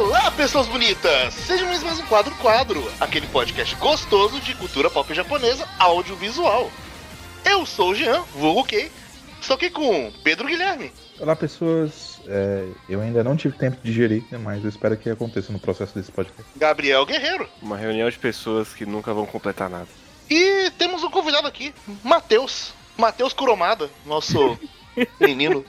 Olá, pessoas bonitas! Sejam mais mais um Quadro Quadro, aquele podcast gostoso de cultura pop japonesa audiovisual. Eu sou o Jean, vulgo Kei, estou aqui com Pedro Guilherme. Olá, pessoas. É, eu ainda não tive tempo de digerir, né, mas eu espero que aconteça no processo desse podcast. Gabriel Guerreiro. Uma reunião de pessoas que nunca vão completar nada. E temos um convidado aqui, Matheus. Matheus Curomada, nosso menino.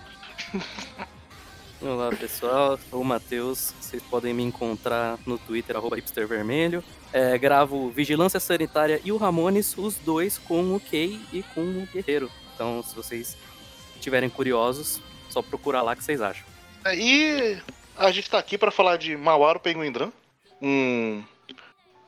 Olá pessoal, sou o Matheus. Vocês podem me encontrar no Twitter, arroba hipstervermelho. É, gravo Vigilância Sanitária e o Ramones, os dois com o Kei e com o Guerreiro. Então, se vocês estiverem curiosos, só procurar lá que vocês acham. E a gente tá aqui para falar de Mawaru Penguindran, um,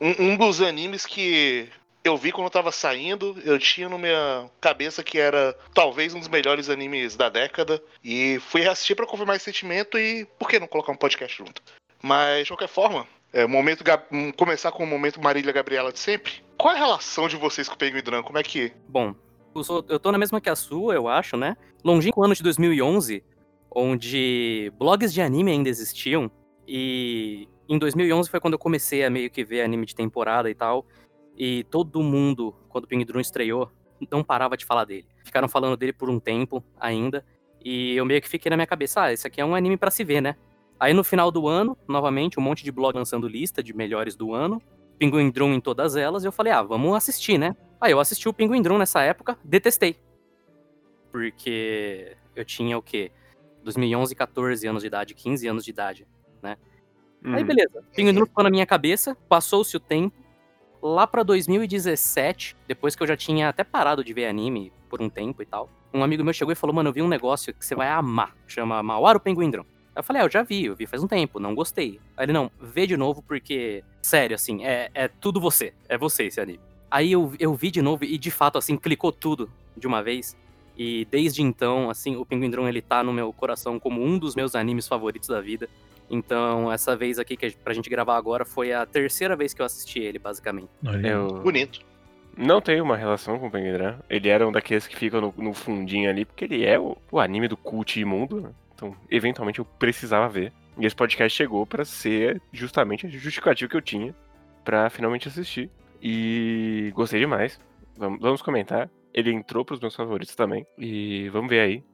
um, um dos animes que eu vi quando eu tava saindo, eu tinha na minha cabeça que era talvez um dos melhores animes da década. E fui reassistir para confirmar esse sentimento e por que não colocar um podcast junto? Mas, de qualquer forma, é, momento um, começar com o momento Marília Gabriela de sempre. Qual é a relação de vocês com o Penguin Dran? Como é que. Bom, eu, sou, eu tô na mesma que a sua, eu acho, né? Longínquo ano de 2011, onde blogs de anime ainda existiam. E em 2011 foi quando eu comecei a meio que ver anime de temporada e tal. E todo mundo, quando o Ping Drum estreou, não parava de falar dele. Ficaram falando dele por um tempo ainda. E eu meio que fiquei na minha cabeça, ah, esse aqui é um anime para se ver, né? Aí no final do ano, novamente, um monte de blog lançando lista de melhores do ano. Pinguim Drum em todas elas. E eu falei, ah, vamos assistir, né? Aí eu assisti o Pinguim Drum nessa época, detestei. Porque eu tinha o quê? 2011, 14 anos de idade, 15 anos de idade, né? Hum. Aí beleza, Pinguim Drum ficou na minha cabeça, passou-se o tempo lá para 2017, depois que eu já tinha até parado de ver anime por um tempo e tal, um amigo meu chegou e falou: Mano, eu vi um negócio que você vai amar, chama Mawaru Penguin Drum. Eu falei, ah, eu já vi, eu vi faz um tempo, não gostei. Aí ele, não, vê de novo porque, sério, assim, é, é tudo você, é você esse anime. Aí eu, eu vi de novo e de fato, assim, clicou tudo de uma vez. E desde então, assim, o Penguin Drum ele tá no meu coração como um dos meus animes favoritos da vida. Então, essa vez aqui que pra gente gravar agora foi a terceira vez que eu assisti ele, basicamente. Eu... Bonito. Não tenho uma relação com o Penguin Ele era um daqueles que ficam no, no fundinho ali, porque ele é o, o, anime do cult imundo, né? Então, eventualmente eu precisava ver. E esse podcast chegou para ser justamente a justificativa que eu tinha para finalmente assistir. E gostei demais. Vamos, vamos comentar. Ele entrou pros meus favoritos também. E vamos ver aí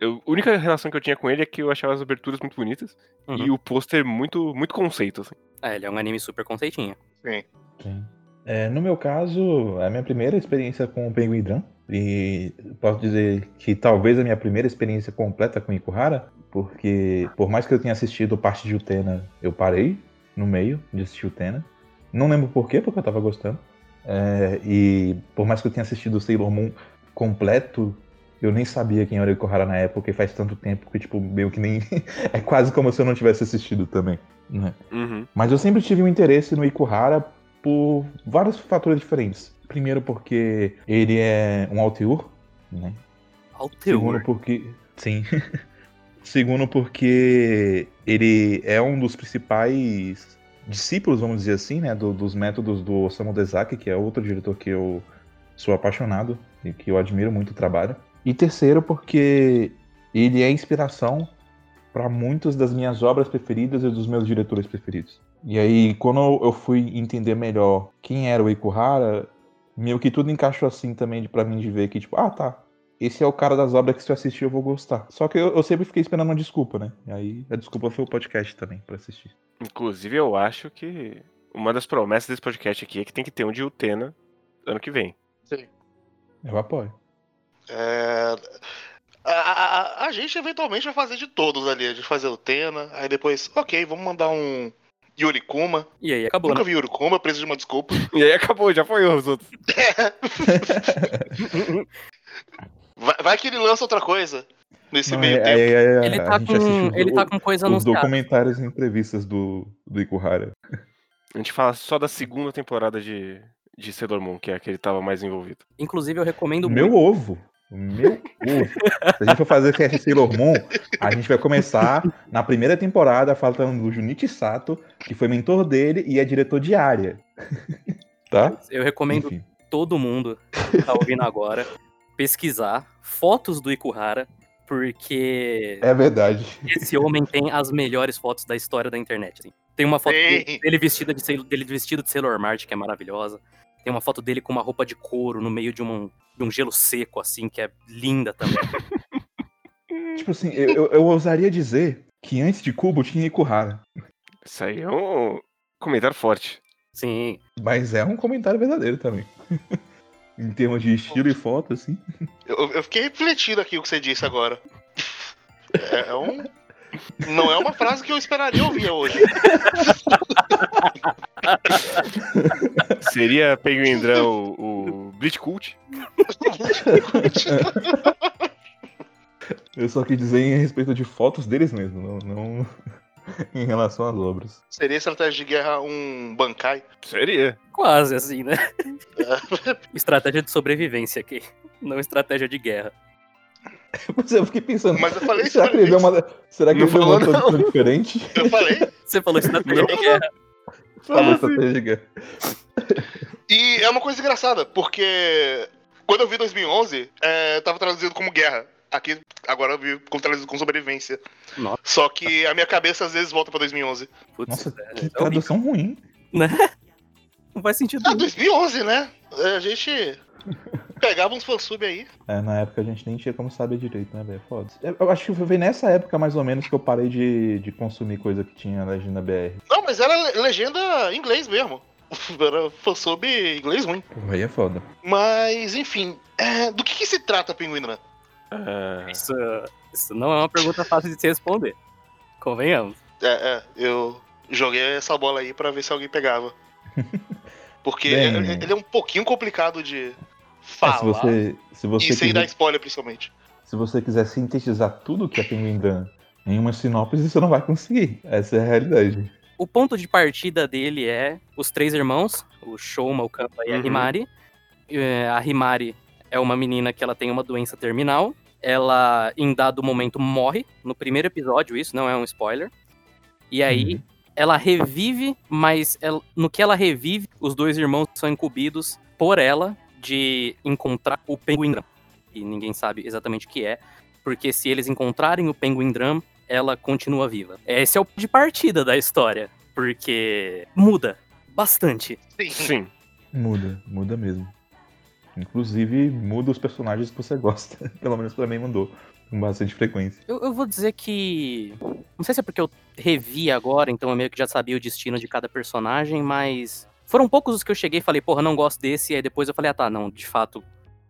eu, a única relação que eu tinha com ele é que eu achava as aberturas muito bonitas uhum. e o pôster muito, muito conceito, assim. É, ele é um anime super conceitinho. Sim. Sim. É, no meu caso, é a minha primeira experiência com o Penguin Drum. E posso dizer que talvez a minha primeira experiência completa com Ikuhara, porque por mais que eu tenha assistido parte de Utena, eu parei no meio de assistir Utena. Não lembro por quê, porque eu tava gostando. É, e por mais que eu tenha assistido o Sailor Moon completo, eu nem sabia quem era o Ikuhara na época, e faz tanto tempo que, tipo, meio que nem. é quase como se eu não tivesse assistido também. Né? Uhum. Mas eu sempre tive um interesse no Ikuhara por vários fatores diferentes. Primeiro, porque ele é um Alteur, né? Alteur? Segundo, porque. Sim. Segundo, porque ele é um dos principais discípulos, vamos dizer assim, né, do, dos métodos do Osamu Dezaki, que é outro diretor que eu sou apaixonado e que eu admiro muito o trabalho. E terceiro, porque ele é inspiração para muitas das minhas obras preferidas e dos meus diretores preferidos. E aí, quando eu fui entender melhor quem era o Ikuhara, meio que tudo encaixou assim também para mim de ver que, tipo, ah, tá, esse é o cara das obras que se eu assistir eu vou gostar. Só que eu, eu, sempre fiquei esperando uma desculpa, né? E aí a desculpa foi o podcast também para assistir. Inclusive, eu acho que uma das promessas desse podcast aqui é que tem que ter um de Utena ano que vem. Sim. Eu apoio. É, a, a, a, gente eventualmente vai fazer de todos ali. A gente fazer o Tena, aí depois, ok, vamos mandar um Yuri Kuma. E aí acabou. Nunca né? vi Yuri Kuma, preciso de uma desculpa. E aí acabou, já foi os outros. É. vai, vai, que ele lança outra coisa nesse Não, meio é, tempo. É, é, ele tá, com, ele tá com coisa Os documentários e entrevistas do, do Ikuhara. A gente fala só da segunda temporada de, de Sailor Moon, que é a que ele tava mais envolvido. Inclusive, eu recomendo Meu muito. ovo. Meu ovo. Se a gente for fazer cast Sailor Moon, a gente vai começar na primeira temporada falando do Junichi Sato, que foi mentor dele e é diretor de área. tá? Eu recomendo Enfim. todo mundo que tá ouvindo agora pesquisar fotos do Ikuhara, porque. É verdade. Esse homem tem as melhores fotos da história da internet. Assim. Tem uma foto dele vestido de, Sailor- dele vestido de Sailor Mart, que é maravilhosa. Tem uma foto dele com uma roupa de couro no meio de um, de um gelo seco, assim, que é linda também. Tipo assim, eu, eu, eu ousaria dizer que antes de Kubo tinha Ikuhara. Isso aí é um comentário forte. Sim. Mas é um comentário verdadeiro também. em termos de estilo e foto, assim. Eu, eu fiquei refletindo aqui o que você disse agora. É, é um. Não é uma frase que eu esperaria ouvir hoje. Seria Penguindrão o, o Bleach Cult? Eu só quis dizer em respeito de fotos deles mesmo, não, não em relação às obras. Seria estratégia de guerra um Bankai? Seria. Quase assim, né? estratégia de sobrevivência aqui. Não estratégia de guerra. Mas eu fiquei pensando, Mas eu falei será que ele deu uma, será que Não ele deu uma falou, não. tradução diferente? Eu falei. Você falou estratégia de guerra. Falou estratégica. E é uma coisa engraçada, porque quando eu vi 2011, é, tava traduzido como guerra. Aqui, agora eu vi como traduzido como sobrevivência. Nossa. Só que a minha cabeça às vezes volta pra 2011. Putz, Nossa, é, que é horrível, tradução ruim. né? Não faz sentido Ah, nenhum. 2011, né? A gente pegava uns fansub aí. É, na época a gente nem tinha como saber direito, né, velho? Foda. Eu acho que foi nessa época, mais ou menos, que eu parei de, de consumir coisa que tinha legenda BR. Não, mas era le- legenda em inglês mesmo. Era fansub em inglês ruim. Porra, aí é foda. Mas, enfim, é, do que, que se trata, Pinguina? Ah, Isso, isso não é uma pergunta fácil de se responder. Convenhamos. É, é, eu joguei essa bola aí pra ver se alguém pegava. Porque Bem- ele é um pouquinho complicado de É, falar. se você, se você e sem dar quiser, spoiler, principalmente. se você quiser sintetizar tudo que é Penguin Drum em uma sinopse, você não vai conseguir. Essa é a realidade. O ponto de partida dele é os três irmãos, o Shoma, o Kappa e a Uhum. Himari. É, A Himari é uma menina que ela tem uma doença terminal. Ela, em dado momento, morre. No primeiro episódio, isso não é um spoiler. E aí, Uhum. ela revive, mas ela- no que ela revive, os dois irmãos são incumbidos por ela de encontrar o Penguin Drum. E ninguém sabe exatamente o que é, porque se eles encontrarem o Penguin Drum, ela continua viva. Esse é o ponto de partida da história, porque muda bastante. Sim. sim. Muda, muda mesmo. Inclusive, muda os personagens que você gosta. Pelo menos pra mim mudou. Com bastante frequência. Eu, eu vou dizer que. Não sei se é porque eu revi agora, então eu meio que já sabia o destino de cada personagem, mas. Foram poucos os que eu cheguei e falei, porra, não gosto desse, e aí depois eu falei, ah tá, não, de fato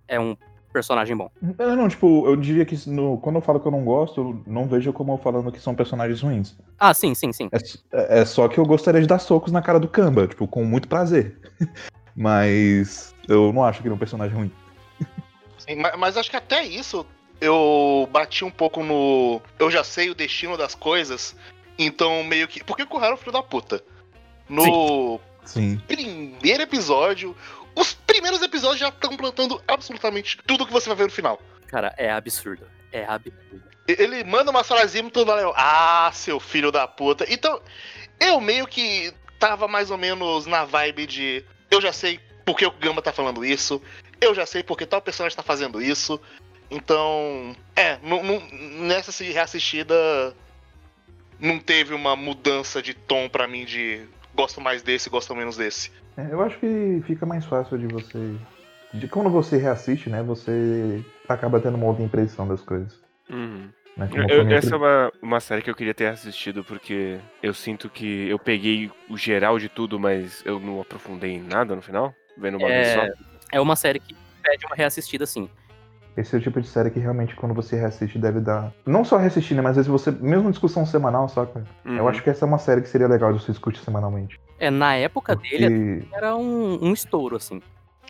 é um personagem bom. Não, não, tipo, eu diria que no- quando eu falo que eu não gosto, eu não vejo como eu falando que são personagens ruins. Ah, sim, sim, sim. É, s- é só que eu gostaria de dar socos na cara do Kamba, tipo, com muito prazer. Mas eu não acho que ele é um personagem ruim. Sim, ma- mas acho que até isso eu bati um pouco no. Eu já sei o destino das coisas, então meio que. Por que que o Haru é um filho da puta? No Sim. Primeiro episódio, os primeiros episódios já estão plantando absolutamente tudo que você vai ver no final. Cara, é absurdo. É absurdo. Ele manda uma frasinha e tudo valeu. Ah, seu filho da puta. Então, eu meio que tava mais ou menos na vibe de. Eu já sei por que o Gamba tá falando isso. Eu já sei porque tal personagem tá fazendo isso. Então. É, nessa se- reassistida. Não teve uma mudança de tom pra mim de. Gosto mais desse, gosto menos desse. É, eu acho que fica mais fácil de você. De quando você reassiste, né? Você acaba tendo uma outra impressão das coisas. Uhum. Né? Eu- minha essa é uma, uma série que eu queria ter assistido, porque eu sinto que eu peguei o geral de tudo, mas eu não aprofundei em nada no final, vendo uma vez só. É, é uma série que pede uma reassistida, sim. Esse é o tipo de série que realmente, quando você reassiste, deve dar. Não só reassistir, né? Mas às vezes você. Mesmo discussão semanal, saca? Eu Uhum. acho que essa é uma série que seria legal de você discutir semanalmente. É, na época dele Porque. era um, um estouro, assim.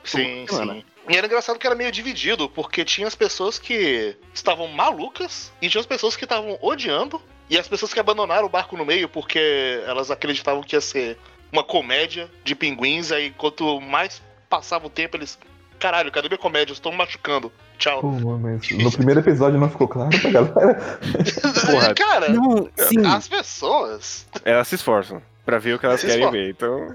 Sim, sim. E era engraçado que era meio dividido, porque tinha as pessoas que estavam malucas e tinha as pessoas que estavam odiando, e as pessoas que abandonaram o barco no meio porque elas acreditavam que ia ser uma comédia de pinguins, aí quanto mais passava o tempo, eles. Caralho, cadê minha comédia? Estão machucando. Tchau. Pô, mas no primeiro episódio não ficou claro pra galera. Porra. Cara, Não, sim. as pessoas. Elas se esforçam pra ver o que elas Se querem esforçam. ver, então.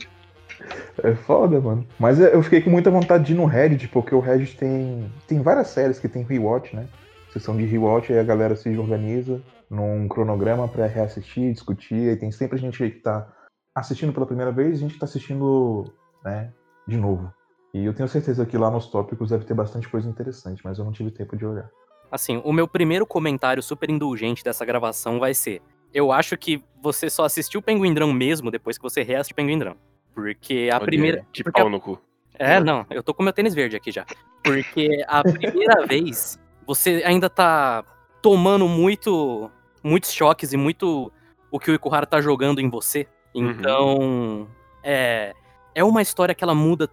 É foda, mano. Mas eu fiquei com muita vontade de ir no Reddit, porque o Reddit tem. Tem várias séries que tem rewatch, né? Sessão de rewatch, aí a galera se organiza num cronograma pra reassistir, discutir, aí tem sempre gente que tá assistindo pela primeira vez, a gente tá assistindo, né, de novo. E eu tenho certeza que lá nos tópicos deve ter bastante coisa interessante, mas eu não tive tempo de olhar. Assim, o meu primeiro comentário super indulgente dessa gravação vai ser: eu acho que você só assistiu Penguindrão mesmo depois que você reassistiu Penguindrão. Porque a Olha, primeira. Que porque pau a- no cu. É, não, eu tô com meu tênis verde aqui já. Porque a primeira vez você ainda tá tomando muito muitos choques e muito o que o Ikuhara tá jogando em você. Então, é é uma história que ela muda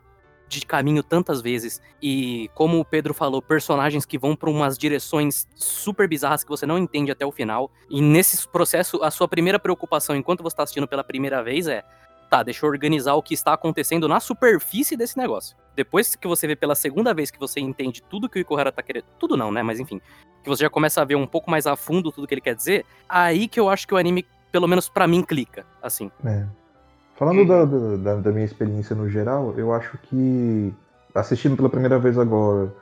de caminho tantas vezes e como o Pedro falou, personagens que vão pra umas direções super bizarras que você não entende até o final. E nesse processo, a sua primeira preocupação enquanto você tá assistindo pela primeira vez é tá, deixa eu organizar o que está acontecendo na superfície desse negócio. Depois que você vê pela segunda vez que você entende tudo que o Ikuhara tá querendo. Tudo não, né? Mas enfim. Que você já começa a ver um pouco mais a fundo tudo que ele quer dizer. Aí que eu acho que o anime, pelo menos pra mim, clica. Assim. É. Falando da, da- da, da minha experiência no geral, eu acho que assistindo pela primeira vez agora,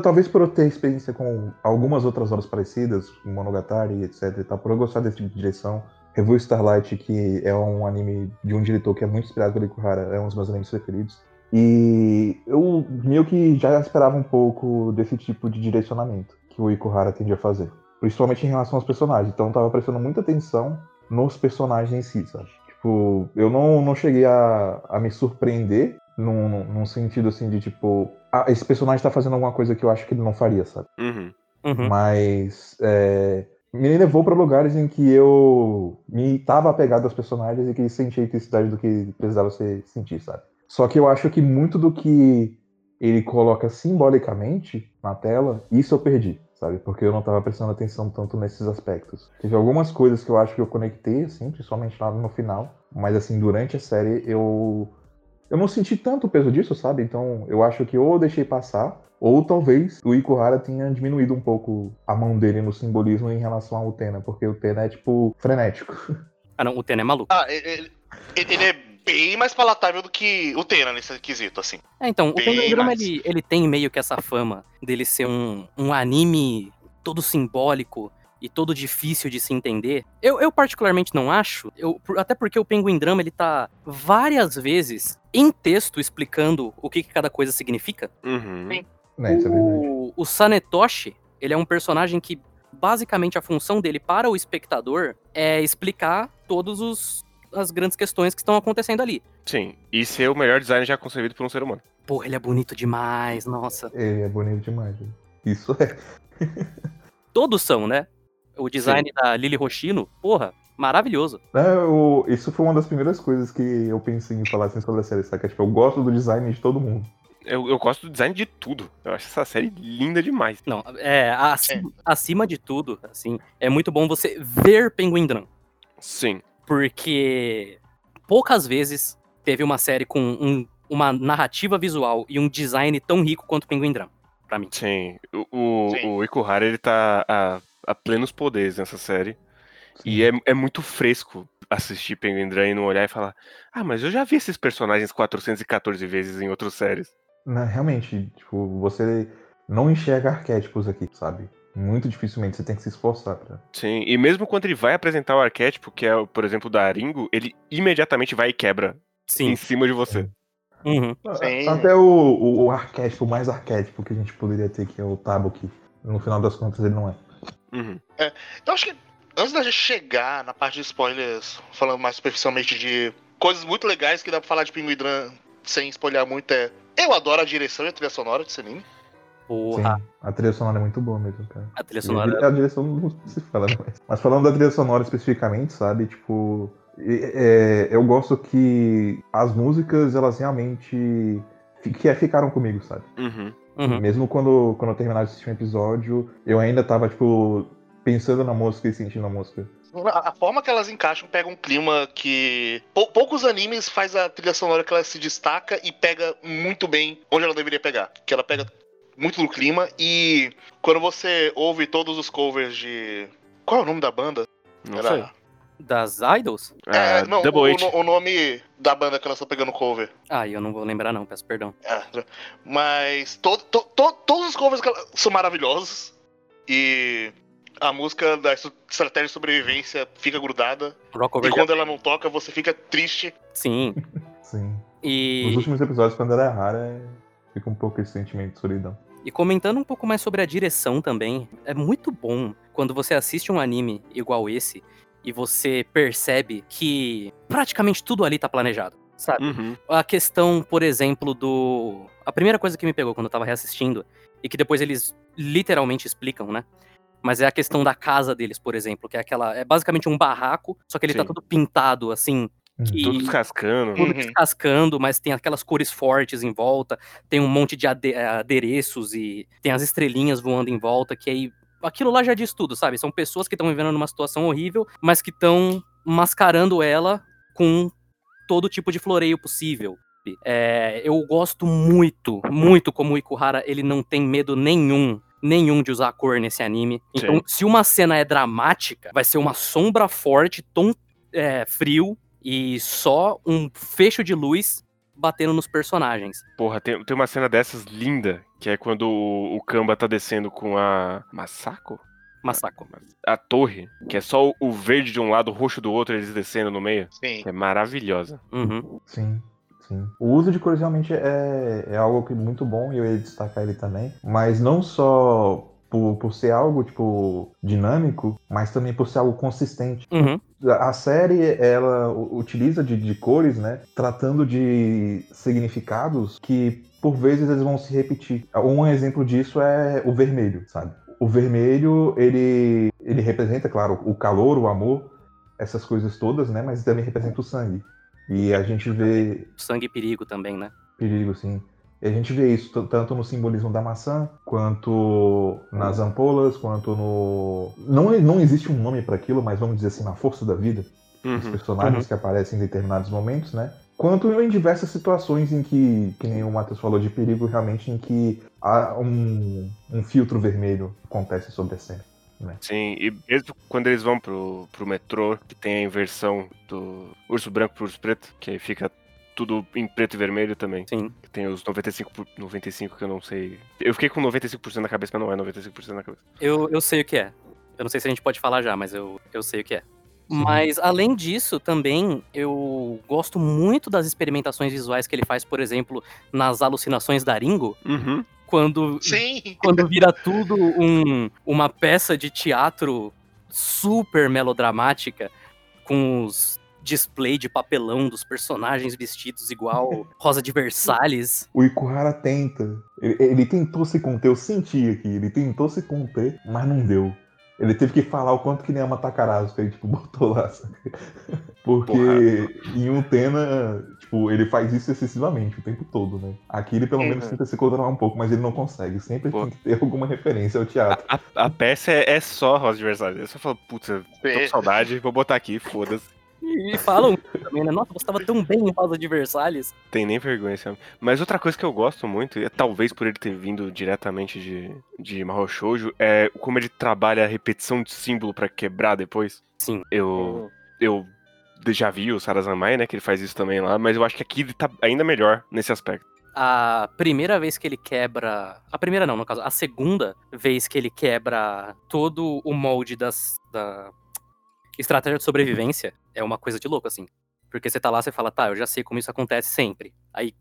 talvez por eu ter experiência com algumas outras obras parecidas, Monogatari, etc, e tal, por eu gostar desse tipo de direção, Revue Starlight, que é um anime de um diretor que é muito inspirado pelo Ikuhara, é um dos meus animes preferidos. E eu meio que já esperava um pouco desse tipo de direcionamento que o Ikuhara tende a fazer. Principalmente em relação aos personagens. Então eu tava prestando muita atenção nos personagens em si, sabe? Tipo, eu não, não cheguei a, a me surpreender num, num- sentido assim de tipo, ah, esse personagem tá fazendo alguma coisa que eu acho que ele não faria, sabe? Uhum. Uhum. Mas é, me levou pra lugares em que eu me tava apegado aos personagens e que senti a intensidade do que precisava ser sentir, sabe? Só que eu acho que muito do que ele coloca simbolicamente na tela, isso eu perdi, sabe? Porque eu não tava prestando atenção tanto nesses aspectos. Teve algumas coisas que eu acho que eu conectei, assim, principalmente lá no final, mas assim, durante a série eu eu não senti tanto o peso disso, sabe? Então eu acho que ou eu deixei passar, ou talvez o Ikuhara tenha diminuído um pouco a mão dele no simbolismo em relação ao Utena, porque o Utena é tipo frenético. Ah, não, o Ten é maluco. Ah, ele, ele- ele é bem mais palatável do que o Tena nesse quesito, assim. É, então, o Bem Penguin mais. ele, ele tem meio que essa fama dele ser um, um anime todo simbólico e todo difícil de se entender. Eu, eu particularmente não acho, eu, até porque o Penguin Drama ele tá várias vezes em texto explicando o que, que cada coisa significa. Uhum. É verdade. O, o Sanetoshi, ele é um personagem que basicamente a função dele para o espectador é explicar todos os as grandes questões que estão acontecendo ali. Sim. E ser o melhor design já concebido por um ser humano. Porra, ele é bonito demais, nossa. Ele é bonito demais. Isso é. Todos são, né? O design da Lily Roshino, porra, maravilhoso. É, eu- isso foi uma das primeiras coisas que eu pensei em falar assim sobre a série, saca? Tipo, eu gosto do design de todo mundo. Eu, eu gosto do design de tudo. Eu acho essa série linda demais. Não, é, acima, acima de tudo, assim, é muito bom você ver Penguin Drum. Sim. Porque poucas vezes teve uma série com um- uma narrativa visual e um design tão rico quanto Penguin Drum, pra mim. Sim. O, o, Sim. o Ikuhara, ele tá a, a plenos poderes nessa série. E é, é muito fresco assistir Penguin Drum e não olhar e falar Ah, mas eu já vi esses personagens 414 vezes em outras séries. Né, realmente, tipo, você não enxerga arquétipos aqui, sabe? Muito dificilmente, você tem que se esforçar pra. Sim, e mesmo quando ele vai apresentar o arquétipo, que é, por exemplo, da Aringo, ele imediatamente vai e quebra em Sim. cima de você. Uhum. Sim. Até o, o, o arquétipo, mais arquétipo que a gente poderia ter, que é o Tabuki. No final das contas, ele não é. Uhum. Eu acho que antes da gente chegar na parte de spoilers, falando mais superficialmente de coisas muito legais que dá pra falar de Pinguim Drum sem spoiler muito, é. Eu adoro a direção e a trilha sonora desse anime. Porra, Sim, a trilha sonora é muito boa mesmo, cara. a trilha sonora. A direção não se fala, né? Mas- falando da trilha sonora especificamente, sabe? Tipo, é, eu gosto que as músicas, elas realmente que ficaram comigo, sabe? Uhum. Uhum. Mesmo quando, quando eu terminar de assistir um episódio, eu ainda tava, tipo, pensando na música e sentindo a música. A, a forma que elas encaixam pega um clima que. pou- poucos animes faz a trilha sonora que ela se destaca e pega muito bem onde ela deveria pegar. Que ela pega muito no clima e quando você ouve todos os covers de. Qual é o nome da banda? Não Era- sei. Das Idols? É, Ah, não, Double o, H. o nome da banda que elas estão pegando cover. Ah, eu não vou lembrar não, peço perdão. É, mas to, to- to- todos os covers que ela- são maravilhosos. E a música da estratégia de sobrevivência fica grudada. Rock E Over quando Japan. ela não toca, você fica triste. Sim. Sim. E, Nos últimos episódios, quando ela é rara, fica um pouco esse sentimento de solidão. E comentando um pouco mais sobre a direção também, é muito bom quando você assiste um anime igual esse e você percebe que praticamente tudo ali tá planejado, sabe? Uhum. a questão, por exemplo, do. A primeira coisa que me pegou quando eu tava reassistindo, e que depois eles literalmente explicam, né? Mas é a questão da casa deles, por exemplo, que é aquela. É basicamente um barraco, só que ele tá Sim. todo pintado, assim, que. Tudo descascando. Tudo Uhum. descascando, mas tem aquelas cores fortes em volta, tem um monte de ade- adereços e tem as estrelinhas voando em volta, que aí. Aquilo lá já diz tudo, sabe? São pessoas que estão vivendo numa situação horrível, mas que estão mascarando ela com todo tipo de floreio possível. É, eu gosto muito, muito como o Ikuhara, ele não tem medo nenhum, nenhum de usar cor nesse anime. Então, Sim. se uma cena é dramática, vai ser uma sombra forte, tom é, frio e só um fecho de luz batendo nos personagens. Porra, tem, tem uma cena dessas linda, que é quando o, o Kamba tá descendo com a. Masako? Massacre. A torre, que é só o, o verde de um lado, o roxo do outro, eles descendo no meio. Sim. É maravilhosa. Uhum. Sim, sim. O uso de cores realmente é, é algo que muito bom e eu ia destacar ele também. Mas não só por, por ser algo, tipo, dinâmico, mas também por ser algo consistente. Uhum. A série, ela utiliza de, de cores, né? Tratando de significados que, por vezes, eles vão se repetir. Um exemplo disso é o vermelho, sabe? O vermelho, ele, ele representa, claro, o calor, o amor, essas coisas todas, né? Mas também representa o sangue. E a gente vê Sangue e perigo também, né? perigo, sim. E a gente vê isso tanto no simbolismo da maçã, quanto nas ampolas, quanto no. Não, não existe um nome para aquilo, mas vamos dizer assim, na força da vida, os Uhum. personagens que aparecem em determinados momentos, né? Quanto em diversas situações em que, que nem o Matheus falou de perigo, realmente em que há um, um filtro vermelho acontece sobre a cena. Sim, e mesmo quando eles vão pro, pro metrô, que tem a inversão do urso branco pro urso preto, que aí fica tudo em preto e vermelho também. Sim. Tem os 95, por- 95 que eu não sei. Eu fiquei com 95% na cabeça, mas não é 95% na cabeça. Eu, eu sei o que é. Eu não sei se a gente pode falar já, mas eu, eu sei o que é. Mas, além disso, também, eu gosto muito das experimentações visuais que ele faz, por exemplo, nas alucinações da Ringo, Uhum. quando, Sim. quando vira tudo um, uma peça de teatro super melodramática, com os display de papelão dos personagens vestidos igual Rosa de Versalhes. O Ikuhara tenta. Ele, ele tentou se conter, eu senti aqui. Ele tentou se conter, mas não deu. Ele teve que falar o quanto que ele ama Takarazu, que ele tipo, botou lá. Porque em Utena, tipo, ele faz isso excessivamente o tempo todo, né? Aqui ele pelo menos Uhum. tenta se controlar um pouco, mas ele não consegue. Sempre Pô. tem que ter alguma referência ao teatro. A, a peça é, é só Rosa de Versalhes. Eu só falo, putz, eu tô É. com saudade, vou botar aqui, foda-se. E falam também, né? Nossa, você tava tão bem em Rosa de Versalhes. Tem nem vergonha esse homem. Mas outra coisa que eu gosto muito, e é talvez por ele ter vindo diretamente de, de Mahou Shoujo, é como ele trabalha a repetição de símbolo pra quebrar depois. Sim. Eu, eu já vi o Sarazanmai, né, que ele faz isso também lá, mas eu acho que aqui ele tá ainda melhor nesse aspecto. A primeira vez que ele quebra. A primeira não, no caso. A segunda vez que ele quebra todo o molde das, da estratégia de sobrevivência é uma coisa de louco, assim. Porque você tá lá, você fala, tá, eu já sei como isso acontece sempre. Aí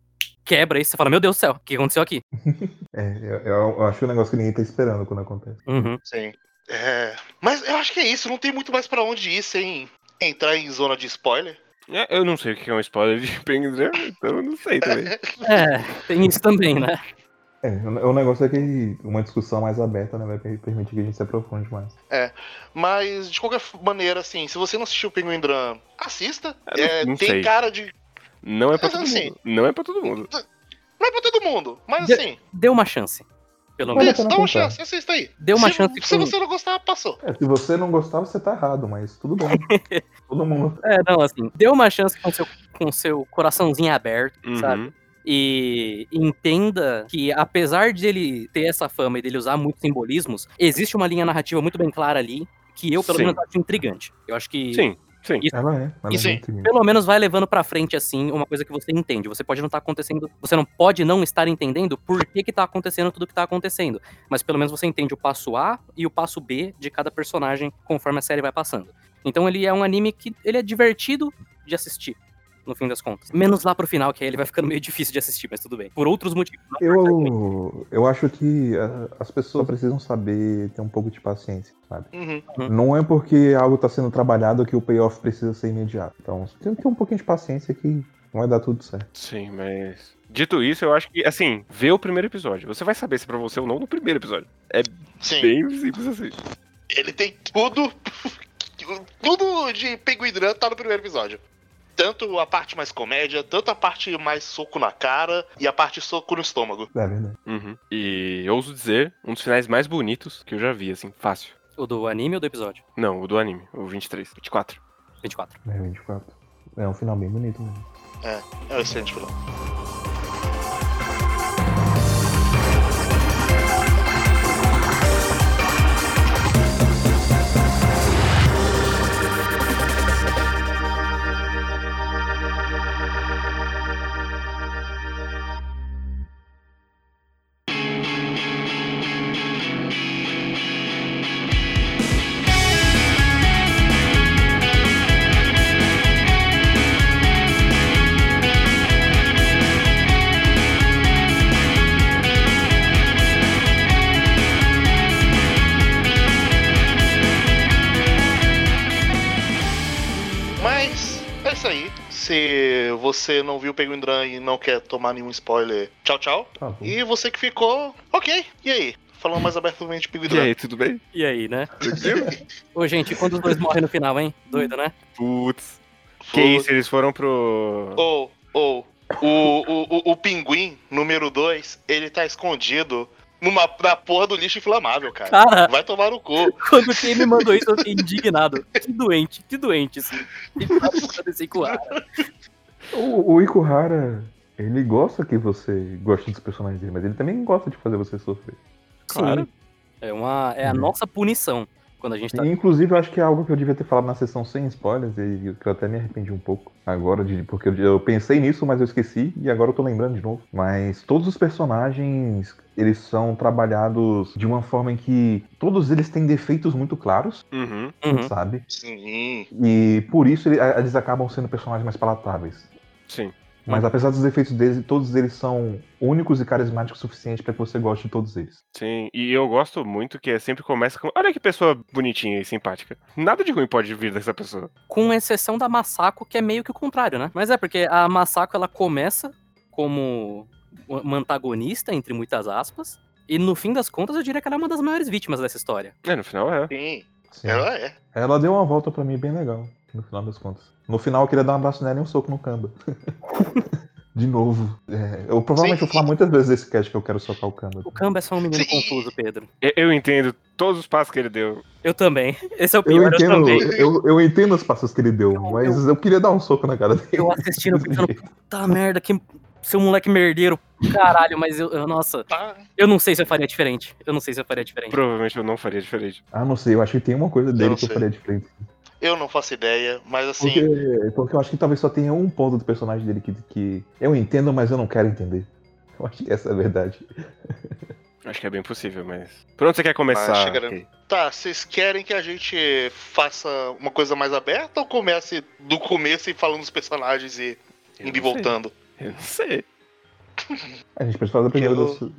quebra isso, você fala, meu Deus do céu, o que aconteceu aqui? É, eu, eu acho um negócio que ninguém tá esperando quando acontece. Uhum. Sim. É, mas eu acho que é isso, não tem muito mais pra onde ir sem entrar em zona de spoiler. É, eu não sei o que é um spoiler de Penguin então eu não sei também. É, tem isso também, né? É, o negócio é que uma discussão mais aberta né, vai per- permitir que a gente se aprofunde mais. Mas, de qualquer mumaneira, assim, se você não assistiu o Penguin Drum, assista. Eu não- É, não tem sei. cara de. Não é pra Mas todo assim- mundo. Não é pra todo mundo. Não é pra todo mundo, mas De- assim, Deu uma chance. Pelo menos. isso, dá uma chance, assista aí. Deu uma se, chance Se com- você não gostar, passou. É, se você não gostar, você tá errado, mas tudo bem. Todo mundo. É, não, assim, deu uma chance com seu, com seu coraçãozinho aberto, sabe? E entenda que, apesar de ele ter essa fama e dele usar muitos simbolismos, existe uma linha narrativa muito bem clara ali, que eu, pelo Sim. menos, acho intrigante. Eu acho que Sim. Sim. Isso- Ela é. Ela E é sim, muito linda. Pelo menos vai levando pra frente, assim, uma coisa que você entende. Você pode não estar acontecendo. Você não pode não estar entendendo por que, que tá acontecendo tudo que tá acontecendo. Mas pelo menos você entende o passo A e o passo B de cada personagem conforme a série vai passando. Então ele é um anime que ele é divertido de assistir. No fim das contas. Menos lá pro final, que aí ele vai ficando meio difícil de assistir, mas tudo bem. Por outros motivos. Eu, eu acho que ah, as pessoas precisam saber ter um pouco de paciência, sabe? Uhum. Uhum. Não é porque algo tá sendo trabalhado que o payoff precisa ser imediato. Então, você tem que ter um pouquinho de paciência que vai dar tudo certo. Sim, mas. Dito isso, eu acho que, assim, vê o primeiro episódio. Você vai saber se é pra você ou não no primeiro episódio. É Sim. bem simples assim. Ele tem tudo. Tudo de Penguin Drum tá no primeiro episódio. Tanto a parte mais comédia, tanto a parte mais soco na cara e a parte soco no estômago. É verdade. Uhum. E ouso dizer, um dos finais mais bonitos que eu já vi, assim, fácil. O do anime ou do episódio? Não, o do anime, o 23, 24. 24. É 24. É um final bem bonito mesmo. É o excelente vilão. Você não viu Penguin Drum e não quer tomar nenhum spoiler, tchau, tchau. Tá. E você que ficou, ok. E aí? Falando mais abertamente de Penguin E Drum. aí, tudo bem? E aí, né? Ô, gente, quando os dois morrem no final, hein? Doido, né? Putz. Que isso, eles foram pro. Ou, ou, o, o, o, o pinguim número 2, ele tá escondido numa, na porra do lixo inflamável, cara. Cara, Vai tomar no cu. quando quem me mandou isso, eu fiquei indignado. Que doente, que doente, assim. Que desse. O, o Ikuhara, ele gosta que você goste dos personagens dele, mas ele também gosta de fazer você sofrer. Claro. Sim. É, uma, é a nossa punição quando a gente tá. E, inclusive, eu acho que é algo que eu devia ter falado na sessão sem spoilers, e que eu até me arrependi um pouco agora, de, porque eu, pensei nisso, mas eu esqueci, e agora eu tô lembrando de novo. Mas todos os personagens, eles são trabalhados de uma forma em que todos eles têm defeitos muito claros, Uhum. Uhum. sabe? Sim. E por isso ele- eles acabam sendo personagens mais palatáveis. Sim. Mas apesar dos defeitos deles, todos eles são únicos e carismáticos o suficiente pra que você goste de todos eles. Sim. E eu gosto muito que sempre começa com. Olha que pessoa bonitinha e simpática. Nada de ruim pode vir dessa pessoa. Com exceção da Masako, que é meio que o contrário, né? Mas é porque a Masako ela começa como uma antagonista, entre muitas aspas. E no fim das contas, eu diria que ela é uma das maiores vítimas dessa história. É, no final é. Sim. Sim. Ela é. Ela deu uma volta pra mim bem legal, no final das contas. No final eu queria dar um abraço nela e um soco no Kamba. De novo. É, eu provavelmente Sim. vou falar muitas vezes desse cast que eu quero socar o Kamba. O Kamba é só um menino Sim. confuso, Pedro. Eu, eu entendo todos os passos que ele deu. Eu também. Esse é o Eu pior, eu, entendo, também. eu, eu entendo os passos que ele deu, Eu- mas eu queria dar um soco na cara dele. Eu assistindo, pensando, puta merda, que seu moleque merdeiro. Caralho, mas eu, eu- nossa, Tá. eu não sei se eu faria diferente. Eu não sei se eu faria diferente. Provavelmente eu não faria diferente. Ah, não sei, eu acho que tem uma coisa dele que eu faria diferente. Eu não faço ideia, mas assim. Porque, porque eu acho que talvez só tenha um ponto do personagem dele que, que eu entendo, mas eu não quero entender. Eu acho que essa é a verdade. Acho que é bem possível, mas. Por onde você quer começar? Ah, chega? Tá, vocês querem que a gente faça uma coisa mais aberta ou comece do começo e falando dos personagens e indo e voltando? Eu não sei. A gente pode falar primeiro Eu- das,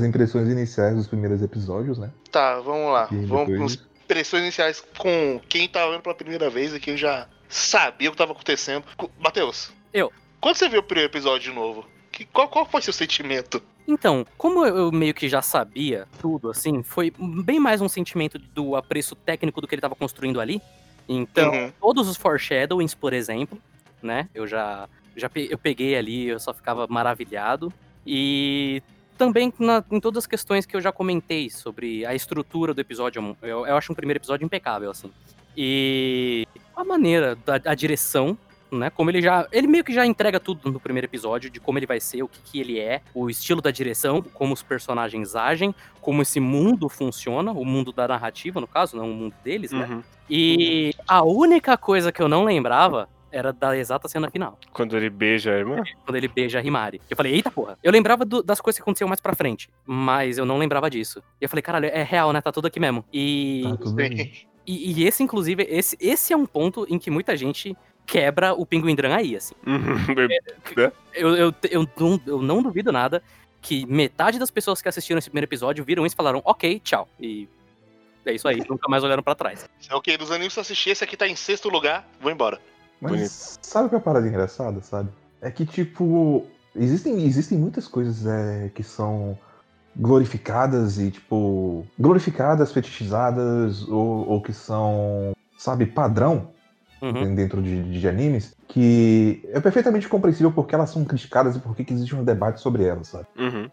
das impressões iniciais dos primeiros episódios, né? Tá, vamos lá. Vamos depois- impressões iniciais com quem tá vendo pela primeira vez e quem já sabia o que tava acontecendo. Co- Matheus. Eu. Quando você viu o primeiro episódio de novo, que, qual, qual foi seu sentimento? Então, como eu meio que já sabia tudo, assim, foi bem mais um sentimento do apreço técnico do que ele tava construindo ali. Então, Uhum. todos os foreshadowings, por exemplo, né? Eu já, já pe- eu peguei ali, eu só ficava maravilhado. E também na- em todas as questões que eu já comentei sobre a estrutura do episódio, eu, eu acho um primeiro episódio impecável, assim. E a maneira, da, a direção né? Como ele já. Ele meio que já entrega tudo no primeiro episódio, de como ele vai ser, o que, que ele é, o estilo da direção, como os personagens agem, como esse mundo funciona, o mundo da narrativa, no caso, não o mundo deles, né? Uhum. E a única coisa que eu não lembrava era da exata cena final, Quando ele beija a irmã. quando ele beija a Himari. Eu falei, eita porra. Eu lembrava do- das coisas que aconteciam mais pra frente, mas eu não lembrava disso. E eu falei, caralho, é real, né? Tá tudo aqui mesmo. E, Tá tudo e, e esse, inclusive, esse, esse é um ponto em que muita gente quebra o Pinguindran aí, assim. Uhum. Eu, eu, eu, não, eu não duvido nada que metade das pessoas que assistiram esse primeiro episódio viram isso e falaram, ok, tchau. E é isso aí, nunca mais olharam pra trás. ok, dos animes que eu assisti, esse aqui tá em sexto lugar, vou embora. Mas Bonito. sabe o que é a parada engraçada, sabe? É que, tipo, existem, existem muitas coisas é, que são glorificadas e, tipo, glorificadas, fetichizadas, ou, ou que são, sabe, padrão Uhum. dentro de, de animes, que é perfeitamente compreensível porque elas são criticadas e porque que existe um debate sobre elas, sabe? Uhum.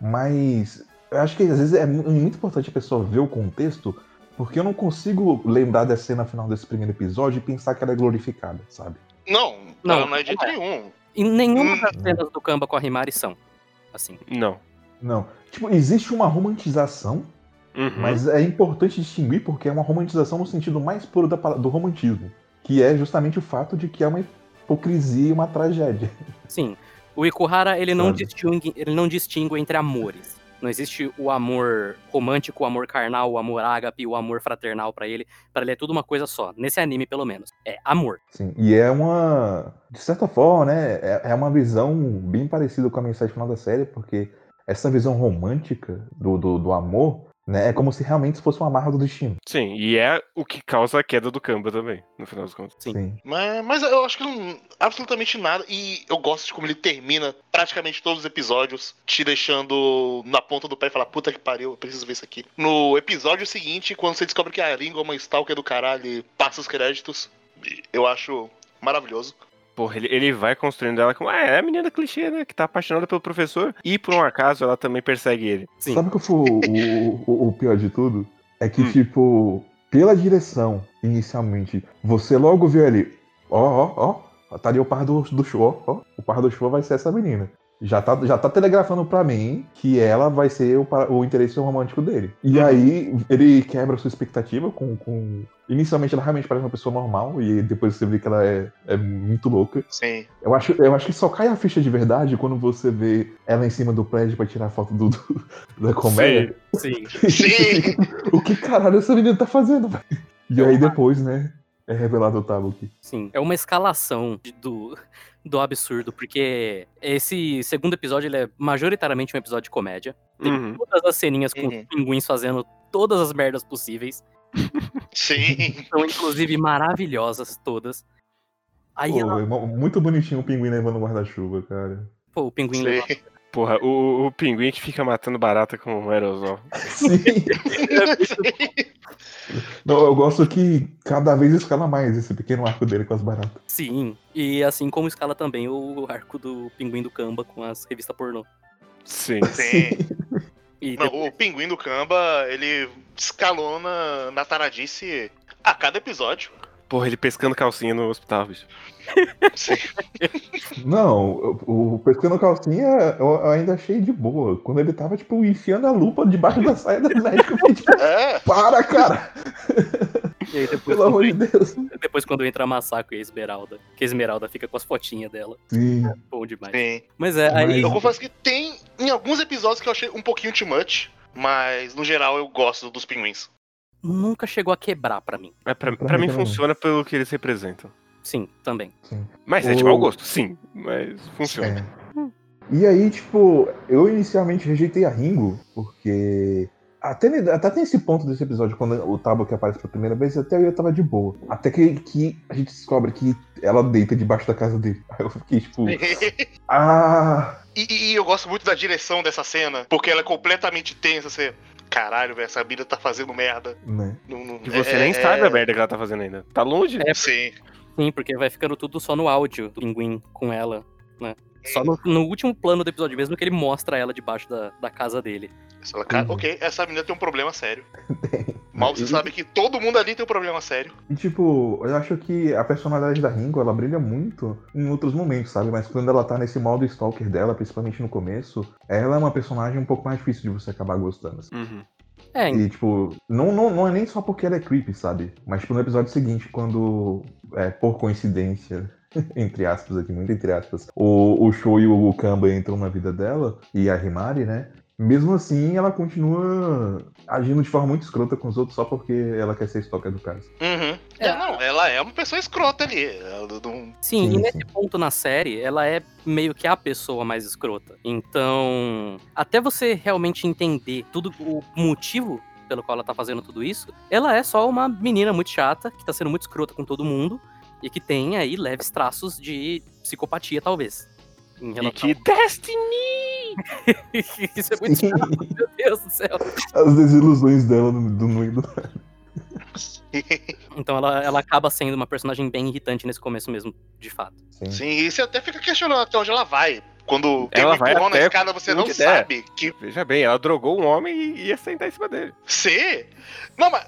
Mas eu acho que às vezes é mu- muito importante a pessoa ver o contexto, porque eu não consigo lembrar da cena final desse primeiro episódio e pensar que ela é glorificada, sabe? Não, Não, não, não é de não é. nenhum. E nenhuma Hum. das cenas do Kamba com a Himari são. Assim. Não. Não. Tipo, existe uma romantização, Uhum. mas é importante distinguir porque é uma romantização no sentido mais puro da do romantismo, que é justamente o fato de que é uma hipocrisia e uma tragédia. Sim. O Ikuhara, ele não, Sabe. distingue, ele não distingue entre amores. Não existe o amor romântico, o amor carnal, o amor ágape, o amor fraternal pra ele. Pra ele é tudo uma coisa só. Nesse anime, pelo menos. É amor. Sim, e é uma. De certa forma, né? É, é uma visão bem parecida com a mensagem final da série, porque essa visão romântica do, do, do amor, né? É como se realmente fosse uma amarra do destino. Sim, e é o que causa a queda do Kamba também, no final das contas. Sim. Mas, mas eu acho que não, absolutamente nada. E eu gosto de como ele termina praticamente todos os episódios, te deixando na ponta do pé e falar, puta que pariu, eu preciso ver isso aqui. No episódio seguinte, quando você descobre que a Ringo é uma stalker do caralho e passa os créditos, eu acho maravilhoso. Porra, ele, ele vai construindo ela como, ah, é a menina clichê, né, que tá apaixonada pelo professor, e por um acaso ela também persegue ele. Sim. Sabe o que foi o, o, o pior de tudo? É que, Hum. tipo, pela direção, inicialmente, você logo viu ali, ó, ó, ó, tá ali o par do, do show, ó, ó, o par do show vai ser essa menina. Já tá, já tá telegrafando pra mim que ela vai ser o, o interesse romântico dele. E Uhum. aí ele quebra a sua expectativa com, com. Inicialmente ela realmente parece uma pessoa normal, e depois você vê que ela é, é muito louca. Sim. Eu acho, eu acho que só cai a ficha de verdade quando você vê ela em cima do prédio pra tirar foto do, do- da comédia. Sim. Sim. o que caralho essa menina tá fazendo, velho? E aí depois, né, é revelado o Tabuki. Sim. É uma escalação do, do absurdo, porque esse segundo episódio ele é majoritariamente um episódio de comédia. Tem Uhum. todas as ceninhas com Uhum. os pinguins fazendo todas as merdas possíveis. Sim. São, inclusive, maravilhosas todas. Aí Pô, ela, muito bonitinho o pinguim levando o guarda-chuva, cara. pô, o pinguim leva Sim. Porra, o, o pinguim que fica matando barata com um aerosol. Sim. Não, eu gosto que cada vez escala mais esse pequeno arco dele com as baratas. Sim, e assim como escala também o arco do Pinguim do Kamba com as revistas pornô. Sim. Sim. E Não, o pinguim do Kamba, ele escalona na taradice a cada episódio. Porra, ele pescando calcinha no hospital, bicho. Sim. Não, o, o pescando calcinha eu, eu ainda achei de boa. Quando ele tava, tipo, enfiando a lupa debaixo da saia da médica, eu fiquei, tipo, É, para, cara! E aí depois, Pelo amor quando, de Deus. depois quando entra a Masako e a Esmeralda, que a Esmeralda fica com as fotinhas dela. Sim. Bom demais. sim. Mas é, aí. Eu confesso que tem em alguns episódios que eu achei um pouquinho too much, mas no geral eu gosto dos pinguins. Nunca chegou a quebrar pra mim. Mas pra, Pra pra mim mim funciona pelo que eles representam. Sim, também. Mas é O- de mau gosto, sim. Mas funciona. É. E aí, tipo, eu inicialmente rejeitei a Ringo, porque. Até, até tem esse ponto desse episódio, quando o Tabo que aparece pela primeira vez, até eu tava de boa. Até que, que a gente descobre que ela deita debaixo da casa dele. Aí eu fiquei, tipo. Ah! E, e eu gosto muito da direção dessa cena, porque ela é completamente tensa. Você, caralho, velho, essa mina tá fazendo merda. Né? Não- não- E você é- nem é- sabe a merda que ela tá fazendo ainda. Tá longe? É. Sim. Sim, porque vai ficando tudo só no áudio do pinguim com ela. Só no, no último plano do episódio mesmo que ele mostra ela debaixo da, da casa dele. Fala, cara, Uhum. ok, essa menina tem um problema sério. Mal você sabe que todo mundo ali tem um problema sério. E tipo, eu acho que a personalidade da Ringo, ela brilha muito em outros momentos, sabe? Mas quando ela tá nesse modo stalker dela, principalmente no começo, ela é uma personagem um pouco mais difícil de você acabar gostando. assim. Uhum. É, E, tipo, não, não, não é nem só porque ela é creepy, sabe? Mas, tipo, no episódio seguinte, quando, é, por coincidência, entre aspas aqui, muito entre aspas, o, o Show e o Kamba entram na vida dela, e a Himari, né? Mesmo assim, ela continua agindo de forma muito escrota com os outros só porque ela quer ser stalker do cara. Uhum. É. É, não, ela é uma pessoa escrota ali. Ela não- Sim, Sim, e nesse sim. ponto na série, ela é meio que a pessoa mais escrota. Então, até você realmente entender tudo o motivo pelo qual ela tá fazendo tudo isso, ela é só uma menina muito chata, que tá sendo muito escrota com todo mundo, e que tem aí leves traços de psicopatia, talvez. Em E relação... que Destiny! Isso é muito chato, meu Deus do céu. As desilusões dela no, do, no, do... Então ela, ela acaba sendo uma personagem bem irritante nesse começo mesmo, de fato. Sim. Sim, e você até fica questionando até onde ela vai. Quando tem Ela um vai empurrão na até escada, você não der. sabe que Veja bem, ela drogou um homem e ia sentar em cima dele. você. Não, mas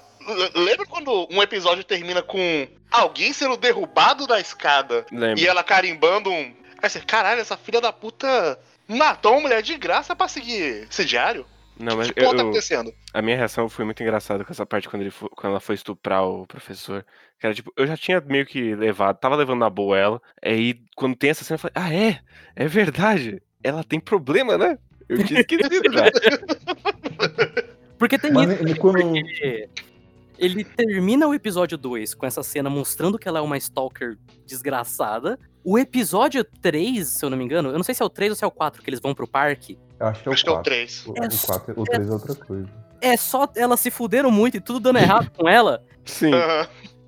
lembra quando um episódio termina com alguém sendo derrubado da escada Lembra? e ela carimbando um. Aí você, caralho, essa filha da puta matou uma mulher de graça pra seguir esse diário? Não, mas que tá eu, acontecendo? a minha reação foi muito engraçada com essa parte quando, ele fo- quando ela foi estuprar o professor. Que era tipo, eu já tinha meio que levado, tava levando na boa ela. Aí quando tem essa cena, eu falei, ah, é? É verdade. Ela tem problema, né? Eu tinha esquecido já. Porque tem Mas isso, né? quando- Porque ele termina o episódio 2 com essa cena mostrando que ela é uma stalker desgraçada. O episódio 3, se eu não me engano, eu não sei se é o 3 ou se é o 4 que eles vão pro parque. Eu acho que é o Acho que é o 4. 3. O, É o, 4, o 3 é outra coisa. É só elas se fuderam muito e tudo dando errado com ela. Sim.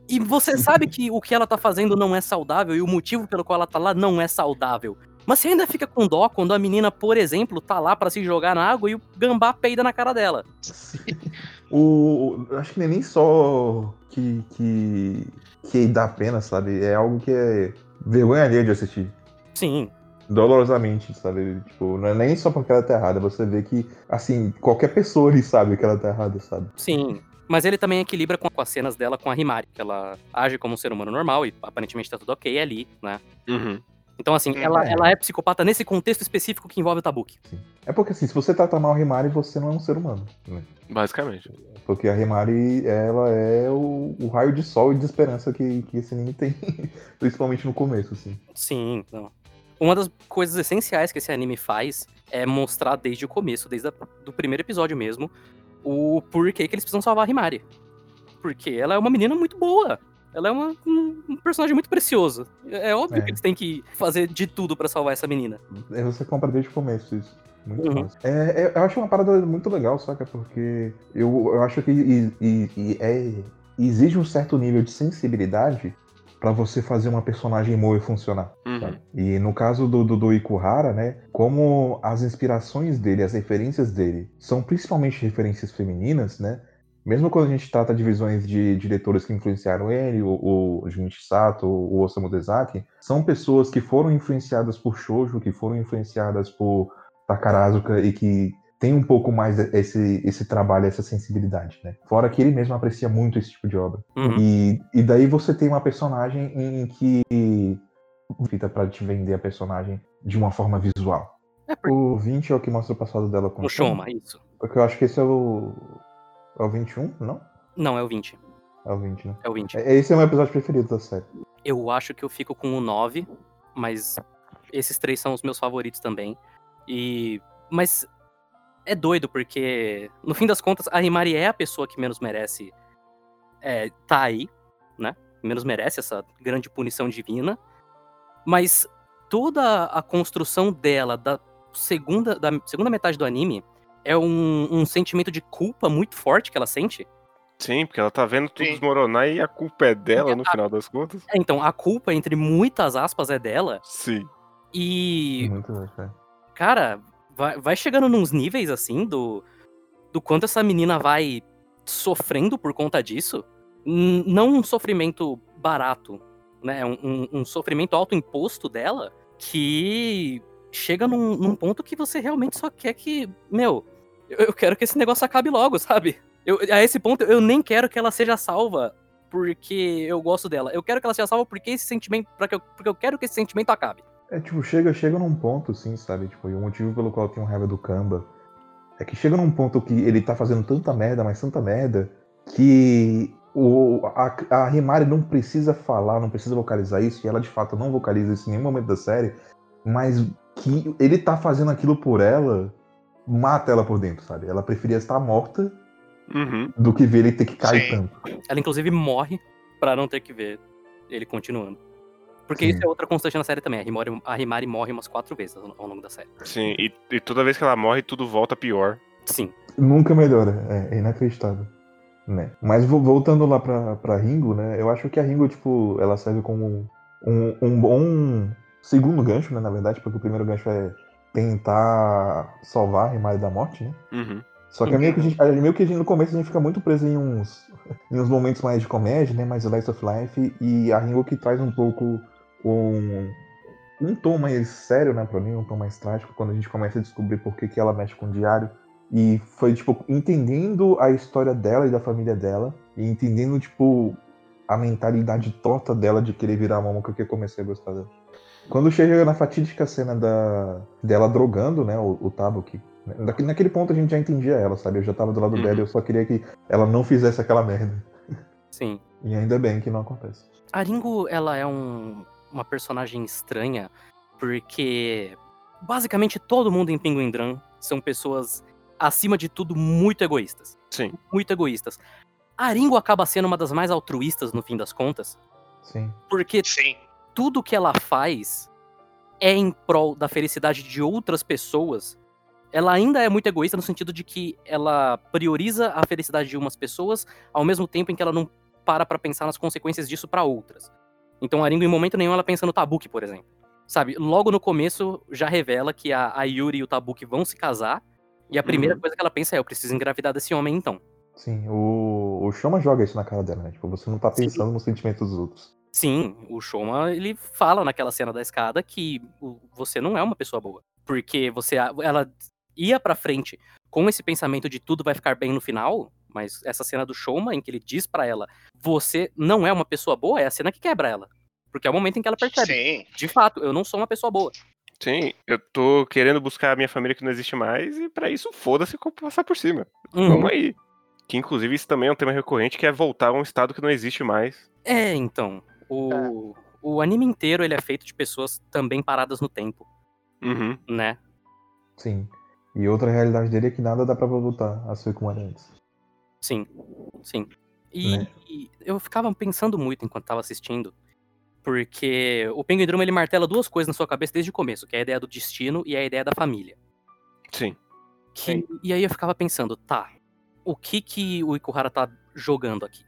E você sabe que o que ela tá fazendo não é saudável e o motivo pelo qual ela tá lá não é saudável. Mas você ainda fica com dó quando a menina, por exemplo, tá lá pra se jogar na água e o gambá peida na cara dela. O, o- acho que nem só que, que, que dá pena, sabe? É algo que é vergonha alheia de assistir. Sim, Dolorosamente, sabe? Tipo, não é nem só porque ela tá errada, você vê que, assim, qualquer pessoa ali sabe que ela tá errada, sabe? sim. Mas ele também equilibra com, as cenas dela com a Himari, que ela age como um ser humano normal e aparentemente tá tudo ok ali, né? Uhum. Então, assim, Hum, ela, é. ela é psicopata nesse contexto específico que envolve o Tabuki. É porque, assim, se você trata mal a Himari, você não é um ser humano. Né? Basicamente. Porque a Himari, ela é o, o raio de sol e de esperança que, que esse anime tem, principalmente no começo, assim. Sim, não. Uma das coisas essenciais que esse anime faz é mostrar desde o começo, desde o do primeiro episódio mesmo, o porquê que eles precisam salvar a Himari. Porque ela é uma menina muito boa. Ela é uma- um, um personagem muito precioso. É óbvio É. que eles têm que fazer de tudo pra salvar essa menina. É, Você compra desde o começo isso. Muito Uhum. massa. É, é- eu acho uma parada muito legal, saca? Porque eu, eu acho que e- e- e é- exige um certo nível de sensibilidade pra você fazer uma personagem Moe funcionar. Uhum. E no caso do, do, do Ikuhara, né? Como as inspirações dele, as referências dele são principalmente referências femininas, né? Mesmo quando a gente trata de visões de diretores que influenciaram ele, o, o Junichi Sato, o Osamu Dezaki, são pessoas que foram influenciadas por shoujo, que foram influenciadas por Takarazuka e que tem um pouco mais esse, esse trabalho, essa sensibilidade, né? Fora que ele mesmo aprecia muito esse tipo de obra. Uhum. E, e daí você tem uma personagem em que feita pra te vender a personagem de uma forma visual. É porque O 20 é o que mostra o passado dela com o Shoma, isso. Porque eu acho que esse é o. É o 21, não? Não, é o 20. É o 20, né? É o 20. É- Esse é o meu episódio preferido da série. Eu acho que eu fico com o 9, mas esses três são os meus favoritos também. E. Mas é doido, porque no fim das contas, a Himari é a pessoa que menos merece é, tá aí, né? Menos merece essa grande punição divina. Mas toda a construção dela, da segunda, da segunda metade do anime, é um, um sentimento de culpa muito forte que ela sente. Sim, porque ela tá vendo tudo Sim. desmoronar e a culpa é dela no final das contas. É, Então, a culpa, entre muitas aspas, é dela. Sim. E Muito bom, cara. cara, vai, vai chegando nos níveis assim do, do quanto essa menina vai sofrendo por conta disso. N- não um sofrimento barato, né? Um, um- um sofrimento autoimposto dela que chega num, num ponto que você realmente só quer que. Meu, eu, eu quero que esse negócio acabe logo, sabe? Eu, a esse ponto, eu nem quero que ela seja salva porque eu gosto dela. Eu quero que ela seja salva porque esse sentimento. Porque eu, porque eu quero que esse sentimento acabe. É, tipo, chega, chega num ponto, assim, sabe? Tipo, e o motivo pelo qual eu tenho raiva do Kamba é que chega num ponto que ele tá fazendo tanta merda, mas tanta merda, que o, a, a não precisa falar, não precisa vocalizar isso, e ela de fato não vocaliza isso em nenhum momento da série, mas que ele tá fazendo aquilo por ela mata ela por dentro, sabe? Ela preferia estar morta Uhum. do que ver ele ter que cair Sim. tanto. Ela, inclusive, morre pra não ter que ver ele continuando. Porque Sim. isso é outra constante na série também. A Himari, a Himari morre umas quatro vezes ao longo da série. Sim, e, e toda vez que ela morre, tudo volta pior. Sim. Nunca melhora, é, é inacreditável. Né? Mas vo- voltando lá pra, pra Ringo, né? Eu acho que a Ringo, tipo, ela serve como um, um bom segundo gancho, né? Na verdade, porque o primeiro gancho é tentar salvar a Himari da morte, né? Uhum. Só que é meio que, a gente, é meio que a gente, no começo a gente fica muito preso em uns, em uns momentos mais de comédia, né? Mais Slice of Life. E a Ringo que traz um pouco um, um tom mais sério, né, pra mim, um tom mais trágico, quando a gente começa a descobrir por que, que ela mexe com o diário. E foi, tipo, entendendo a história dela e da família dela, e entendendo, tipo, a mentalidade torta dela de querer virar a mamuca que eu comecei a gostar dela. Quando chega na fatídica cena da, dela drogando, né, o, o Tabuki, naquele, naquele ponto a gente já entendia ela, sabe? Eu já tava do lado Uhum. dela, eu só queria que ela não fizesse aquela merda. Sim. E ainda bem que não acontece. A Ringo, ela é um- uma personagem estranha, porque basicamente todo mundo em Pinguim Drum são pessoas, acima de tudo, muito egoístas. Sim. Muito egoístas. A Ringo acaba sendo uma das mais altruístas, no fim das contas, Sim. porque Sim. Tudo que ela faz é em prol da felicidade de outras pessoas. Ela ainda é muito egoísta no sentido de que ela prioriza a felicidade de umas pessoas, ao mesmo tempo em que ela não para pra pensar nas consequências disso pra outras. Então a Ringo, em momento nenhum, ela pensa no Tabuki, por exemplo. Sabe, logo no começo já revela que a, a Yuri e o Tabuki vão se casar, e a primeira Uhum. coisa que ela pensa é: eu preciso engravidar desse homem então. Sim, o, o Shoma joga isso na cara dela, né? Tipo, você não tá Sim. pensando nos sentimentos dos outros. Sim, o Shoma, ele fala naquela cena da escada que você não é uma pessoa boa. Porque você, ela ia pra frente com esse pensamento de tudo vai ficar bem no final, mas essa cena do Shoma, em que ele diz pra ela, você não é uma pessoa boa, é a cena que quebra ela. Porque é o momento em que ela percebe, Sim. de fato, eu não sou uma pessoa boa. Sim, eu tô querendo buscar a minha família que não existe mais, e pra isso, foda-se passar por cima. Uhum. Vamos aí. Que inclusive isso também é um tema recorrente, que é voltar a um estado que não existe mais. É, então, o, o anime inteiro ele é feito de pessoas também paradas no tempo, Uhum. né? Sim. E outra realidade dele é que nada dá pra voltar a ser como era antes. Sim, sim. E, Né? e eu ficava pensando muito enquanto tava assistindo, porque o Penguin Drum ele martela duas coisas na sua cabeça desde o começo, que é a ideia do destino e a ideia da família. Sim. Que, e aí eu ficava pensando, tá, o que que o Ikuhara tá jogando aqui,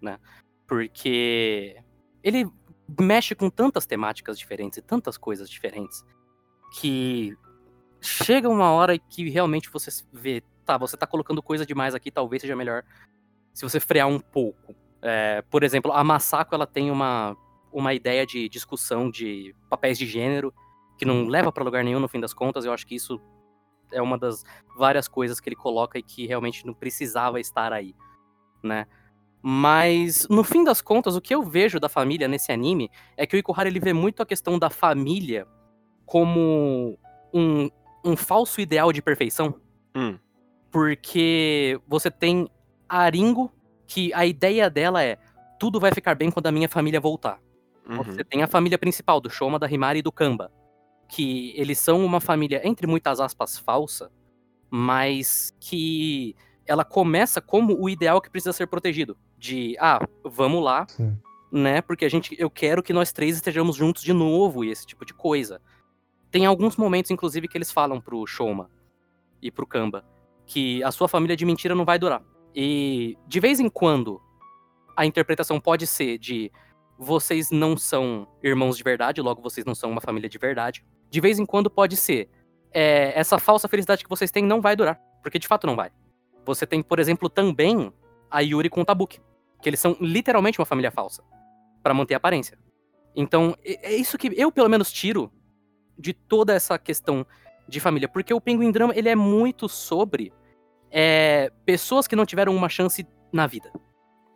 né? Porque ele mexe com tantas temáticas diferentes e tantas coisas diferentes que chega uma hora que realmente você vê, tá, você tá colocando coisa demais aqui, talvez seja melhor se você frear um pouco. É, por exemplo, a Masako ela tem uma, uma ideia de discussão de papéis de gênero que não leva pra lugar nenhum no fim das contas. Eu acho que isso é uma das várias coisas que ele coloca e que realmente não precisava estar aí, né? Mas no fim das contas, o que eu vejo da família nesse anime é que o Ikuhara ele vê muito a questão da família como um, um falso ideal de perfeição, Hum. porque você tem a Ringo, que a ideia dela é tudo vai ficar bem quando a minha família voltar. Uhum. Você tem a família principal, do Shoma, da Himari e do Kamba. Que eles são uma família, entre muitas aspas, falsa, mas que ela começa como o ideal que precisa ser protegido. De, ah, vamos lá, Sim. né? Porque a gente, eu quero que nós três estejamos juntos de novo e esse tipo de coisa. Tem alguns momentos, inclusive, que eles falam pro Shoma e pro Kamba que a sua família de mentira não vai durar. E de vez em quando a interpretação pode ser de vocês não são irmãos de verdade, logo vocês não são uma família de verdade. De vez em quando pode ser é, essa falsa felicidade que vocês têm não vai durar, porque de fato não vai. Você tem, por exemplo, também a Yuri com o Tabuki, que eles são literalmente uma família falsa, Pra manter a aparência. Então, é é isso que eu pelo menos tiro de toda essa questão de família, porque o Penguin Drama ele é muito sobre é, pessoas que não tiveram uma chance na vida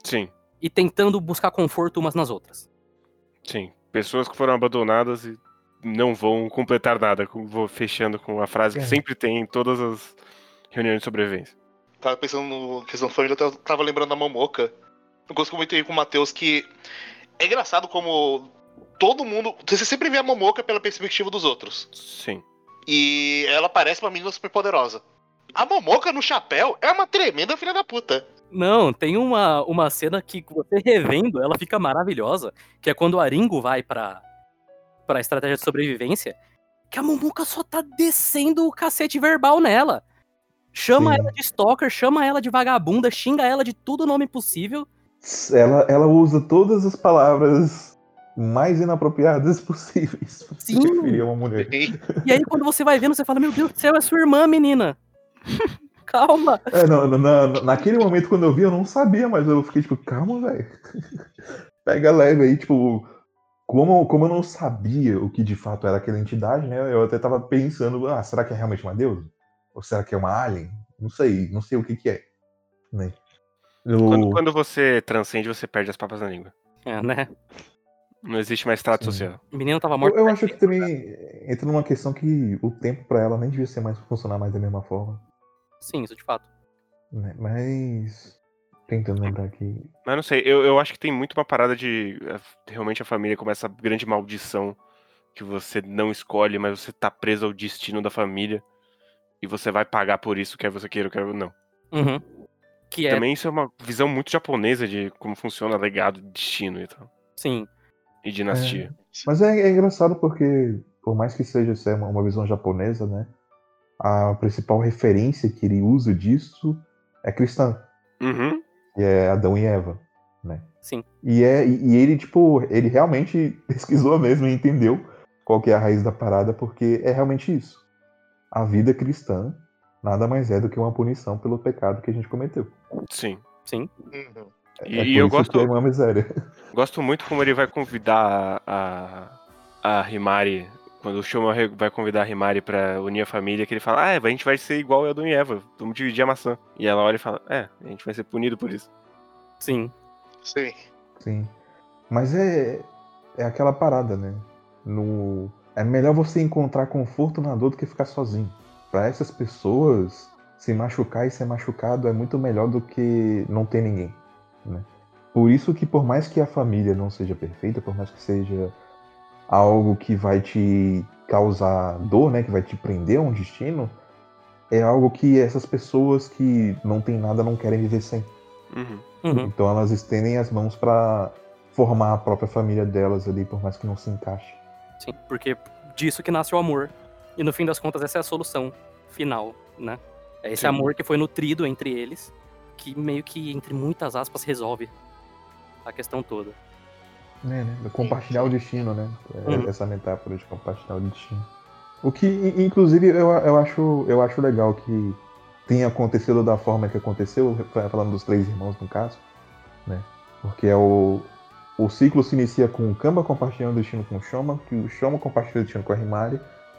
Sim, e tentando buscar conforto umas nas outras. sim. Pessoas que foram abandonadas e não vão completar nada. Vou fechando com a frase que É. sempre tem em todas as reuniões de sobrevivência. Tava pensando no questão família, eu tava- tava lembrando da Momoca. Eu gosto comentei com o Matheus que é engraçado como todo mundo. Você sempre vê a Momoca pela perspectiva dos outros. Sim. E ela parece uma menina super poderosa. A Momoca no chapéu é uma tremenda filha da puta. Não, tem uma, uma cena que você revendo, ela fica maravilhosa, que é quando o Aringo vai pra, pra estratégia de sobrevivência, que a Momoka só tá descendo o cacete verbal nela. Chama Sim. ela de stalker, chama ela de vagabunda, xinga ela de todo nome possível. Ela, ela usa todas as palavras mais inapropriadas possíveis pra se Sim. referir a uma mulher. E aí quando você vai vendo, você fala, meu Deus do céu, é sua irmã, menina. Calma. É, não, não, naquele momento, quando eu vi, eu não sabia, mas eu fiquei tipo, calma, velho. Pega leve aí, tipo. Como, como eu não sabia o que de fato era aquela entidade, né? Eu até tava pensando, ah, será que é realmente uma deusa? Ou será que é uma alien? Não sei, não sei o que que é. Né? Eu- Quando, quando você transcende, você perde as papas na língua. É, né? Não existe mais trato Sim. social. O menino tava Eu, morto. eu acho que também entra numa questão que o tempo pra ela nem devia ser mais funcionar mais da mesma forma. Sim, isso de fato. Né? Mas. Tentando lembrar aqui. Mas não sei, eu, eu acho que tem muito uma parada de. eh, Realmente a família como essa grande maldição que você não escolhe, mas você tá preso ao destino da família. E você vai pagar por isso, quer você queira ou quer não. Uhum. Que é, Também isso é uma visão muito japonesa de como funciona legado, destino e tal. sim. E dinastia. Mas é, é engraçado porque, por mais que seja assim, uma, uma visão japonesa, né? A principal referência que ele usa disso é cristã, Uhum. que é Adão e Eva, né? Sim. E, é, e e ele, tipo, ele realmente pesquisou mesmo e entendeu qual que é a raiz da parada, porque é realmente isso. A vida cristã nada mais é do que uma punição pelo pecado que a gente cometeu. Sim. Sim. Uhum. E, é e por eu isso gosto, que é uma miséria. gosto muito como ele vai convidar a, a, a Himari. Quando o Shoma vai convidar a Himari pra unir a família, que ele fala, ah, a gente vai ser igual a Adão e Eva, vamos dividir a maçã. E ela olha e fala, é, a gente vai ser punido por isso. Sim. Sim. Sim. Mas é, é aquela parada, né? No, é melhor você encontrar conforto na dor do que ficar sozinho. Pra essas pessoas, se machucar e ser machucado é muito melhor do que não ter ninguém. Né? Por isso que por mais que a família não seja perfeita, por mais que seja algo que vai te causar dor, né? Que vai te prender a um destino, é algo que essas pessoas que não têm nada não querem viver sem. Uhum. Uhum. Então elas estendem as mãos pra formar a própria família delas ali, por mais que não se encaixe. Sim, porque disso que nasce o amor. E no fim das contas, essa é a solução final, né? É esse Sim. amor que foi nutrido entre eles, que meio que, entre muitas aspas, resolve a questão toda. Né, né? Compartilhar o destino, né? É Uhum. Essa metáfora de compartilhar o destino. O que, inclusive, eu, eu, acho, eu acho legal que tenha acontecido da forma que aconteceu, falando dos três irmãos no caso, né? Porque é o, o ciclo se inicia com o Kamba compartilhando o destino com o Shoma, que o Shoma compartilha o destino com a Himari,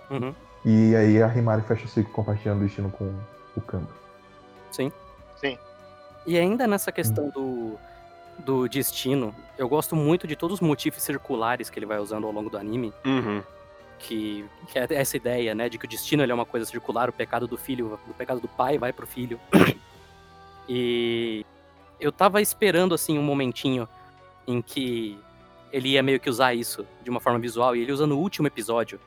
Uhum. e aí a Himari fecha o ciclo compartilhando o destino com o Kamba. Sim. Sim. E ainda nessa questão do, do destino, eu gosto muito de todos os motivos circulares que ele vai usando ao longo do anime, Uhum. que, que é essa ideia, né, de que o destino ele é uma coisa circular, o pecado do filho, o pecado do pai vai pro filho. E eu tava esperando, assim, um momentinho em que ele ia meio que usar isso de uma forma visual, e ele usa no último episódio,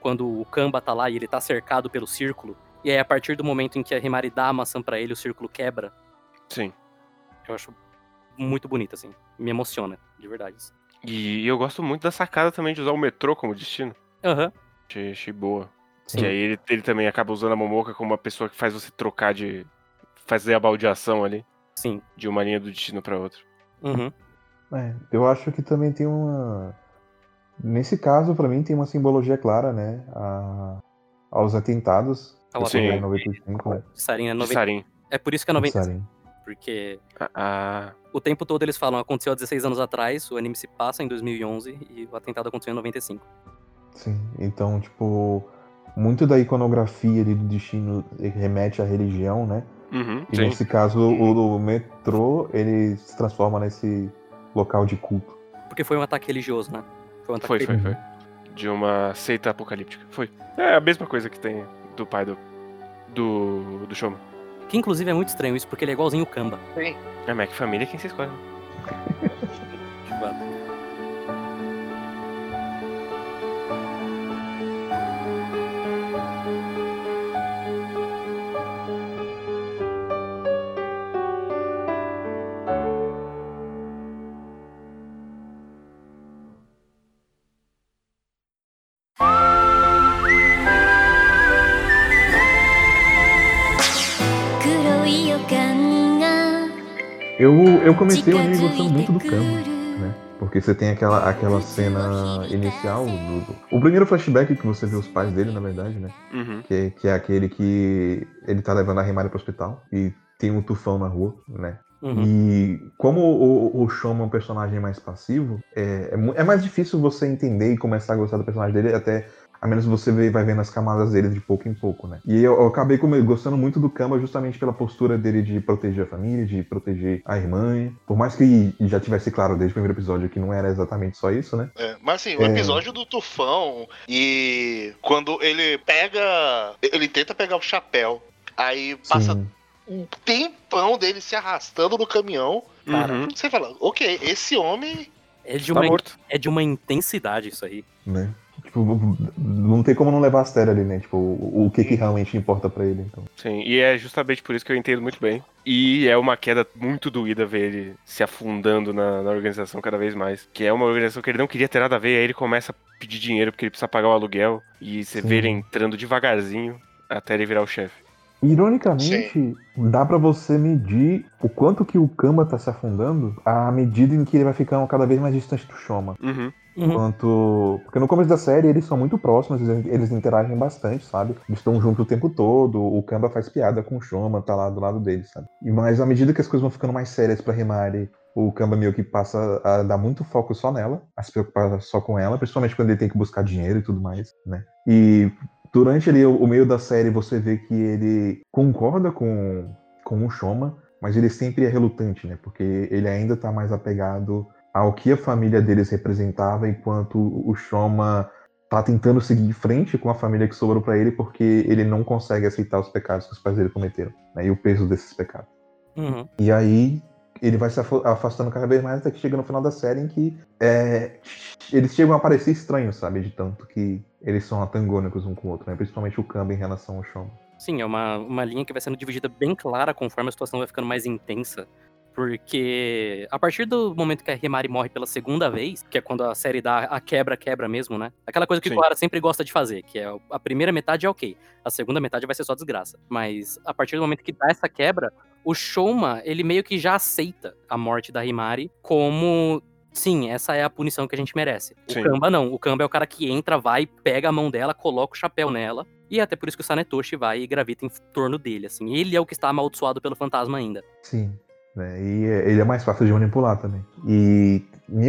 quando o Kamba tá lá e ele tá cercado pelo círculo, e aí a partir do momento em que a Himari dá a maçã pra ele, o círculo quebra. Sim. Eu acho muito bonito, assim. Me emociona, de verdade. E eu gosto muito da sacada também de usar o metrô como destino. Aham. Achei, achei boa. Sim. Que aí ele, ele também acaba usando a Momoka como uma pessoa que faz você trocar de. fazer a baldeação ali, Sim. de uma linha do destino pra outra. Uhum. É, eu acho que também tem uma. Nesse caso, pra mim, tem uma simbologia clara, né? A... Aos atentados. Ao em atentado. 95. Sarin é De 90. Sarin. É por isso que é em 90. Sarin. Porque Ah, o tempo todo eles falam, aconteceu há 16 anos atrás, o anime se passa em 2011 e o atentado aconteceu em 95. Sim, então, tipo, muito da iconografia ali do destino remete à religião, né? Uhum, E sim. nesse caso, o, o metrô, ele se transforma nesse local de culto. Porque foi um ataque religioso, né? Foi um ataque Foi, foi, foi. De uma seita apocalíptica. Foi. É a mesma coisa que tem do pai do. Do. do Showman. Que inclusive é muito estranho isso, porque ele é igualzinho o Kamba. É, Mac Família é quem você escolhe. Eu, comecei o anime gostando muito do Kama, né? Porque você tem aquela, aquela cena inicial do, do- O primeiro flashback que você vê os pais dele, na verdade, né? Uhum. Que, que é aquele que ele tá levando a Rimari pro hospital e tem um tufão na rua, né? Uhum. E como o, o Shoma é um personagem mais passivo, é, é, é mais difícil você entender e começar a gostar do personagem dele, até a menos você vê- vai vendo as camadas dele de pouco em pouco, né? E eu, eu acabei come- gostando muito do Kama justamente pela postura dele de proteger a família, de proteger a irmã. Por mais que já tivesse claro desde o primeiro episódio que não era exatamente só isso, né? É, mas assim, o É. episódio do tufão e quando ele pega. Ele tenta pegar o chapéu. Aí passa Sim. um tempão dele se arrastando no caminhão. Cara, Uhum. Você fala, ok, esse homem. É de, Tá uma, morto. é de uma intensidade isso aí. né? Tipo, não tem como não levar a sério ali, né? Tipo, o, o que, que realmente importa pra ele, então. Sim, e é justamente por isso que eu entendo muito bem. E é uma queda muito doída ver ele se afundando na, na organização cada vez mais. Que é uma organização que ele não queria ter nada a ver, aí ele começa a pedir dinheiro porque ele precisa pagar o aluguel. E você Sim. vê ele entrando devagarzinho até ele virar o chefe. Ironicamente, dá pra você medir o quanto que o Kama tá se afundando à medida em que ele vai ficando cada vez mais distante do Shoma. Uhum. Uhum. Quanto... Porque no começo da série eles são muito próximos, eles, interagem bastante, sabe? Eles estão juntos o tempo todo, o Kamba faz piada com o Shoma, tá lá do lado dele, sabe? E mas à medida que as coisas vão ficando mais sérias pra Himari, o Kamba meio que passa a dar muito foco só nela, a se preocupar só com ela, principalmente quando ele tem que buscar dinheiro e tudo mais, né? E durante ali o, o meio da série você vê que ele concorda com, com o Shoma, mas ele sempre é relutante, né? Porque ele ainda tá mais apegado ao que a família deles representava, enquanto o Shoma tá tentando seguir em frente com a família que sobrou pra ele, porque ele não consegue aceitar os pecados que os pais dele cometeram, né? E o peso desses pecados. Uhum. E aí ele vai se afa- afastando cada vez mais até que chega no final da série em que é, eles chegam a parecer estranhos, sabe? De tanto que eles são antagônicos um com o outro, né? Principalmente o Kamba em relação ao Shoma. Sim, é uma, uma linha que vai sendo dividida bem clara conforme a situação vai ficando mais intensa. Porque a partir do momento que a Himari morre pela segunda vez, que é quando a série dá a quebra-quebra mesmo, né? Aquela coisa que Sim. o Clara sempre gosta de fazer, que é a primeira metade é ok, a segunda metade vai ser só desgraça. Mas a partir do momento que dá essa quebra, o Shoma, ele meio que já aceita a morte da Himari como. Sim, essa é a punição que a gente merece. O Sim. Kamba não. O Kamba é o cara que entra, vai, pega a mão dela, coloca o chapéu nela. E é até por isso que o Sanetoshi vai e gravita em torno dele, assim. Ele é o que está amaldiçoado pelo fantasma ainda. Sim. Né? E é- ele é mais fácil de manipular também. E.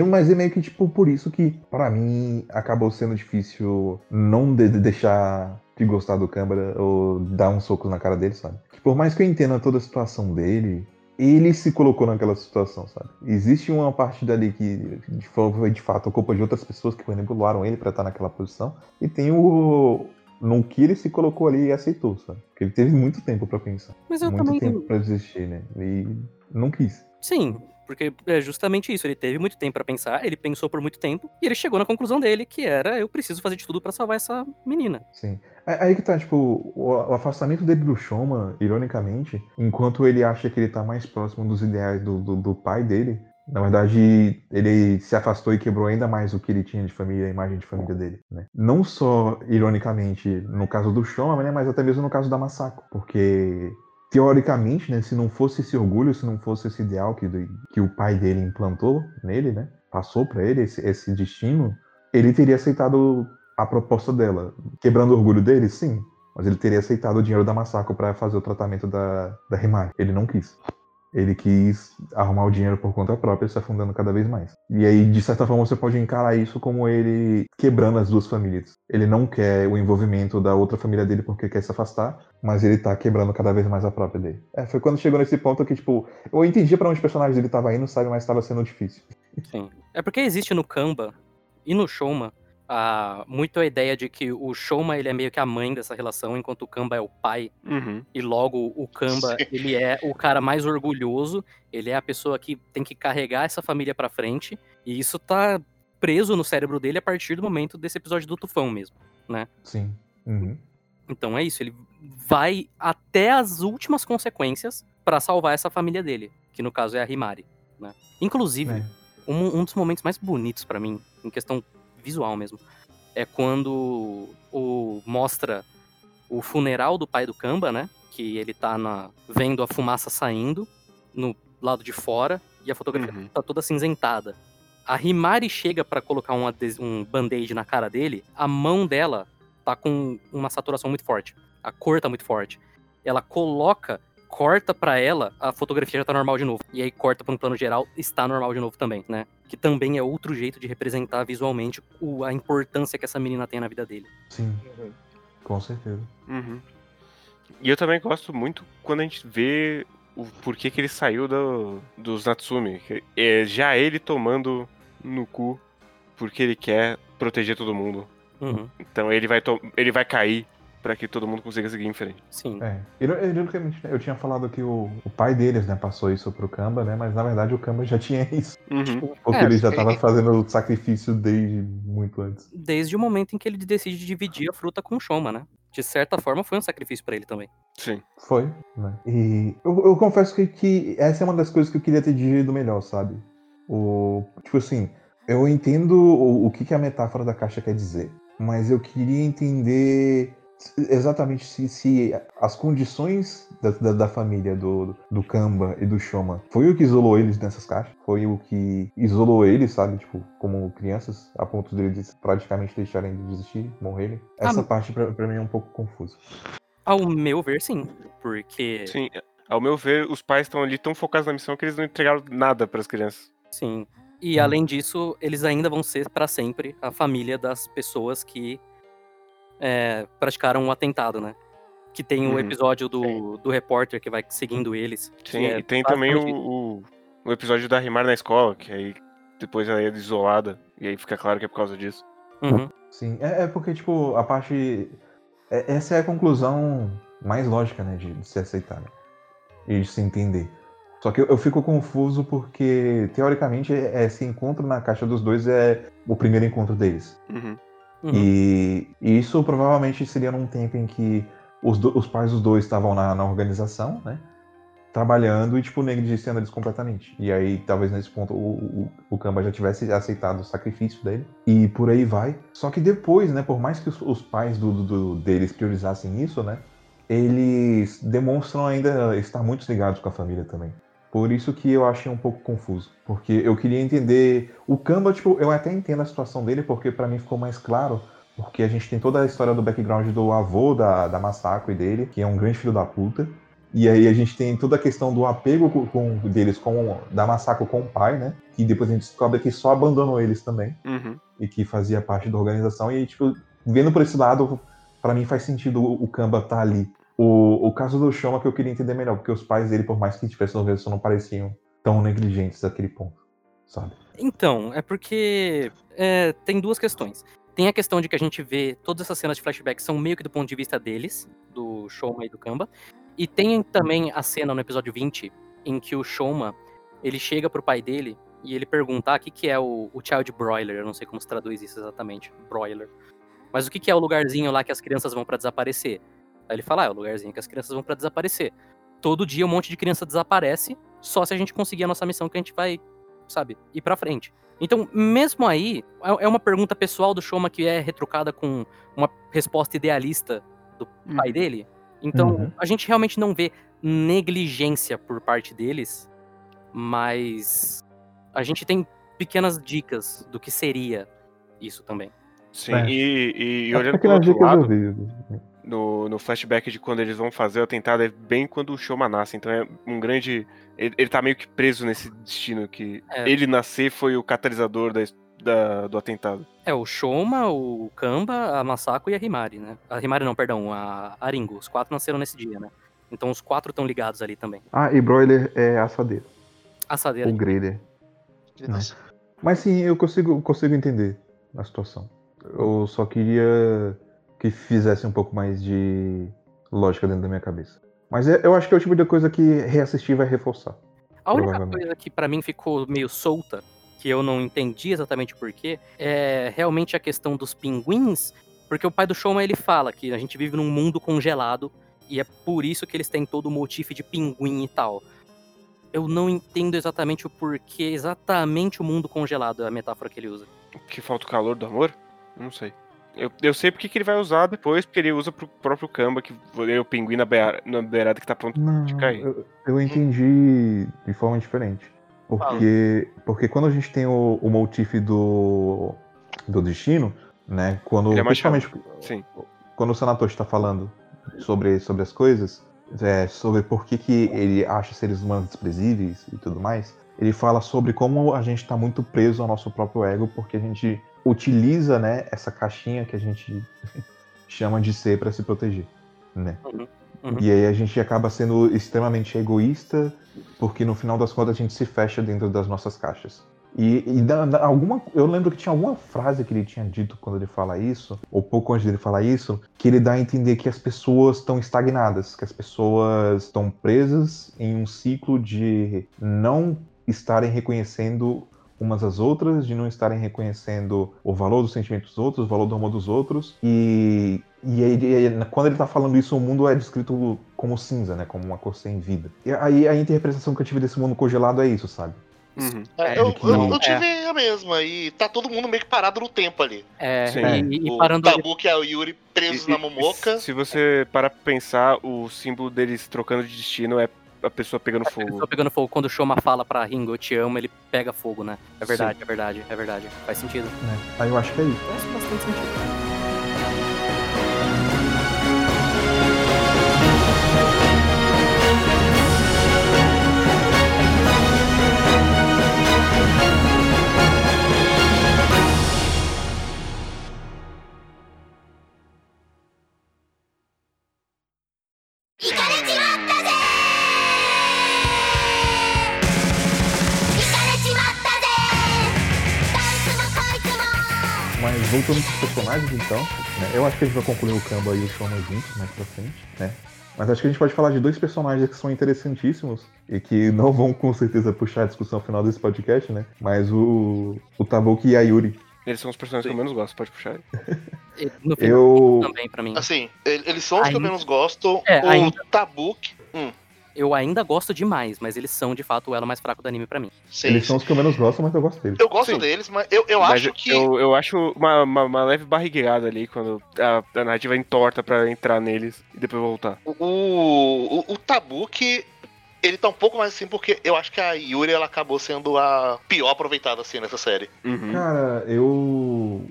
Mas é meio que, tipo, por isso que, pra mim, acabou sendo difícil não de- de deixar de gostar do Câmara ou dar uns socos na cara dele, sabe? Que por mais que eu entenda toda a situação dele, ele se colocou naquela situação, sabe? Existe uma parte dali que foi de fato a culpa de outras pessoas que manipularam ele pra estar naquela posição. E tem o. No que ele se colocou ali e aceitou, sabe? Porque ele teve muito tempo pra pensar. Mas eu muito também. tempo pra desistir, né? E não quis. Sim, porque é justamente isso. Ele teve muito tempo pra pensar, ele pensou por muito tempo, e ele chegou na conclusão dele, que era: eu preciso fazer de tudo pra salvar essa menina. Sim. É- Aí que tá, tipo, o, o afastamento dele do Shoma, ironicamente, enquanto ele acha que ele tá mais próximo dos ideais do, do, do pai dele, na verdade, ele se afastou e quebrou ainda mais o que ele tinha de família, a imagem de família dele, né? Não só, ironicamente, no caso do Shoma, né, mas até mesmo no caso da Masako, porque teoricamente, né, se não fosse esse orgulho, se não fosse esse ideal que, que o pai dele implantou nele, né, passou pra ele esse, esse destino, ele teria aceitado a proposta dela. Quebrando o orgulho dele, sim. Mas ele teria aceitado o dinheiro da Masako pra fazer o tratamento da, da Himari. Ele não quis. Ele quis arrumar o dinheiro por conta própria, se afundando cada vez mais. E aí, de certa forma, você pode encarar isso como ele quebrando as duas famílias. Ele não quer o envolvimento da outra família dele porque quer se afastar, mas ele tá quebrando cada vez mais a própria dele. É, foi quando chegou nesse ponto que, tipo, eu entendi para onde o personagem dele tava indo, sabe, mas tava sendo difícil. Sim. É porque existe no Kanban e no Shoma a, muito a ideia de que o Shoma ele é meio que a mãe dessa relação, enquanto o Kamba é o pai. Uhum. E logo o Kamba, Sim. ele é o cara mais orgulhoso, ele é a pessoa que tem que carregar essa família pra frente, e isso tá preso no cérebro dele a partir do momento desse episódio do tufão mesmo. Sim. Uhum. Então é isso, ele vai até as últimas consequências pra salvar essa família dele, que no caso é a Himari, né? Inclusive, É. um, um dos momentos mais bonitos pra mim, em questão visual mesmo, é quando o mostra o funeral do pai do Kamba, né? Que ele tá na, vendo a fumaça saindo no lado de fora e a fotografia Uhum. tá toda cinzentada. A Himari chega pra colocar um, um band-aid na cara dele, a mão dela tá com uma saturação muito forte. A cor tá muito forte. Ela coloca, corta pra ela, a fotografia já tá normal de novo. E aí corta pra um plano geral, está normal de novo também, né? Que também é outro jeito de representar visualmente o- a importância que essa menina tem na vida dele. Sim, com certeza. Uhum. E eu também gosto muito quando a gente vê o porquê que ele saiu do, dos Natsumi. É já ele tomando no cu porque ele quer proteger todo mundo. Uhum, Então ele vai, ele vai cair pra que todo mundo consiga seguir em frente. sim. É. Iro- Ironicamente, né, eu tinha falado que o, o pai deles, né, passou isso pro Kamba, né? Mas na verdade o Kamba já tinha isso. Uhum. Porque É, ele já tava fazendo o sacrifício desde muito antes. Desde o momento em que ele decide dividir a fruta com o Shoma, né? De certa forma, foi um sacrifício pra ele também. Sim. Foi, né? E eu, eu confesso que, que essa é uma das coisas que eu queria ter digerido melhor, sabe? O, tipo assim, eu entendo o, o que, que a metáfora da caixa quer dizer, mas eu queria entender exatamente se, se as condições da, da, da família do, do Kamba e do Shoma foi o que isolou eles nessas caixas, foi o que isolou eles, sabe? Tipo, como crianças, a ponto deles praticamente deixarem de existir, morrerem. Essa Ah, parte pra, pra mim é um pouco confusa. Ao meu ver, sim. Porque, sim. Sim. Ao meu ver, os pais estão ali tão focados na missão que eles não entregaram nada pras crianças. E Hum. além disso, eles ainda vão ser pra sempre a família das pessoas que é, praticaram o atentado, né? Que tem o Uhum. episódio do, Sim. do repórter que vai seguindo eles. Sim, é e tem também o, o, o episódio da Rimar na escola, que aí depois ela é isolada, e aí fica claro que é por causa disso. isso. Uhum. Sim, é, é porque, tipo, a parte. é- essa é a conclusão mais lógica, né, de, de se aceitar, né? E de se entender. Só que eu, eu fico confuso porque, teoricamente, é- esse encontro na caixa dos dois é o primeiro encontro deles. Uhum. Uhum. E, e isso provavelmente seria num tempo em que os, do- os pais dos dois estavam na, na organização, né? Trabalhando e, tipo, negligenciando eles completamente. E aí, talvez nesse ponto, o, o, o Kamba já tivesse aceitado o sacrifício dele. E por aí vai. Só que depois, né? Por mais que os, os pais do, do- deles priorizassem isso, né? Eles demonstram ainda estar muito ligados com a família também. Por isso que eu achei um pouco confuso. Porque eu queria entender. O Kamba, tipo, eu até entendo a situação dele, porque pra mim ficou mais claro. Porque a gente tem toda a história do background do avô da, da Masako e dele, que é um grande filho da puta. E aí a gente tem toda a questão do apego com, com- deles com da Masako com o pai, né? Que depois a gente descobre que só abandonou eles também. Uhum. E que fazia parte da organização. E, tipo, vendo por esse lado, pra mim faz sentido o, o Kamba estar ali. O, o caso do Shoma que eu queria entender melhor, porque os pais dele, por mais que tivessem organização, não pareciam tão negligentes daquele ponto, sabe? Então, é porque é, tem duas questões. Tem a questão de que a gente vê todas essas cenas de flashback são meio que do ponto de vista deles, do Shoma e do Kamba. E tem também a cena no episódio 20 em que o Shoma ele chega pro pai dele e ele pergunta: ah, o que, que é o, o Child Broiler? Eu não sei como se traduz isso exatamente, Broiler. Mas o que, que é o lugarzinho lá que as crianças vão pra desaparecer? Aí ele fala: ah, é o lugarzinho que as crianças vão pra desaparecer. Todo dia um monte de criança desaparece, só se a gente conseguir a nossa missão que a gente vai, sabe, ir pra frente. Então, mesmo aí, é é uma pergunta pessoal do Shoma que é retrucada com uma resposta idealista do pai Uhum. dele. Então, Uhum. a gente realmente não vê negligência por parte deles, mas a gente tem pequenas dicas do que seria isso também. Sim, É. e, e, e As olhando pro pequenas outro lado, eu vi. No, no flashback de quando eles vão fazer o atentado, é bem quando o Shoma nasce. Então é um grande. Ele, ele tá meio que preso nesse destino que É. ele nascer foi o catalisador da, da- do atentado. É, o Shoma, o Kamba, a Masako e a Himari, né? A Himari não, perdão, a Aringo. Os quatro nasceram nesse dia, né? Então os quatro estão ligados ali também. Ah, e Broiler é assadeiro. Assadeira. O grader. Nossa. Mas sim, eu consigo, consigo entender a situação. Eu só queria que fizesse um pouco mais de lógica dentro da minha cabeça. Mas eu acho que é o tipo de coisa que reassistir vai reforçar. A única coisa que pra mim ficou meio solta, que eu não entendi exatamente porquê, é realmente a questão dos pinguins, porque o pai do Shoma ele fala que a gente vive num mundo congelado e é por isso que eles têm todo o motivo de pinguim e tal. Eu não entendo exatamente o porquê, exatamente o mundo congelado é a metáfora que ele usa. Que falta o calor do amor? Não sei. Eu, eu sei porque que ele vai usar depois, porque ele usa pro próprio Kamba, que é o pinguim na, beira, na beirada que tá pronto Não, de cair. eu, eu entendi de forma diferente. Porque, porque quando a gente tem o, o motif do, do destino, né? Quando, Ele é principalmente Sim. quando o Sanatoshi está falando sobre, sobre as coisas, é, sobre por que, que ele acha seres humanos desprezíveis e tudo mais, ele fala sobre como a gente está muito preso ao nosso próprio ego, porque a gente utiliza né, essa caixinha que a gente chama de ser para se proteger. Né? Uhum, uhum. E aí a gente acaba sendo extremamente egoísta, porque no final das contas a gente se fecha dentro das nossas caixas. E, e da- da- alguma, eu lembro que tinha alguma frase que ele tinha dito quando ele fala isso, ou pouco antes dele falar isso, que ele dá a entender que as pessoas estão estagnadas, que as pessoas estão presas em um ciclo de não estarem reconhecendo umas às outras, de não estarem reconhecendo o valor dos sentimentos dos outros, o valor do amor dos outros. E, e aí, e aí, quando ele tá falando isso, o mundo é descrito como cinza, né? Como uma cor sem vida. E aí a interpretação que eu tive desse mundo congelado é isso, sabe? Uhum. É, É, eu, eu- não- eu tive a mesma, e tá todo mundo meio que parado no tempo ali. É, Sim. e, e o parando Tabu que é o Yuri presos E- na Momoca. Se você parar pra pensar, o símbolo deles trocando de destino é a pessoa pegando Ele fogo. só pegando fogo. Quando o Shoma fala pra Ringo, eu te amo, ele pega fogo, né? É verdade, é verdade, é verdade. Faz sentido. Né? Aí eu acho que é isso. Faz bastante sentido. Mas voltando pros personagens, então, né? Eu acho que a gente vai concluir o Kamba e o Shoma juntos mais pra frente, né? Mas acho que a gente pode falar de dois personagens que são interessantíssimos e que não vão com certeza puxar a discussão final desse podcast, né? Mas o, o Tabuki e a Yuri. Eles são os personagens que eu menos gosto, pode puxar. No final Eu. também, pra mim. Assim, ele- eles são os que eu menos gosto. É, o ainda- Tabuki. Eu ainda gosto demais, mas eles são, de fato, o elo mais fraco do anime pra mim. Sim, Eles sim. são os que eu menos gosto, mas eu gosto deles. Eu gosto Sim. deles, mas eu, eu Mas acho que. eu, eu acho uma, uma, uma leve barrigueada ali quando a, a narrativa entorta pra entrar neles e depois voltar. O, o, o Tabuki, ele tá um pouco mais assim, porque eu acho que a Yuri ela acabou sendo a pior aproveitada assim nessa série. Uhum. Cara, eu.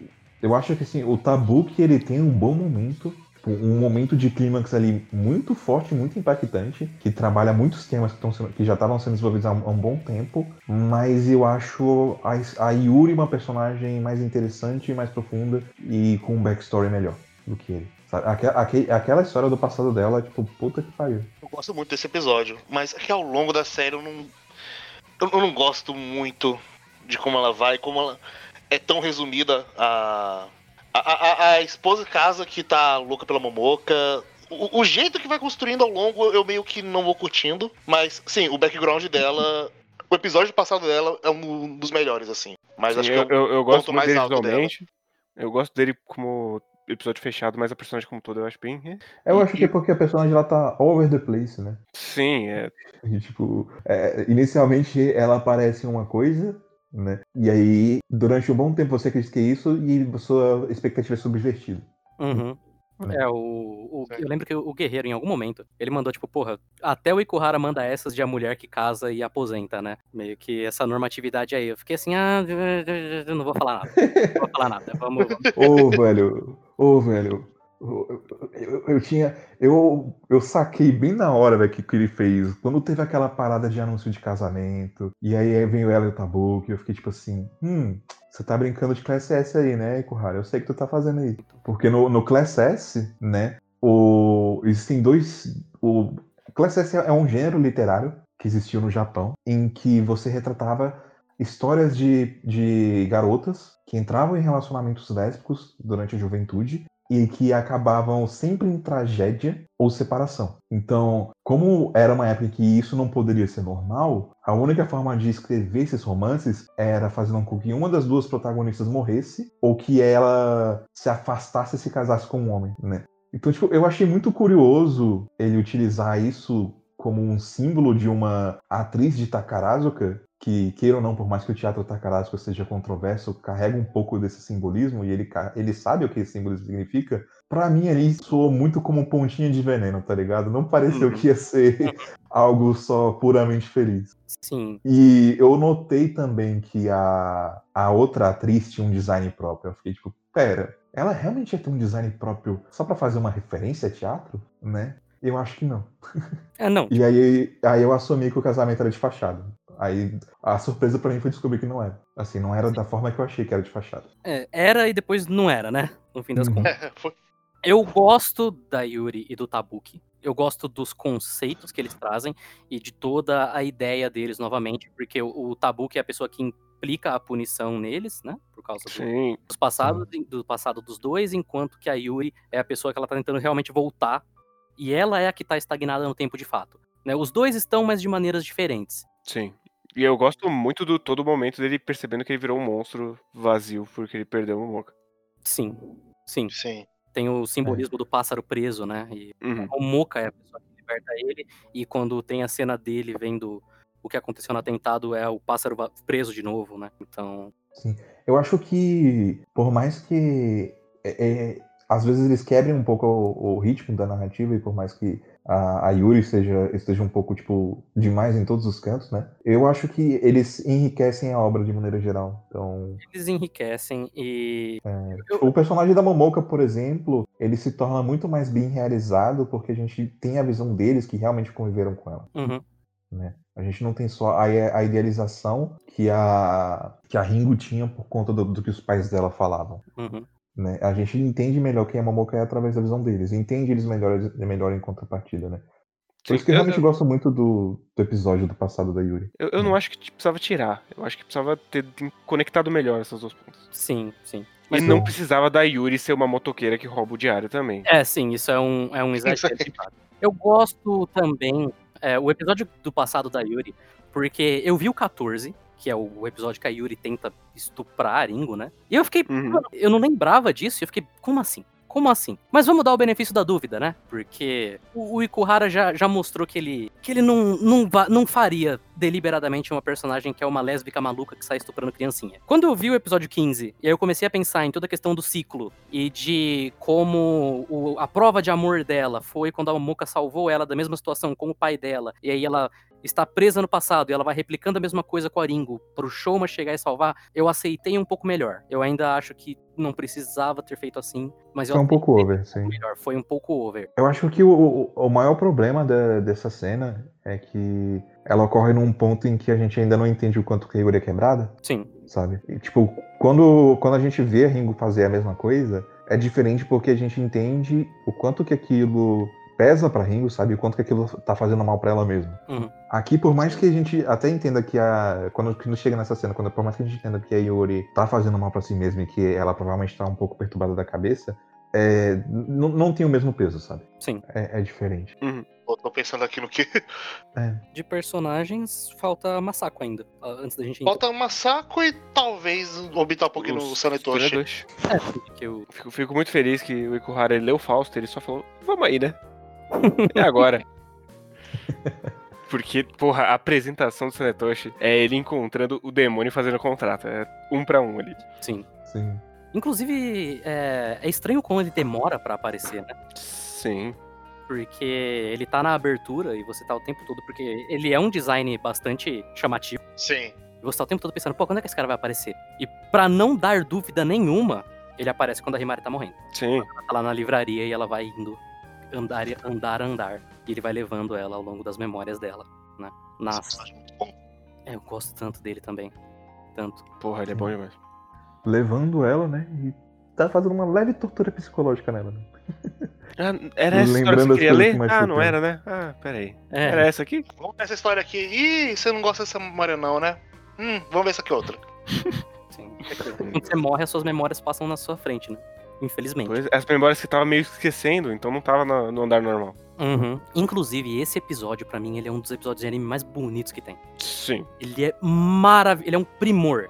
Eu acho que assim, o Tabuki ele tem um bom momento. Tipo, Um momento de clímax ali muito forte, muito impactante, que trabalha muitos temas que, sendo- que já estavam sendo desenvolvidos há um, há um bom tempo, mas eu acho a, a Yuri uma personagem mais interessante, mais profunda e com um backstory melhor do que ele. sabe? Aque- aque- aquela história do passado dela, tipo, puta que pariu. Eu gosto muito desse episódio, mas é que ao longo da série eu não. Eu não gosto muito de como ela vai, como ela é tão resumida a. A, a, a esposa de casa que tá louca pela Momoca. O, o jeito que vai construindo ao longo eu meio que não vou curtindo. Mas, sim, o background dela. O episódio passado dela é um dos melhores, assim. Mas Sim, acho eu, que eu, eu, eu gosto mais dele visualmente. Eu gosto dele como episódio fechado, mas a personagem como todo eu acho bem. eh. Eu E- acho que é porque a personagem ela tá all over the place, né? Sim, é. E, tipo, é, inicialmente ela aparece uma coisa, né? E aí, durante um bom tempo você acredita que é isso e a sua expectativa é subvertida. Uhum. Né? É, o, o- eu lembro que o Guerreiro, em algum momento, ele mandou, tipo, porra, até o Ikuhara manda essas de a mulher que casa e aposenta, né? Meio que essa normatividade aí. Eu fiquei assim, ah, eu não vou falar nada. Não vou falar nada. Vamos. Ô, velho, ô, velho. Eu, eu, eu tinha. Eu, eu saquei bem na hora, velho, que, que ele fez. Quando teve aquela parada de anúncio de casamento, e aí veio ela e o Tabuki, eu fiquei tipo assim, hum, você tá brincando de Class S aí, né, Kurara? Eu sei que tu tá fazendo aí. Porque no, no Class S, né, o, existem dois. O, Class S é um gênero literário que existiu no Japão, em que você retratava histórias de, de garotas que entravam em relacionamentos lésbicos durante a juventude e que acabavam sempre em tragédia ou separação. Então, como era uma época que isso não poderia ser normal, a única forma de escrever esses romances era fazendo com que uma das duas protagonistas morresse ou que ela se afastasse e se casasse com um homem, né? Então, tipo, eu achei muito curioso ele utilizar isso como um símbolo de uma atriz de Takarazuka que, queira ou não, por mais que o teatro Takarazuka seja controverso, carrega um pouco desse simbolismo e ele, ele sabe o que esse simbolismo significa. Para mim, ali soou muito como pontinho de veneno, tá ligado? Não pareceu uhum. que ia ser algo só puramente feliz. Sim. E eu notei também que a, a outra atriz tinha um design próprio. Eu fiquei tipo, pera, ela realmente ia ter um design próprio só para fazer uma referência a teatro, né? Eu acho que não. É, não. E aí, aí eu assumi que o casamento era de fachada. Aí a surpresa para mim foi descobrir que não era. Assim, não era da forma que eu achei que era de fachada. É, era e depois não era, né? No fim das uhum. contas. Eu gosto da Yuri e do Tabuki. Eu gosto dos conceitos que eles trazem e de toda a ideia deles novamente, porque o, o Tabuki é a pessoa que implica a punição neles, né? Por causa do, dos passados, do passado dos dois, enquanto que a Yuri é a pessoa que ela tá tentando realmente voltar. E ela é a que tá estagnada no tempo de fato. Né? Os dois estão, mas de maneiras diferentes. Sim. E eu gosto muito do todo momento dele percebendo que ele virou um monstro vazio porque ele perdeu o Moka. Sim, sim. Sim. Tem o simbolismo é. do pássaro preso, né? E uhum. o Moka é a pessoa que liberta ele, e quando tem a cena dele vendo o que aconteceu no atentado, é o pássaro preso de novo, né? Então. Sim. Eu acho que, por mais que. É, é, às vezes eles quebrem um pouco o, o ritmo da narrativa, e por mais que a, a Yuri esteja, esteja um pouco, tipo, demais em todos os cantos, né? Eu acho que eles enriquecem a obra de maneira geral. Então. Eles enriquecem e. É, tipo, o personagem da Momoka, por exemplo, ele se torna muito mais bem realizado porque a gente tem a visão deles que realmente conviveram com ela. Uhum. Né? A gente não tem só a, a, idealização que a, que a Ringo tinha por conta do, do que os pais dela falavam. Uhum. Né? A gente entende melhor quem é Momoka é através da visão deles. Entende eles melhor, melhor em contrapartida, né? Por isso que eu realmente eu... gosto muito do, do, episódio do passado da Yuri. Eu, eu não acho que precisava tirar. Eu acho que precisava ter conectado melhor essas duas pontas. Sim, sim. Mas e não precisava da Yuri ser uma motoqueira que rouba o diário também. É, sim, isso é um, é um exagero. eu gosto também. É, o episódio do passado da Yuri, porque eu vi o 14, que é o episódio que a Yuri tenta estuprar a Ringo, né? E eu fiquei, uhum. eu não lembrava disso, eu fiquei, como assim? Como assim? Mas vamos dar o benefício da dúvida, né? Porque o, o Ikuhara já, já mostrou que ele, que ele não, não, não faria deliberadamente uma personagem que é uma lésbica maluca que sai estuprando criancinha. Quando eu vi o episódio 15, e aí eu comecei a pensar em toda a questão do ciclo e de como o, a prova de amor dela foi quando a Momoka salvou ela da mesma situação com o pai dela, e aí ela está presa no passado e ela vai replicando a mesma coisa com a Ringo pro Shoma chegar e salvar, eu aceitei um pouco melhor. Eu ainda acho que não precisava ter feito assim, mas Foi um pouco over, sim. Melhor. Foi um pouco over. Eu acho que o, o maior problema da, dessa cena é que ela ocorre num ponto em que a gente ainda não entende o quanto que a Yuri é quebrada. Sim. Sabe? E, tipo, quando, quando a gente vê a Ringo fazer a mesma coisa, é diferente porque a gente entende o quanto que aquilo pesa para Ringo, sabe? O quanto que aquilo tá fazendo mal para ela mesmo. Uhum. Aqui, por mais que a gente até entenda que a. Quando, quando chega nessa cena, quando, por mais que a gente entenda que a Yuri tá fazendo mal para si mesma e que ela provavelmente tá um pouco perturbada da cabeça, é, não tem o mesmo peso, sabe? Sim. É, é diferente. Uhum. tô pensando aqui no que. É. De personagens, falta Masako ainda. Antes da gente. Falta Masako e talvez orbitar um pouquinho no Sanetoshi. É, porque eu. Fico, fico, muito feliz que o Ikuhara leu Fausto, ele só falou: vamos aí, né? É agora. Porque, porra, a apresentação do Sanetoshi é ele encontrando o demônio fazendo contrato. É um para um ali. Sim. Sim. Inclusive, é, é estranho como ele demora para aparecer, né? Sim. Porque ele tá na abertura e você tá o tempo todo. Porque ele é um design bastante chamativo. Sim. E você tá o tempo todo pensando, pô, quando é que esse cara vai aparecer? E para não dar dúvida nenhuma, ele aparece quando a Himari tá morrendo. Sim. Ela tá lá na livraria e ela vai indo andar, andar, andar. E ele vai levando ela ao longo das memórias dela, né? Nas... Bom. É, eu gosto tanto dele também. Tanto. Porra, ele é bom demais. Levando ela, né? E tá fazendo uma leve tortura psicológica nela, né? Ah, era essa história que você queria ler? que Ah, não tem. era, né? Ah, peraí. É, Era essa aqui? Vamos nessa história aqui. Ih, você não gosta dessa memória não, né? Hum, vamos ver essa aqui outra. sim. Quando você morre, as suas memórias passam na sua frente, né? Infelizmente. Pois, as memórias que você tava meio esquecendo, então não tava na- no andar normal. Uhum. Inclusive, esse episódio, pra mim, ele é um dos episódios de anime mais bonitos que tem. Sim. Ele é maravilhoso. Ele é um primor.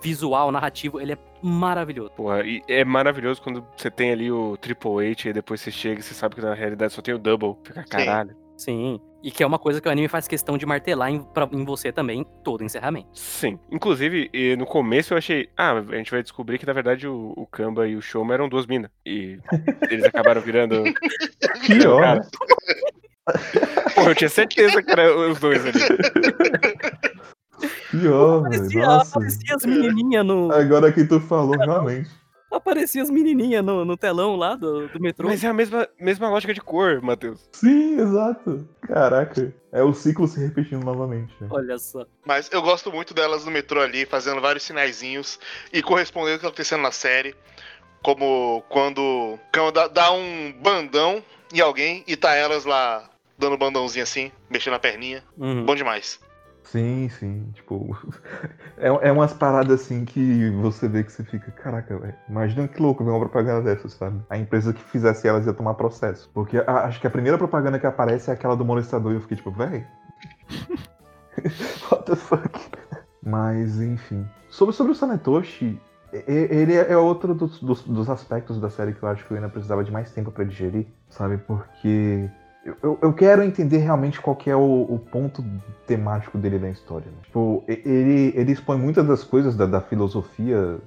Visual, narrativo, ele é maravilhoso. Porra, e é maravilhoso quando você tem ali o Triple H e depois você chega e você sabe que na realidade só tem o Double. Fica caralho. Sim. E que é uma coisa que o anime faz questão de martelar em, pra- em você também, todo encerramento. Sim. Inclusive, no começo eu achei, ah, a gente vai descobrir que na verdade o, o Kamba e o Shoma eram duas minas. E eles acabaram virando. Pior? Porra, eu tinha certeza que eram os dois ali. Pior, velho. Aparecia, Nossa. aparecia as menininhas no. Agora que tu falou, realmente. Aparecia as menininhas no, no telão lá do, do metrô. Mas é a mesma, mesma lógica de cor, Matheus. Sim, exato. Caraca. É o ciclo se repetindo novamente. né? Olha só. Mas eu gosto muito delas no metrô ali, fazendo vários sinaizinhos e correspondendo ao que tá acontecendo na série. Como quando o cão dá, dá um bandão em alguém e tá elas lá dando bandãozinho assim, mexendo a perninha. Uhum. Bom demais. Sim, sim. Tipo, é, é umas paradas assim que você vê que você fica, caraca, velho. Imagina que louco ver uma propaganda dessa, sabe? A empresa que fizesse elas ia tomar processo. Porque a- acho que a primeira propaganda que aparece é aquela do molestador e eu fiquei tipo, velho. What the fuck? Mas, enfim. Sobre, sobre o Sanetoshi, ele é outro dos, dos, dos aspectos da série que eu acho que eu ainda precisava de mais tempo pra digerir, sabe? Porque eu, eu- quero entender realmente qual que é o, o ponto temático dele na história. né? Tipo, ele, ele expõe muitas das coisas da, da filosofia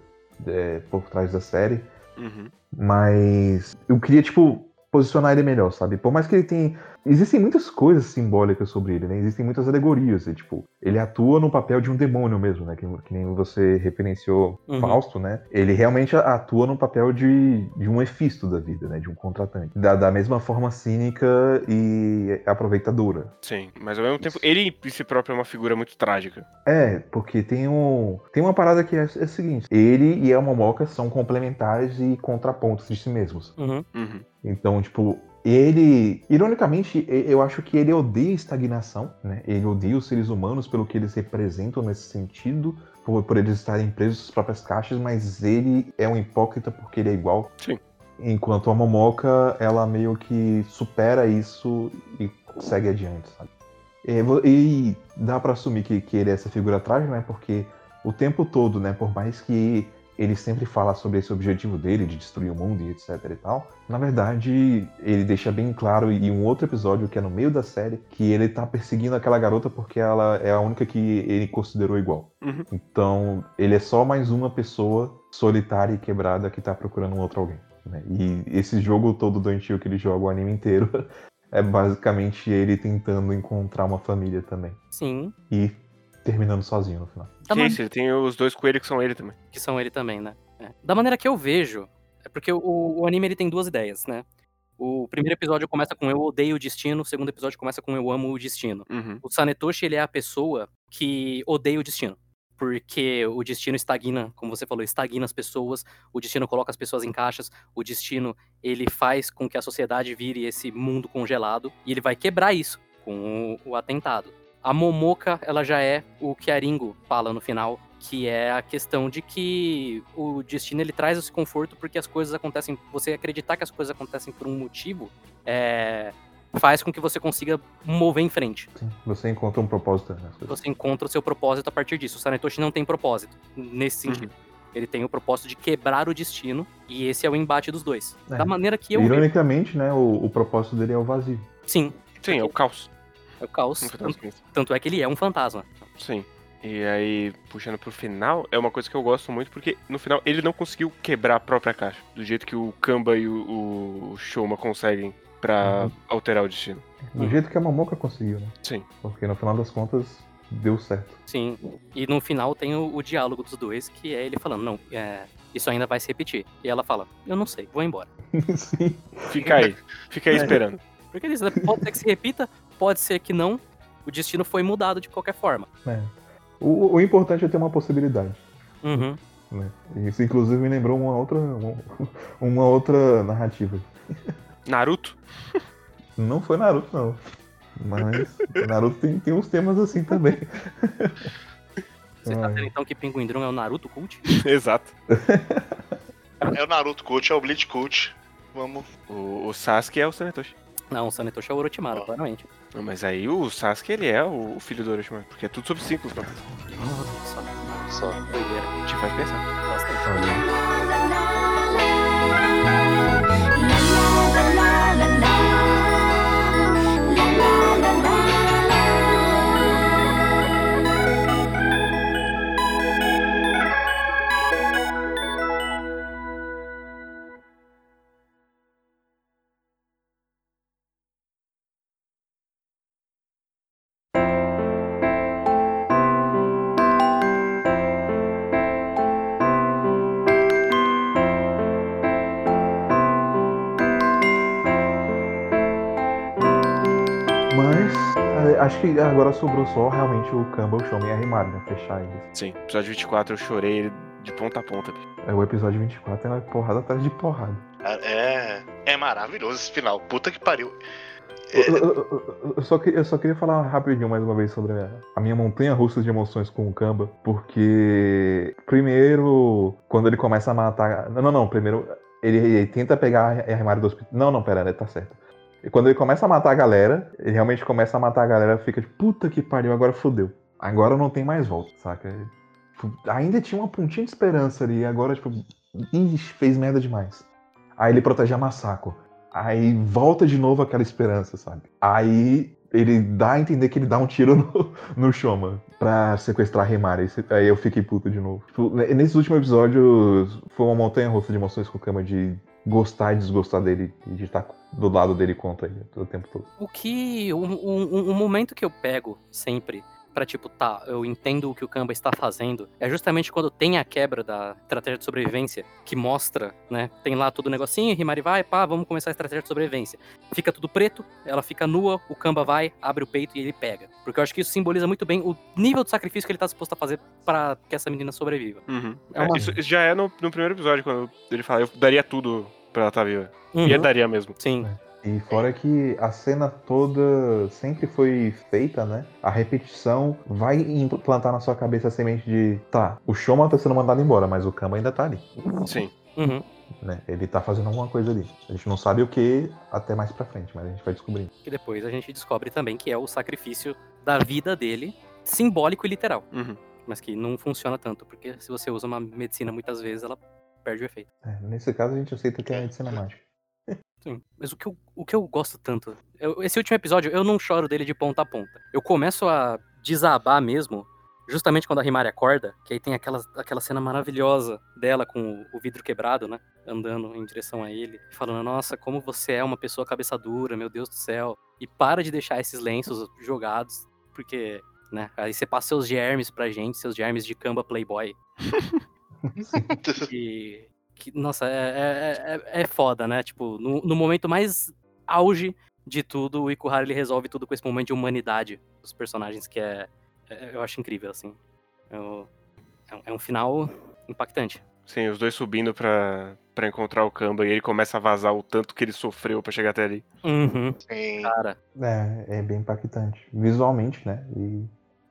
é, por trás da série, Uhum. mas eu queria, tipo, posicionar ele melhor, sabe? Por mais que ele tenha. Existem muitas coisas simbólicas sobre ele, né? Existem muitas alegorias. E, tipo, ele atua no papel de um demônio mesmo, né? Que, que nem você referenciou Uhum. Fausto, né? Ele realmente atua no papel de, de um efisto da vida, né? De um contratante. Da, da mesma forma cínica e aproveitadora. Sim, mas ao mesmo tempo, ele em si próprio é uma figura muito trágica. É, porque tem um. Tem uma parada que é, é o seguinte: ele e a Momoka são complementares e contrapontos de si mesmos. Uhum. Uhum. Então, tipo, ele. Ironicamente, eu acho que ele odeia a estagnação, né? Ele odeia os seres humanos pelo que eles representam nesse sentido, por, por eles estarem presos às próprias caixas, mas ele é um hipócrita porque ele é igual. Sim. Enquanto a Momoka, ela meio que supera isso e segue adiante, sabe? E, e dá pra assumir que, que ele é essa figura trágica, né? Porque o tempo todo, né? Por mais que ele sempre fala sobre esse objetivo dele de destruir o mundo e etc e tal, na verdade ele deixa bem claro em um outro episódio que é no meio da série que ele tá perseguindo aquela garota porque ela é a única que ele considerou igual. Uhum. Então ele é só mais uma pessoa solitária e quebrada que tá procurando um outro alguém. né? E esse jogo todo doentio que ele joga o anime inteiro é basicamente ele tentando encontrar uma família também. Sim. E terminando sozinho no final. Que man- isso, ele tem os dois coelhos que são ele também. que são ele também, né? É. Da maneira que eu vejo, é porque o, o anime ele tem duas ideias, né? O primeiro episódio começa com eu odeio o destino, o segundo episódio começa com eu amo o destino. Uhum. O Sanetoshi, ele é a pessoa que odeia o destino. Porque o destino estagna, como você falou, estagna as pessoas, o destino coloca as pessoas em caixas, o destino, ele faz com que a sociedade vire esse mundo congelado, e ele vai quebrar isso com o, o atentado. A Momoka, ela já é o que a Ringo fala no final, que é a questão de que o destino ele traz esse conforto porque as coisas acontecem, você acreditar que as coisas acontecem por um motivo, é, faz com que você consiga mover em frente. Sim, você encontra um propósito nas coisas. Você encontra o seu propósito a partir disso. O Sanetoshi não tem propósito nesse sentido. Ele tem o propósito de quebrar o destino e esse é o embate dos dois. É. Da maneira que eu vejo. Ironicamente, né, o, o propósito dele é o vazio. Sim, Sim, é o caos. É o caos. das Tanto, tanto é que ele é um fantasma. Sim. E aí, puxando pro final, é uma coisa que eu gosto muito, porque no final ele não conseguiu quebrar a própria caixa. Do jeito que o Kamba e o, o Shoma conseguem pra Uhum. alterar o destino. Do Hum. jeito que a Momoka conseguiu, né? Sim. Porque no final das contas, deu certo. Sim. E no final tem o, o diálogo dos dois, que é ele falando, não, é, isso ainda vai se repetir. E ela fala, eu não sei, vou embora. Sim. Fica aí. Fica aí É. esperando. Porque eles, pode ser que se repita, pode ser que não. O destino foi mudado de qualquer forma. É. O, o importante é ter uma possibilidade. Uhum. Né? Isso inclusive me lembrou uma outra, uma, uma outra narrativa. Naruto? Não foi Naruto, não. Mas Naruto tem, tem uns temas assim também. Você tá Ai. dizendo então que Pinguim Drum é o Naruto Cult? Exato. É o Naruto Cult, é o Bleach Cult. Vamos. O, o Sasuke é o Sanetoshi. Não, o Sanetoshi é o Orochimaru, Ó. claramente. Não, Mas aí o Sasuke, ele é o filho do Orochimaru. Porque é tudo sobre ciclos, mano. Nossa, Só. doideira. Te faz pensar. Bastante. Olha, acho que agora sobrou só realmente o Kamba, o Shomen e a Rimari, né? Fechar eles. Sim, episódio 24 eu chorei ele de ponta a ponta, bicho. É, o episódio 24 é uma porrada atrás de porrada. É. É maravilhoso esse final. Puta que pariu. Eu, eu- eu- eu só, que- eu só queria falar rapidinho mais uma vez sobre a, a minha montanha russa de emoções com o Kamba, porque primeiro, quando ele começa a matar. Não, não, não. Primeiro, ele, ele tenta pegar a armário do hospital. Não, não, pera, ele tá certo. E quando ele começa a matar a galera, ele realmente começa a matar a galera, fica tipo, puta que pariu, agora fodeu. Agora não tem mais volta, saca? Tipo, Ainda tinha uma pontinha de esperança ali, agora, tipo, ixi, fez merda demais. Aí ele protege a Masako. Aí volta de novo aquela esperança, sabe? Aí ele dá a entender que ele dá um tiro no, no Shoma pra sequestrar a. Aí eu fiquei puto de novo. Tipo, ne- nesses últimos episódios foi uma montanha russa de emoções com o Kama de gostar e desgostar dele e de estar do lado dele contra ele todo o tempo todo. O que. Um, um, um momento que eu pego sempre pra tipo, tá, eu entendo o que o Kamba está fazendo, é justamente quando tem a quebra da estratégia de sobrevivência, que mostra, né? Tem lá todo o negocinho, Himari vai, pá, vamos começar a estratégia de sobrevivência. Fica tudo preto, ela fica nua, o Kamba vai, abre o peito e ele pega. Porque eu acho que isso simboliza muito bem o nível de sacrifício que ele tá disposto a fazer pra que essa menina sobreviva. Uhum. É uma- É, isso, isso já é no, no primeiro episódio, quando ele fala, eu daria tudo pra ela estar viva. E Uhum. ele daria mesmo. Sim. E fora que a cena toda sempre foi feita, né? A repetição vai implantar na sua cabeça a semente de tá, o Shoma tá sendo mandado embora, mas o Kama ainda tá ali. Sim. Uhum. né? Ele tá fazendo alguma coisa ali. A gente não sabe o que até mais pra frente, mas a gente vai descobrindo. Que depois a gente descobre também que é o sacrifício da vida dele, simbólico e literal. Uhum. mas que não funciona tanto, porque se você usa uma medicina muitas vezes, ela perde o efeito. É, nesse caso a gente aceita que é medicina mágica. Sim. Mas o que eu, o que eu gosto tanto. eu- esse último episódio, eu não choro dele de ponta a ponta. Eu começo a desabar mesmo, justamente quando a Rimari acorda, que aí tem aquela, aquela cena maravilhosa dela com o, vidro quebrado, né? Andando em direção a ele, falando: Nossa, como você é uma pessoa cabeça dura, meu Deus do céu. E para de deixar esses lenços jogados, porque. Né? Aí você passa seus germes pra gente, seus germes de camba playboy. que, que, nossa, é, é, é, é foda, né? Tipo, no, no momento mais auge de tudo, o Ikuhara ele resolve tudo com esse momento de humanidade dos personagens, que é, é- eu acho incrível, assim. Eu- é, um- é um final impactante. Sim, os dois subindo pra, pra encontrar o Kamba e ele começa a vazar o tanto que ele sofreu pra chegar até ali. Uhum, Sim. cara. É, é bem impactante. Visualmente, né? E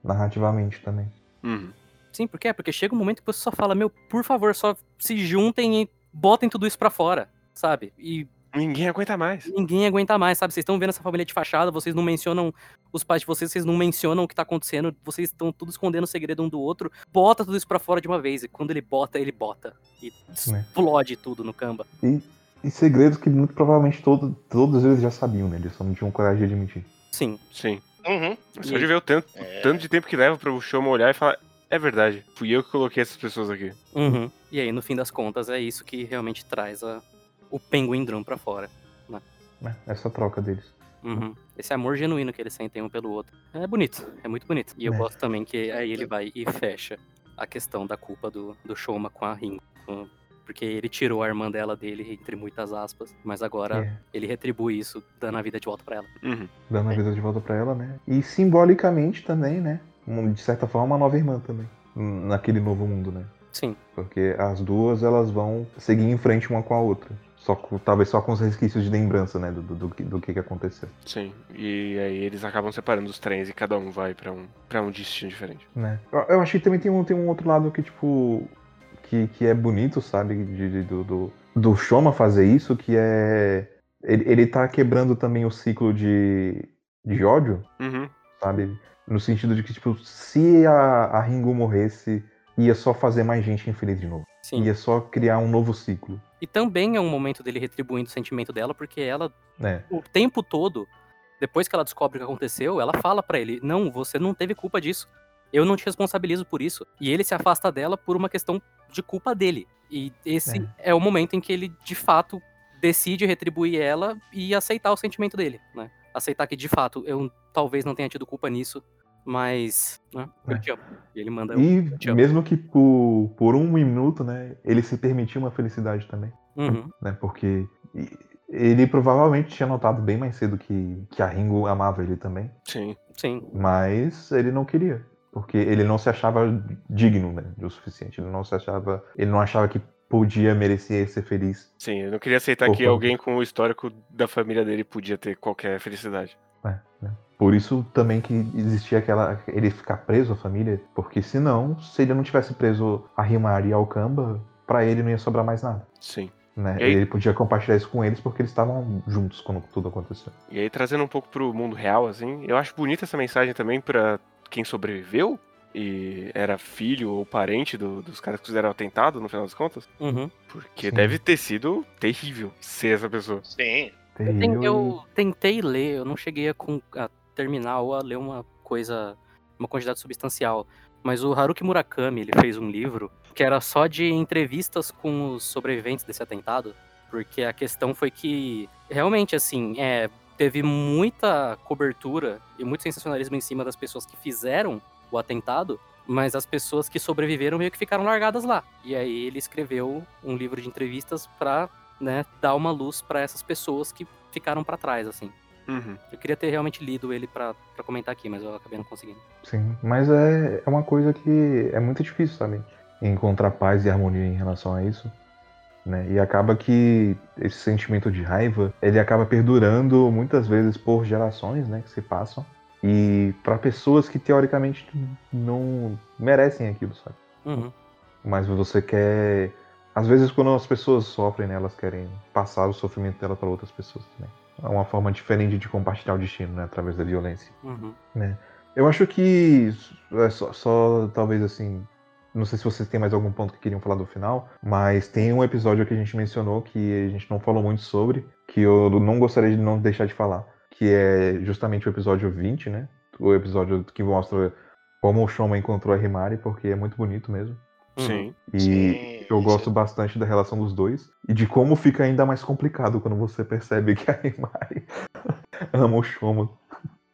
narrativamente também. Uhum. Sim, por quê? Porque chega um momento que você só fala, meu, por favor, só se juntem e botem tudo isso pra fora, sabe? E Ninguém aguenta mais. ninguém aguenta mais, sabe? Vocês estão vendo essa família de fachada, vocês não mencionam os pais de vocês, vocês não mencionam o que tá acontecendo, vocês estão tudo escondendo o segredo um do outro. Bota tudo isso pra fora de uma vez. E quando ele bota, ele bota. E Né. explode tudo no Canva. E, e segredos que muito provavelmente todo, todos eles já sabiam, né? Eles só não tinham coragem de admitir. Sim. Sim. Uhum. Só de ver o tanto, o É. tanto de tempo que leva pro Shoma olhar e falar, é verdade, fui eu que coloquei essas pessoas aqui. Uhum. E aí, no fim das contas, é isso que realmente traz a, o Penguin Drum pra fora. Né? Essa troca deles. Uhum. Esse amor genuíno que eles sentem um pelo outro. É bonito, é muito bonito. E eu É. gosto também que aí ele vai e fecha a questão da culpa do, do Shoma com a Ringo. com- Porque ele tirou a irmã dela dele, entre muitas aspas, mas agora É, ele retribui isso, dando a vida de volta pra ela. Uhum. dando a vida de volta pra ela, né? E simbolicamente também, né? De certa forma, uma nova irmã também. Naquele novo mundo, né? Sim, Porque as duas elas vão seguir em frente uma com a outra. Só com- talvez só com os resquícios de lembrança, né? Do, do, do, que- do que que aconteceu. Sim. E aí eles acabam separando os trens e cada um vai pra um, pra um destino diferente. Né? Eu, eu acho que também tem um, tem um outro lado que, tipo. Que, que é bonito, sabe? De, de- do, do, do Shoma fazer isso, que é. Ele, ele tá quebrando também o ciclo de, de ódio, Uhum. sabe? No sentido de que, tipo, se a, a Ringo morresse, ia só fazer mais gente infeliz de novo. sim. Ia só criar um novo ciclo. E também é um momento dele retribuindo o sentimento dela, porque ela, né? o tempo todo, depois que ela descobre o que aconteceu, ela fala pra ele: Não, você não teve culpa disso. Eu não te responsabilizo por isso. E ele se afasta dela por uma questão de culpa dele. E esse é, o momento em que ele, de fato, decide retribuir ela e aceitar o sentimento dele, né? Aceitar que, de fato, eu talvez não tenha tido culpa nisso, mas, né? Eu É. te amo. E ele manda. E te amo. mesmo que por, por um minuto, né? Ele se permitiu uma felicidade também. Uhum. né? Porque ele provavelmente tinha notado bem mais cedo que, que a Ringo amava ele também, Sim. Sim. mas ele não queria, porque ele não se achava digno, né, o suficiente. Ele não se achava, ele não achava que podia merecer ser feliz. Sim, eu não queria aceitar Por que favor. alguém com o histórico da família dele podia ter qualquer felicidade. né, né? Por isso também que existia aquela ele ficar preso à família, porque senão, se ele não tivesse preso a Rimari e ao Kamba, pra ele não ia sobrar mais nada. Sim. Né? E aí- Ele podia compartilhar isso com eles porque eles estavam juntos quando tudo aconteceu. E aí, trazendo um pouco pro mundo real, assim, eu acho bonita essa mensagem também pra quem sobreviveu e era filho ou parente do- dos caras que fizeram o atentado, no final das contas. Uhum. Porque Sim. deve ter sido terrível ser essa pessoa. Sim. Eu, eu tentei ler, eu não cheguei a, a terminar ou a ler uma coisa, uma quantidade substancial. Mas o Haruki Murakami, ele fez um livro que era só de entrevistas com os sobreviventes desse atentado. Porque a questão foi que, realmente, assim, é, teve muita cobertura e muito sensacionalismo em cima das pessoas que fizeram o atentado. Mas as pessoas que sobreviveram meio que ficaram largadas lá. E aí ele escreveu um livro de entrevistas pra né, dar uma luz pra essas pessoas que ficaram pra trás, assim. Uhum. Eu queria ter realmente lido ele pra comentar aqui, mas eu acabei não conseguindo. Sim, mas é, é uma coisa que é muito difícil, sabe? Encontrar paz e harmonia em relação a isso. Né? E acaba que esse sentimento de raiva, ele acaba perdurando muitas vezes por gerações, né, que se passam. E para pessoas que teoricamente não merecem aquilo, sabe? Uhum. Mas você quer. Às vezes, quando as pessoas sofrem, né, elas querem passar o sofrimento dela para outras pessoas também. É uma forma diferente de compartilhar o destino, né, através da violência. Uhum. Eu acho que é só, só talvez assim. Não sei se vocês têm mais algum ponto que queriam falar do final, mas tem um episódio que a gente mencionou que a gente não falou muito sobre, que eu não gostaria de não deixar de falar, que é justamente o episódio 20, né? O episódio que mostra como o Shoma encontrou a Himari, porque é muito bonito mesmo. Uhum. Sim. E Sim, eu gosto é- bastante da relação dos dois e de como fica ainda mais complicado quando você percebe que a Himari ama o Shoma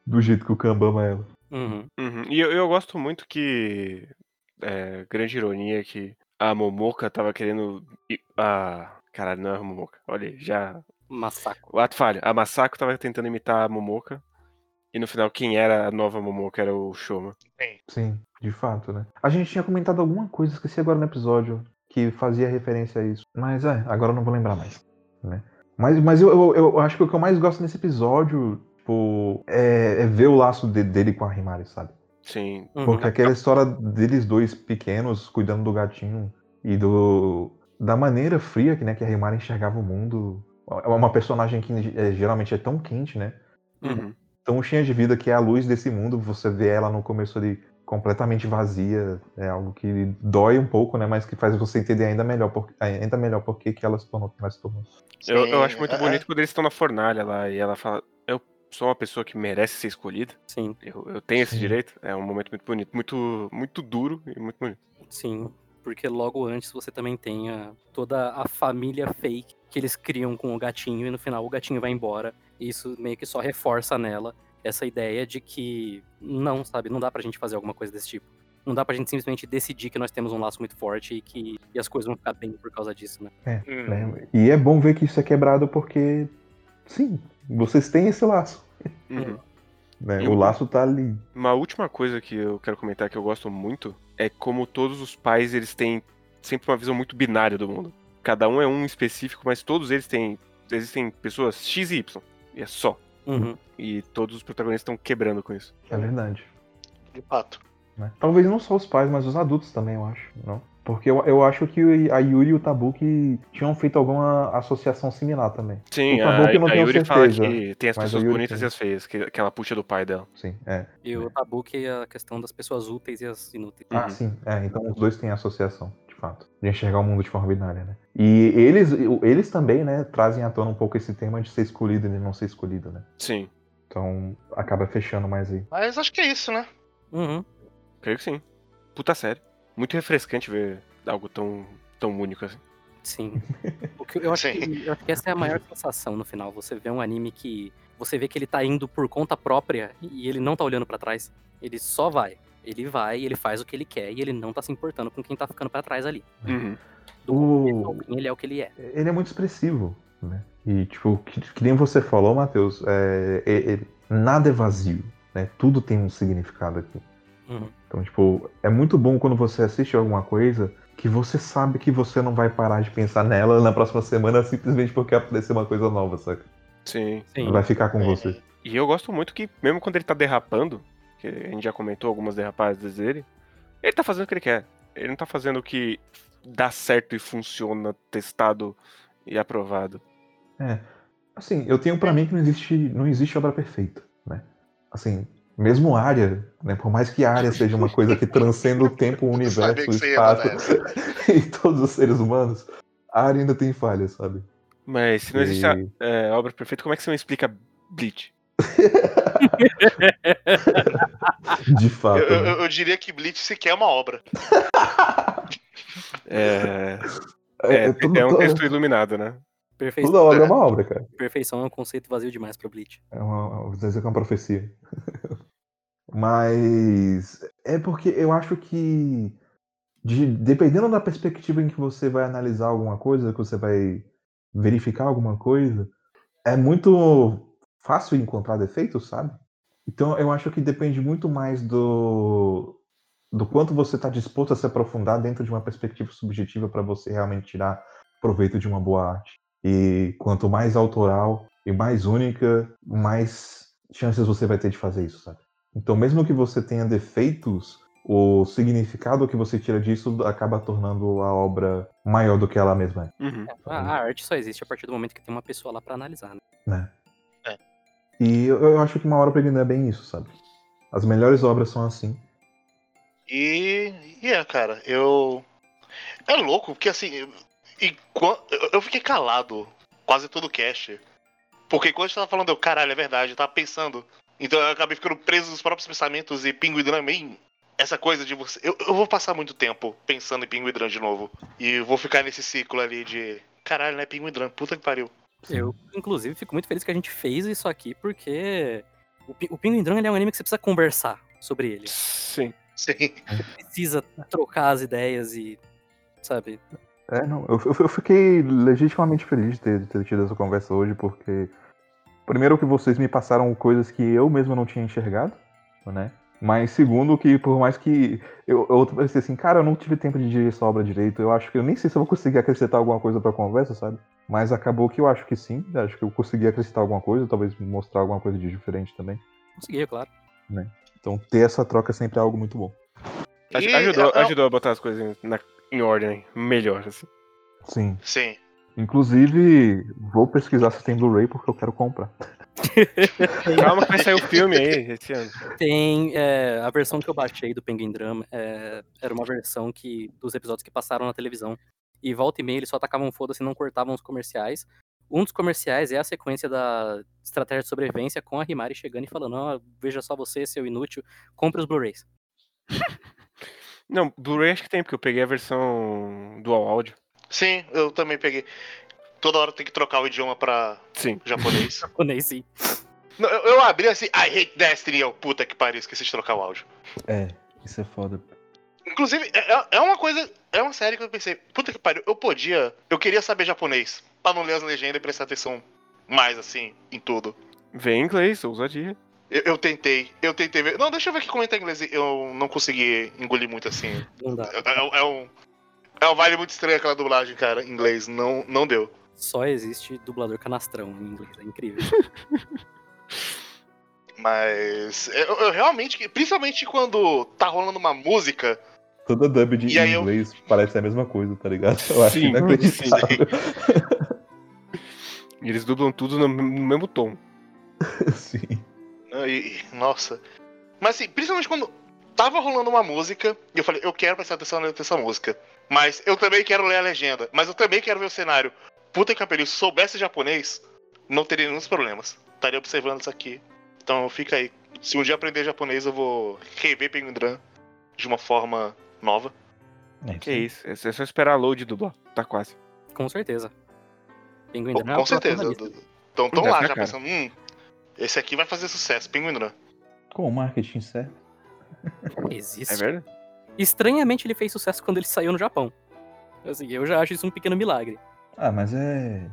do jeito que o Kamba ama ela. Uhum. Uhum. E eu, eu gosto muito que. É, grande ironia que a Momoka tava querendo. i- A. Caralho, não é a Momoka. Olha aí, já. Massacro. O ato falho. A Masako tava tentando imitar a Momoka. E no final, quem era a nova Momoka era o Shoma. Sim, de fato, né? A gente tinha comentado alguma coisa, esqueci agora no episódio, que fazia referência a isso. Mas é, agora eu não vou lembrar mais. Né? Mas, mas eu, eu, eu acho que o que eu mais gosto nesse episódio tipo, é, é ver o laço de- dele com a Himari, sabe? Sim. Uhum. Porque aquela história deles dois pequenos cuidando do gatinho e do da maneira fria que, né, que a Himari enxergava o mundo. É uma personagem que é, geralmente é tão quente, né? Uhum. tão cheia de vida que é a luz desse mundo. Você vê ela no começo ali completamente vazia, é algo que dói um pouco, né? Mas que faz você entender ainda melhor, por, ainda melhor por que que ela se tornou o que ela se tornou. Eu, eu acho muito é- bonito quando eles estão na fornalha lá e ela fala: Eu sou uma pessoa que merece ser escolhida. Sim, Eu, eu tenho esse Sim. direito. É um momento muito bonito. Muito, muito duro e muito bonito. sim. Porque logo antes você também tem a- toda a família fake que eles criam com o gatinho e no final o gatinho vai embora Isso meio que só reforça nela essa ideia de que não, sabe, não dá pra gente fazer alguma coisa desse tipo. Não dá pra gente simplesmente decidir que nós temos um laço muito forte e que e as coisas vão ficar bem por causa disso, né? É, Hum. né? E é bom ver que isso é quebrado porque, sim, vocês têm esse laço. Uhum. Né? Eu- O laço tá ali. Uma última coisa que eu quero comentar que eu gosto muito é como todos os pais eles têm sempre uma visão muito binária do mundo. Cada um é um específico, mas todos eles têm existem pessoas X e Y e é só. Uhum. E todos os protagonistas estão quebrando com isso. É verdade. De fato. né? Talvez não só os pais, mas os adultos também, eu acho. Não? Porque eu, eu acho que a Yuri e o Tabuki tinham feito alguma associação similar também. Sim, O a, Tabuki eu não a Yuri fala certeza, que tem as a pessoas bonitas tem. e as feias, que, que ela puxa do pai dela. Sim, é. E o tabu que é a questão das pessoas úteis e as inúteis. Ah, Uhum. sim. É, então os dois têm associação, de fato. De enxergar o mundo de forma binária, né? E eles, eles também, né, trazem à tona um pouco esse tema de ser escolhido e não ser escolhido, né? Sim, Então acaba fechando mais aí. Mas acho que é isso, né? Uhum. creio que sim. Puta série. Muito refrescante ver algo tão, tão único assim. Sim. O que eu, acho Sim. que, eu acho que essa é a maior sensação no final. Você vê um anime que. Você vê que ele tá indo por conta própria e ele não tá olhando pra trás. Ele só vai. Ele vai, ele faz o que ele quer e ele não tá se importando com quem tá ficando pra trás ali. Uhum. Do O- ele é o que ele é. Ele é muito expressivo, né? E, tipo, que, que nem você falou, Matheus, é, é- é- nada é vazio, né? Tudo tem um significado aqui. Uhum. Então, tipo, é muito bom quando você assiste alguma coisa que você sabe que você não vai parar de pensar nela na próxima semana simplesmente porque apareceu uma coisa nova, saca? Sim. Sim. Vai ficar com você. E eu gosto muito que, mesmo quando ele tá derrapando, que a gente já comentou algumas derrapadas dele, ele tá fazendo o que ele quer. Ele não tá fazendo o que dá certo e funciona, testado e aprovado. Assim, eu tenho pra mim que não existe, não existe obra perfeita, né? Assim, mesmo área, né? Por mais que a área seja uma coisa que transcenda o tempo, o universo, o espaço e todos os seres humanos, a área ainda tem falhas, sabe? Mas se não existe a é, obra perfeita, como é que você me explica Bleach? De fato. Eu, eu- né? eu diria que Bleach sequer é uma obra. É, É, é, é tudo- é um texto iluminado, né? Perfeição, Toda obra é uma obra, cara. perfeição é um conceito vazio demais pra Bleach. É uma, vou dizer que é uma profecia. Mas é porque eu acho que de- dependendo da perspectiva em que você vai analisar alguma coisa, que você vai verificar alguma coisa, é muito fácil encontrar defeitos, sabe? Então eu acho que depende muito mais do do quanto você está disposto a se aprofundar dentro de uma perspectiva subjetiva para você realmente tirar proveito de uma boa arte. E quanto mais autoral e mais única, mais chances você vai ter de fazer isso, sabe? Então, mesmo que você tenha defeitos, o significado que você tira disso acaba tornando a obra maior do que ela mesma Uhum. A, a arte só existe a partir do momento que tem uma pessoa lá pra analisar, né? é, né? É. E eu, eu acho que uma hora pra é bem isso, sabe? As melhores obras são assim. E, e é, cara, eu. É louco, porque assim. E, eu- eu fiquei calado quase todo o cast. Porque quando a gente tava falando, eu, caralho, é verdade, eu tava pensando. Então eu acabei ficando preso nos próprios pensamentos e Pinguim também. Essa coisa de você. Eu, eu vou passar muito tempo pensando em Pinguim Dran de novo. E vou ficar nesse ciclo ali de. Caralho, né? Pinguim puta que pariu. Eu, inclusive, fico muito feliz que a gente fez isso aqui, porque o, Pi- o Pinguim Drum ele é um anime que você precisa conversar sobre ele. Sim. Sim. Precisa trocar as ideias e, sabe? É, não, eu, eu- eu fiquei legitimamente feliz de ter, de ter tido essa conversa hoje, porque primeiro que vocês me passaram coisas que eu mesmo não tinha enxergado, né? Mas segundo que por mais que eu, eu pensei assim, cara, eu não tive tempo de digerir essa obra direito, eu acho que eu nem sei se eu vou conseguir acrescentar alguma coisa pra conversa, sabe? Mas acabou que eu acho que sim, acho que eu consegui acrescentar alguma coisa, talvez mostrar alguma coisa de diferente também. Consegui, é claro. Então ter essa troca sempre é algo muito bom. E- Ajudou, é- é- ajudou a botar as coisas na- em ordem melhor, assim. Sim. Sim. Inclusive, vou pesquisar se tem Blu-ray porque eu quero comprar. Calma que vai sair o filme aí esse ano. Tem é, a versão que eu baixei do Penguin Drum, é, era uma versão que dos episódios que passaram na televisão. E volta e meia eles só atacavam foda-se e não cortavam os comerciais. Um dos comerciais é a sequência da estratégia de sobrevivência com a Himari chegando e falando: Ó, veja só você, seu inútil, compre os Blu-rays. Não, Blu-ray acho que tem, porque eu peguei a versão dual áudio. Sim, eu também peguei. toda hora tem que trocar o idioma pra Sim. japonês. Japonês, sim. Não, eu, eu abri assim, I hate Destiny, eu, puta que pariu, esqueci de trocar o áudio. É, isso é foda. Inclusive, é, é- é uma coisa, é uma série que eu pensei, puta que pariu, eu podia, eu queria saber japonês, pra não ler as legendas e prestar atenção mais, assim, em tudo. Vem em inglês, ousadia. Eu, eu tentei, eu tentei ver. Não, deixa eu ver é que tá em inglês. Eu não consegui engolir muito assim. Não dá. É, é- é um. É um vale muito estranho aquela dublagem, cara, em inglês. Não, não deu. Só existe dublador canastrão em inglês. É incrível. Mas. Eu, eu realmente. Principalmente quando tá rolando uma música. Toda dub de E aí eu- inglês parece a mesma coisa, tá ligado? Eu acho Sim, inacreditável. E eles dublam tudo no, mesmo tom. Sim. E, nossa. Mas assim, principalmente quando tava rolando uma música. E eu falei, eu quero prestar atenção dessa música. Mas eu também quero ler a legenda. Mas eu também quero ver o cenário. Puta que pariu, se soubesse japonês, não teria nenhum problemas. Estaria observando isso aqui. Então fica aí. Se um dia aprender japonês, eu vou rever Penguin Drum de uma forma nova. É Que isso, é só esperar a load dublar. Tá quase. Com certeza. Pinguim Com, Drum é com certeza. Então tão Deve lá já cara. pensando, hum, esse aqui vai fazer sucesso, Penguin Drum. Com o marketing certo. Existe. É verdade? Estranhamente, ele fez sucesso quando ele saiu no Japão. Assim, eu já acho isso um pequeno milagre. Ah, mas é.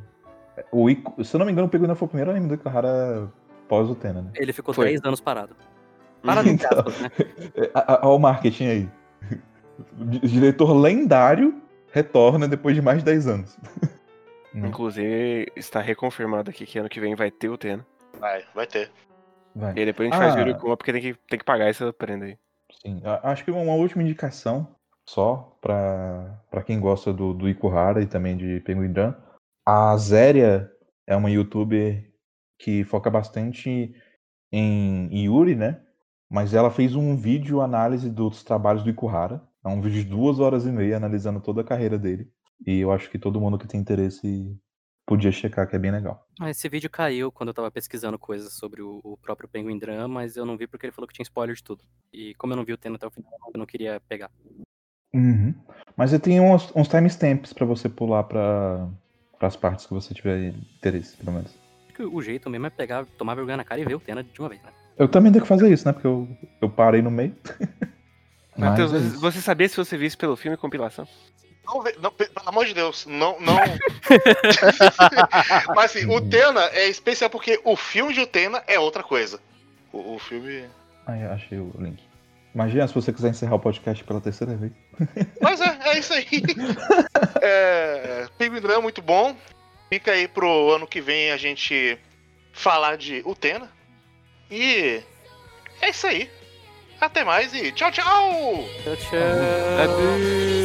O Ico... Se eu não me engano, o Penguin foi o primeiro anime do Ikuhara pós o Tena, né? Ele ficou Foi. 10 anos parado. Parado Então. aspas, né? Olha o marketing aí. Diretor lendário retorna depois de mais de 10 anos. Inclusive, está reconfirmado aqui que ano que vem vai ter o Tena. Vai, vai ter. vai. E aí depois a gente faz Ah. o Yurikuma porque tem que, tem que pagar essa prenda aí. Sim, acho que uma última indicação só pra quem gosta do, do Ikuhara e também de Penguin Drum. A Zéria é uma youtuber que foca bastante em Yuri, né? Mas ela fez um vídeo análise dos trabalhos do Ikuhara. É um vídeo de duas horas e meia analisando toda a carreira dele. E eu acho que todo mundo que tem interesse podia checar, que é bem legal. Ah, Esse vídeo caiu quando eu tava pesquisando coisas sobre o, o próprio Penguin Drum, mas eu não vi porque ele falou que tinha spoiler de tudo. E como eu não vi o Teno até o final, eu não queria pegar. Uhum. Mas eu tenho uns, uns timestamps pra você pular para as partes que você tiver interesse, pelo menos. Acho que o jeito mesmo é pegar, tomar vergonha na cara e ver o Tena de uma vez, né? Eu também tenho que fazer isso, né? Porque eu, eu parei no meio. Mas Matheus, é você sabia se você visse pelo filme compilação? Não, não, pe- pelo amor de Deus, não. não... Mas assim, o Tena é especial porque o filme de Utena é outra coisa. O, o filme. Aí eu achei o link. Imagina se você quiser encerrar o podcast pela terceira vez. Mas é, é isso aí. é, Penguin Drum é muito bom. Fica aí pro ano que vem a gente falar de Utena. E é isso aí. Até mais e tchau, tchau! Tchau, tchau. Adeus.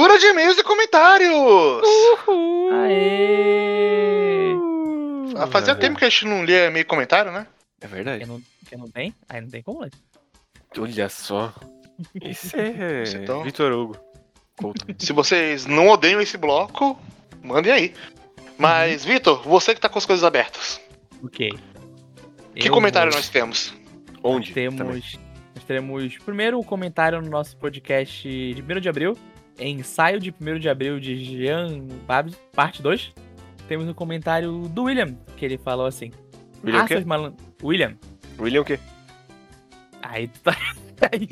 Leitura de e-mails e comentários! Aê! Ah, Fazia tempo que a gente não lia e-mail e comentário, né? É verdade. não, quem não tem? Aí não tem como ler. Olha só. Esse é Então- Vitor Hugo. Couto. Se vocês não odeiam esse bloco, mandem aí. Mas, Vitor, você que tá com as coisas abertas, Ok. que Eu comentário vou- nós temos? Onde? Também. Temos, nós teremos primeiro o comentário no nosso podcast de 1 de abril, ensaio de 1 de abril de Jean Babs, parte 2. Temos um comentário do William, que ele falou assim: William o quê? malan... William, William o quê? aí tu tá. Aí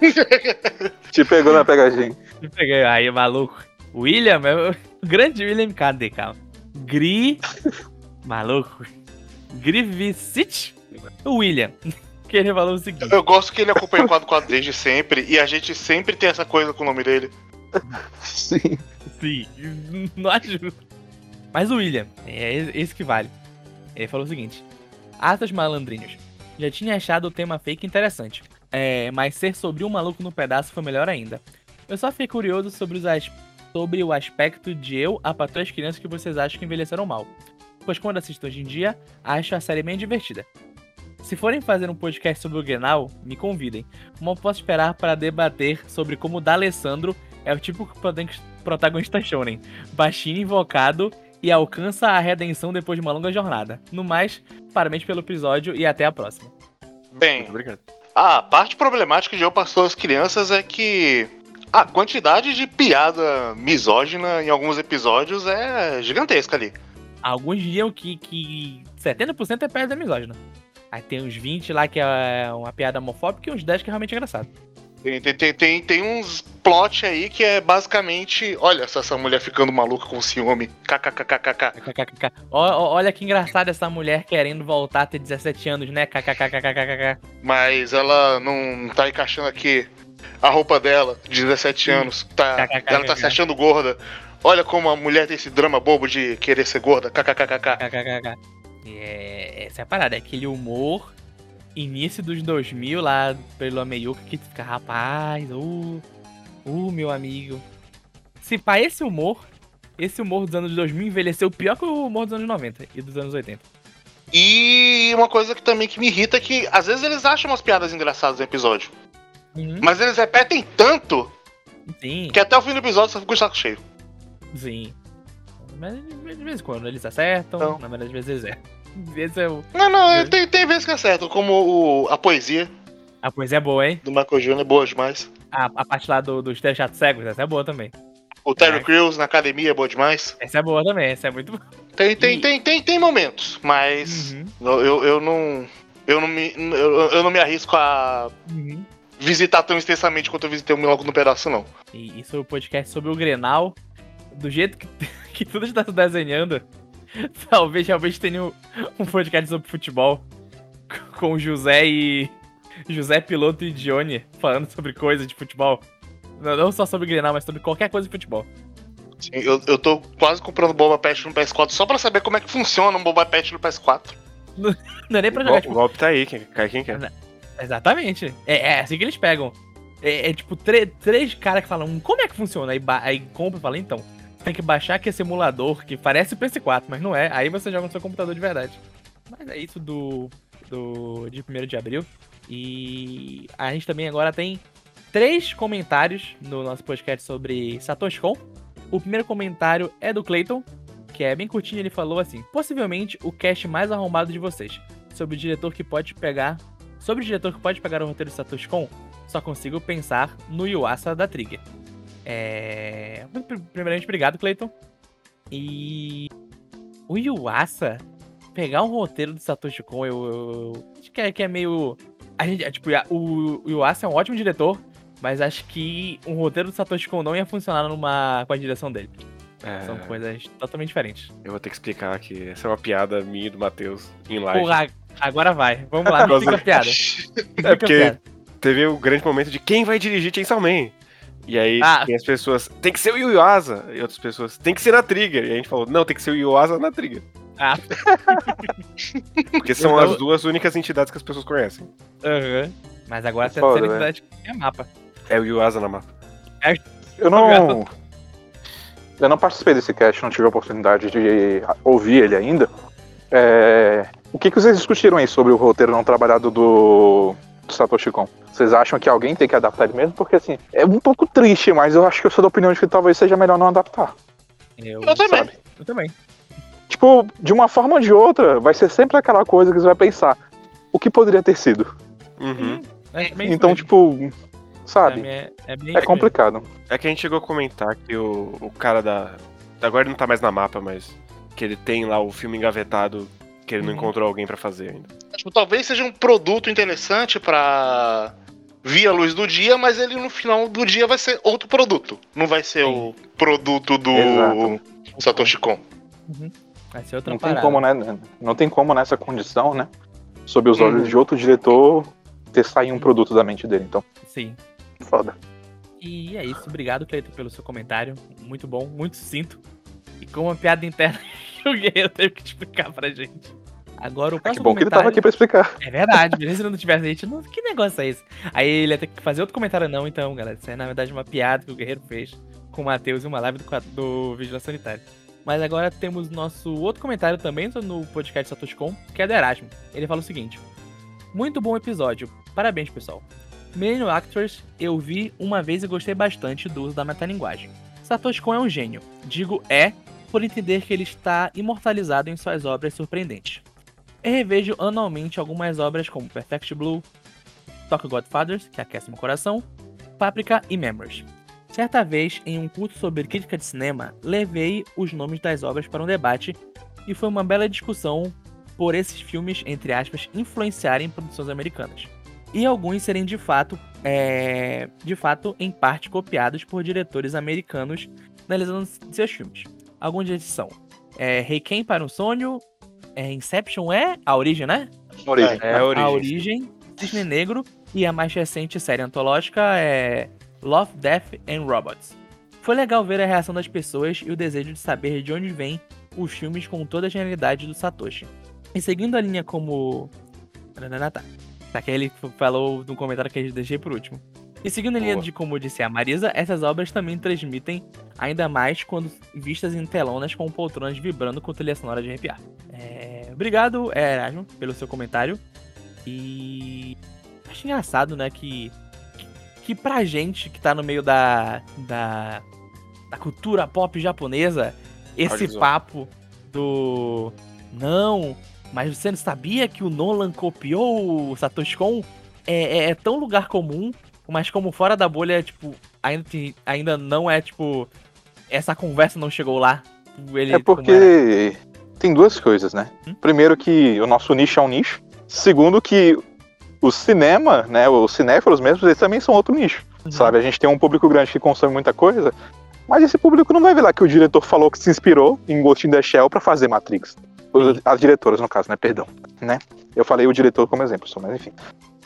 você Te pegou na pegadinha. me pegou. Aí, maluco. William, é o grande William, cadê, calma? Gri. Maluco. Grivicit. William. Que ele falou o seguinte. Eu gosto que ele acompanha o quadro quadro desde sempre e a gente sempre tem essa coisa com o nome dele. Sim. Sim, não ajuda. Mas o William, é esse que vale. Ele falou o seguinte: Asas malandrinhos. Já tinha achado o tema fake interessante. É, mas ser sobre um maluco no pedaço foi melhor ainda. Eu só fiquei curioso sobre, os as- sobre o aspecto de eu a patroa as crianças que vocês acham que envelheceram mal. Pois quando assisto hoje em dia, acho a série bem divertida. Se forem fazer um podcast sobre o Grenal, me convidem. Como posso esperar para debater sobre como o D'Alessandro é o tipo protagonista shonen, baixinho invocado e alcança a redenção depois de uma longa jornada. No mais, parabéns pelo episódio e até a próxima. Bem, Muito obrigado. a parte problemática de Eu Pastor as Crianças é que a quantidade de piada misógina em alguns episódios é gigantesca ali. Alguns diriam que, que 70% é piada misógina. Aí tem uns 20 lá que é uma piada homofóbica e uns 10 que é realmente engraçado. Tem, tem, tem, tem, uns plot aí que é basicamente: olha essa, mulher ficando maluca com ciúme. KKKKK. KKKK. Ó- ó- Olha que engraçado essa mulher querendo voltar a ter 17 anos, né? KKKKKK. Mas ela não tá encaixando aqui a roupa dela, de 17 anos. Tá, ela tá se achando gorda. Olha como a mulher tem esse drama bobo de querer ser gorda. KKKKK. É, essa é a parada, é aquele humor início dos 2000 lá pelo Ameiuca que tu fica, rapaz, uh, uh, meu amigo. Se pá, esse humor, esse humor dos anos 2000 envelheceu pior que o humor dos anos 90 e dos anos 80. E uma coisa que também que me irrita é que às vezes eles acham umas piadas engraçadas no episódio. Uhum. Mas eles repetem tanto Sim, que até o fim do episódio você fica com o saco cheio. sim. Mas de vez em quando eles acertam, Então. na verdade, às vezes é. Esse é o... Não, não, É. tem, tem vezes que acertam, como o- a poesia A poesia é boa, hein? do Michael Jr. é boa demais. A, a parte lá do, dos três chatos cegos, essa é boa também. O Terry É. Crews na academia é boa demais. Essa é boa também, essa é muito boa. Tem, tem, E- tem, tem, tem momentos, mas Uhum, eu, eu não. Eu não, me, eu, eu não me arrisco a uhum. visitar tão extensamente quanto eu visitei o Milagre no Pedaço, não. E isso é o podcast sobre o Grenal. Do jeito que, que tudo está se desenhando, talvez realmente tenha um, um podcast sobre futebol com o José e. José Piloto e Dione falando sobre coisas de futebol. Não, não só sobre Grenal, mas sobre qualquer coisa de futebol. Sim, Eu, eu tô quase comprando Boba Pet no PS4 só pra saber como é que funciona um Boba Pet no PS4. Não é nem pra O jogar, gol- tipo, o golpe tá aí, quem, cai quem quer. Exatamente. É, é assim que eles pegam. É, é tipo tre- três caras que falam, "Hum, como é que funciona? Aí, aí compra e fala, então, tem que baixar aqui esse emulador que parece o PS4, mas não é. Aí você joga no seu computador de verdade. Mas é isso do, do de 1 de abril. E a gente também agora tem três comentários no nosso podcast sobre Satoshi Kon. O primeiro comentário é do Clayton, que é bem curtinho, ele falou assim: possivelmente o cast mais arrombado de vocês. Sobre o diretor que pode pegar Sobre o diretor que pode pegar o roteiro de Satoshi Kon, só consigo pensar no Yuasa da Trigger. É... pr- Primeiramente, obrigado, Clayton. E o Yuasa pegar um roteiro do Satoshi Kon, eu, eu- eu acho que é, que é meio... A gente, é, tipo, o, o Yuasa é um ótimo diretor, mas acho que um roteiro do Satoshi Kon não ia funcionar numa, com a direção dele. É, São coisas totalmente diferentes. eu vou ter que explicar que essa é uma piada minha e do Matheus em live. Porra, agora vai. Vamos lá, me explica a piada. É porque piada. teve o grande momento de quem vai dirigir Chainsaw Man. E aí Ah. tem as pessoas, tem que ser o Yuasa. E outras pessoas, tem que ser na Trigger. E a gente falou, não, tem que ser o Yuasa na Trigger. Ah. Porque são Eu- as duas únicas entidades que as pessoas conhecem. Aham. Mas agora tem a terceira entidade que é mapa. É o Yuasa na mapa. Eu não. Eu não participei desse cast, não tive a oportunidade de ouvir ele ainda. É, O que, que vocês discutiram aí sobre o roteiro não trabalhado do, do Satoshi Kon? Vocês acham que alguém tem que adaptar ele mesmo? Porque assim, é um pouco triste, mas eu acho que eu sou da opinião de que talvez seja melhor não adaptar. Eu, Eu também. Sabe? eu também. Tipo, de uma forma ou de outra, vai ser sempre aquela coisa que você vai pensar. O que poderia ter sido? Uhum. É, bem então, tipo, sabe? É, é bem É isso complicado. É que a gente chegou a comentar que o, o cara da. Agora ele não tá mais na mapa, mas. Que ele tem lá o filme engavetado que ele não Uhum. encontrou alguém pra fazer ainda. Tipo, talvez seja um produto interessante pra vir a luz do dia, mas ele no final do dia vai ser outro produto. Não vai ser o produto do Exato. Satoshi Kon. mesmo. Vai ser outra Não tem como, né? Não tem como nessa condição, né? Sob os olhos Uhum. de outro diretor, ter sair um produto da mente dele. Então, Sim. foda. E é isso. Obrigado, Cleiton, pelo seu comentário. Muito bom, muito sucinto. E com uma piada interna que o Guerreiro teve que explicar pra gente. Agora o Ah, Que próximo bom que ele tava comentário- aqui pra explicar. É verdade, beleza se ele não tivesse, a gente, não, que negócio é esse? Aí ele ia ter que fazer outro comentário, não, então, galera, isso é na verdade uma piada que o Guerreiro fez com o Matheus em uma live do, do Vigilância Sanitária. Mas agora temos nosso outro comentário também no podcast Satoshi.com, que é do Erasmo. Ele fala o seguinte: Muito bom episódio, parabéns pessoal. Millennium Actors eu vi uma vez e gostei bastante do uso da metalinguagem. Satoshi Kon é um gênio, digo é, por entender que ele está imortalizado em suas obras surpreendentes. Eu revejo anualmente algumas obras como Perfect Blue, Tokyo Godfathers, que aquece meu coração, Paprika e Memories. Certa vez, em um curso sobre crítica de cinema, levei os nomes das obras para um debate e foi uma bela discussão por esses filmes, entre aspas, influenciarem produções americanas. E alguns serem de fato, é, de fato, em parte copiados por diretores americanos analisando seus filmes. Alguns deles são é, Requiem para um Sonho, é, Inception é a origem, né? Origem. É a origem. A Origem, Cisne Negro e a mais recente série antológica é Love, Death and Robots. Foi legal ver a reação das pessoas e o desejo de saber de onde vêm os filmes com toda a genialidade do Satoshi. E seguindo a linha como. Tá. Tá, que ele falou no comentário que a gente deixei por último. E seguindo a linha de como disse a Marisa, essas obras também transmitem ainda mais quando vistas em telonas com poltronas vibrando com trilha sonora de arrepiar. É, Obrigado, Erasmo, pelo seu comentário. E acho engraçado, né, que, que, pra gente que tá no meio da, da, da cultura pop japonesa, esse papo do não, mas você não sabia que o Nolan copiou o Satoshi Kon? É, é, é tão lugar comum, mas como fora da bolha, tipo, ainda, te- ainda não é, tipo, essa conversa não chegou lá. Ele, É porque tem duas coisas, né? Hum? Primeiro que o nosso nicho é um nicho. Segundo que o cinema, né, os cinéfilos mesmos, eles também são outro nicho, Uhum. sabe? A gente tem um público grande que consome muita coisa, mas esse público não vai ver lá que o diretor falou que se inspirou em Ghost in the Shell pra fazer Matrix. Os- As diretoras, no caso, né? Perdão, né? Eu falei o diretor como exemplo só, mas enfim.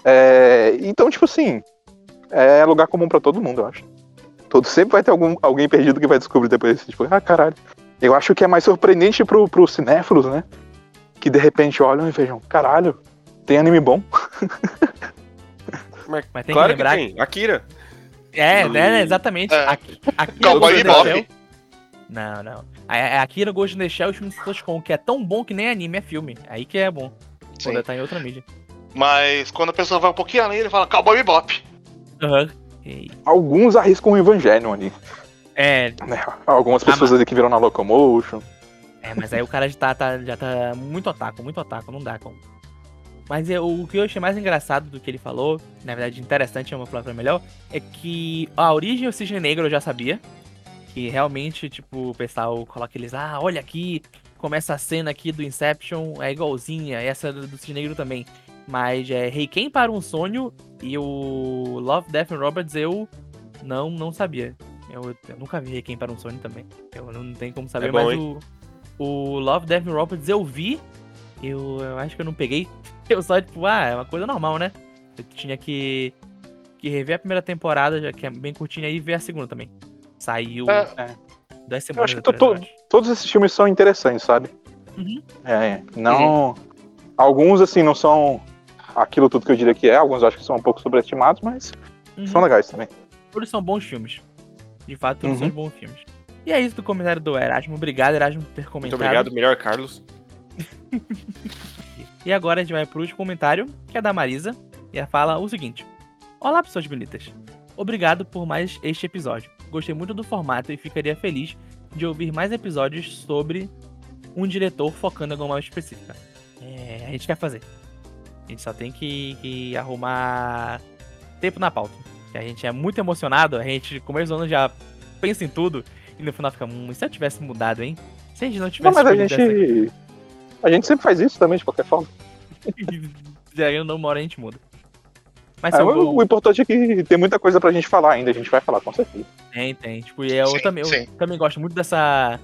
É, então, tipo assim, é lugar comum pra todo mundo, eu acho. Todo, sempre vai ter algum, alguém perdido que vai descobrir depois, tipo, ah, caralho. Eu acho que é mais surpreendente pro, pros cinéfilos, né? Que de repente olham e vejam, caralho, tem anime bom. Mas, Mas tem claro que lembrar que tem. Akira. É, E- né, exatamente. É. Aqui, aqui Cowboy. Shell- Não, não. A- a- Aqui no Ghost in the Shell, os filmes de Satoshi Kon, que é tão bom que nem anime, é filme. Aí que é bom. Sim. Quando tá em outra mídia. Mas quando a pessoa vai um pouquinho além, ele fala Cowboy Bebop. E- Alguns arriscam o Evangelion ali. É, Né? Algumas Ah, pessoas ali que viram na Locomotion. é, mas aí o cara já tá, tá- já tá muito otaku, muito otaku, não dá como. Mas eu- o que eu achei mais engraçado do que ele falou, na verdade interessante é uma palavra melhor, é que a origem do Cisne Negro eu já sabia. Que realmente, tipo, o pessoal coloca eles, ah, olha aqui, começa a cena aqui do Inception, é igualzinha, essa do do Cisne Negro também. Mas é Reiken para um sonho e o Love, Death and Robots eu não, não sabia. Eu, eu nunca vi Reiken para um sonho também. Eu não tenho como saber, É bom, mas o, o Love, Death and Robots eu vi. Eu, eu acho que eu não peguei. Eu só, tipo, ah, é uma coisa normal, né? Eu tinha que, que rever a primeira temporada, já que é bem curtinha, e ver a segunda também. Saiu É. É. Eu acho que atrás, eu acho. todos esses filmes são interessantes, sabe? Uhum. É, não. Alguns, assim, não são aquilo tudo que eu diria que é. Alguns eu acho que são um pouco sobreestimados, mas Uhum. são legais também. Todos são bons filmes. De fato, todos Uhum. são bons filmes. E é isso do comentário do Erasmo. Obrigado, Erasmo, por ter Muito comentado. obrigado, melhor Carlos. E agora a gente vai pro último comentário, que é da Marisa. E ela fala o seguinte: Olá, pessoas bonitas. Obrigado por mais este episódio. Gostei muito do formato e ficaria feliz de ouvir mais episódios sobre um diretor focando em alguma específica. É, a gente quer fazer. A gente só tem que, que arrumar tempo na pauta. Que a gente é muito emocionado, a gente, começo do ano, já pensa em tudo e no final fica, hum, e se eu tivesse mudado, hein? Se a gente não Não, tivesse mas a gente. A gente sempre faz isso também, de qualquer forma. Já não uma hora a gente muda. Mas É, se eu o, vou... o importante é que tem muita coisa pra gente falar ainda, a gente vai falar, com certeza. Tem, tem. Tipo, e eu Sim, também, eu sim. também gosto muito dessa.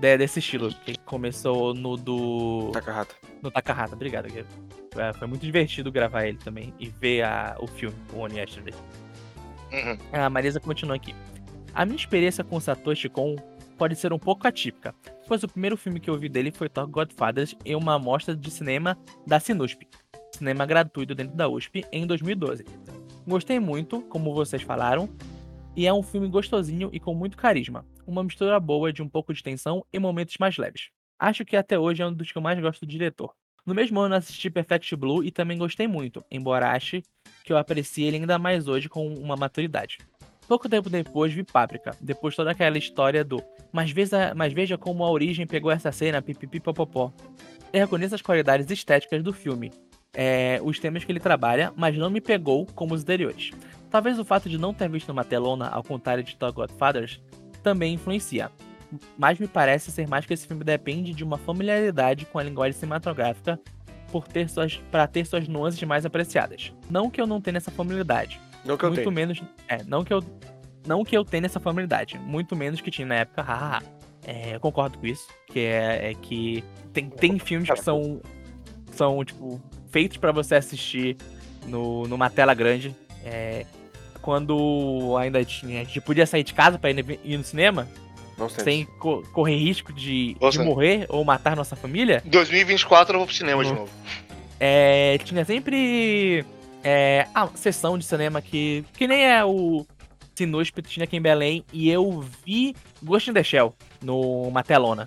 De- desse estilo, que começou no do. Takahata. No Takahata, obrigado. Guilherme. É, Foi muito divertido gravar ele também e ver a- o filme, o One Yesterday. Uhum. A Marisa continua aqui. A minha experiência com Satoshi Kon pode ser um pouco atípica, pois o primeiro filme que eu vi dele foi Thor Godfathers em uma amostra de cinema da Sinusp, cinema gratuito dentro da USP, em 2012. Gostei muito, como vocês falaram, e é um filme gostosinho e com muito carisma, uma mistura boa de um pouco de tensão e momentos mais leves. Acho que até hoje é um dos que eu mais gosto do diretor. No mesmo ano assisti Perfect Blue e também gostei muito, embora ache que eu aprecie ele ainda mais hoje com uma maturidade. Pouco tempo depois vi Páprica, depois toda aquela história do mas veja, mas veja como a origem pegou essa cena, pipipipopopó. Eu reconheço as qualidades estéticas do filme, é, os temas que ele trabalha, mas não me pegou como os anteriores. Talvez o fato de não ter visto uma telona, ao contrário de Thor Godfathers, também influencia. Mas me parece ser mais que esse filme depende de uma familiaridade com a linguagem cinematográfica por ter suas, para ter suas nuances mais apreciadas. Não que eu não tenha essa familiaridade, Não que eu muito tenho. menos. É, não que eu. Não que eu tenha essa familiaridade. Muito menos que tinha na época, hahaha. É, eu concordo com isso. Que é, é que tem, tem filmes que são. São, tipo, feitos pra você assistir no, numa tela grande. É, quando ainda tinha. A gente podia sair de casa pra ir, ir no cinema, Não sei. sem co- correr risco de, de morrer ou matar nossa família. Em 2024 eu vou pro cinema de Uhum. novo. É, tinha sempre é, a sessão de cinema que, que nem é o Sinusp, tinha aqui em Belém, e eu vi Ghost in the Shell numa telona.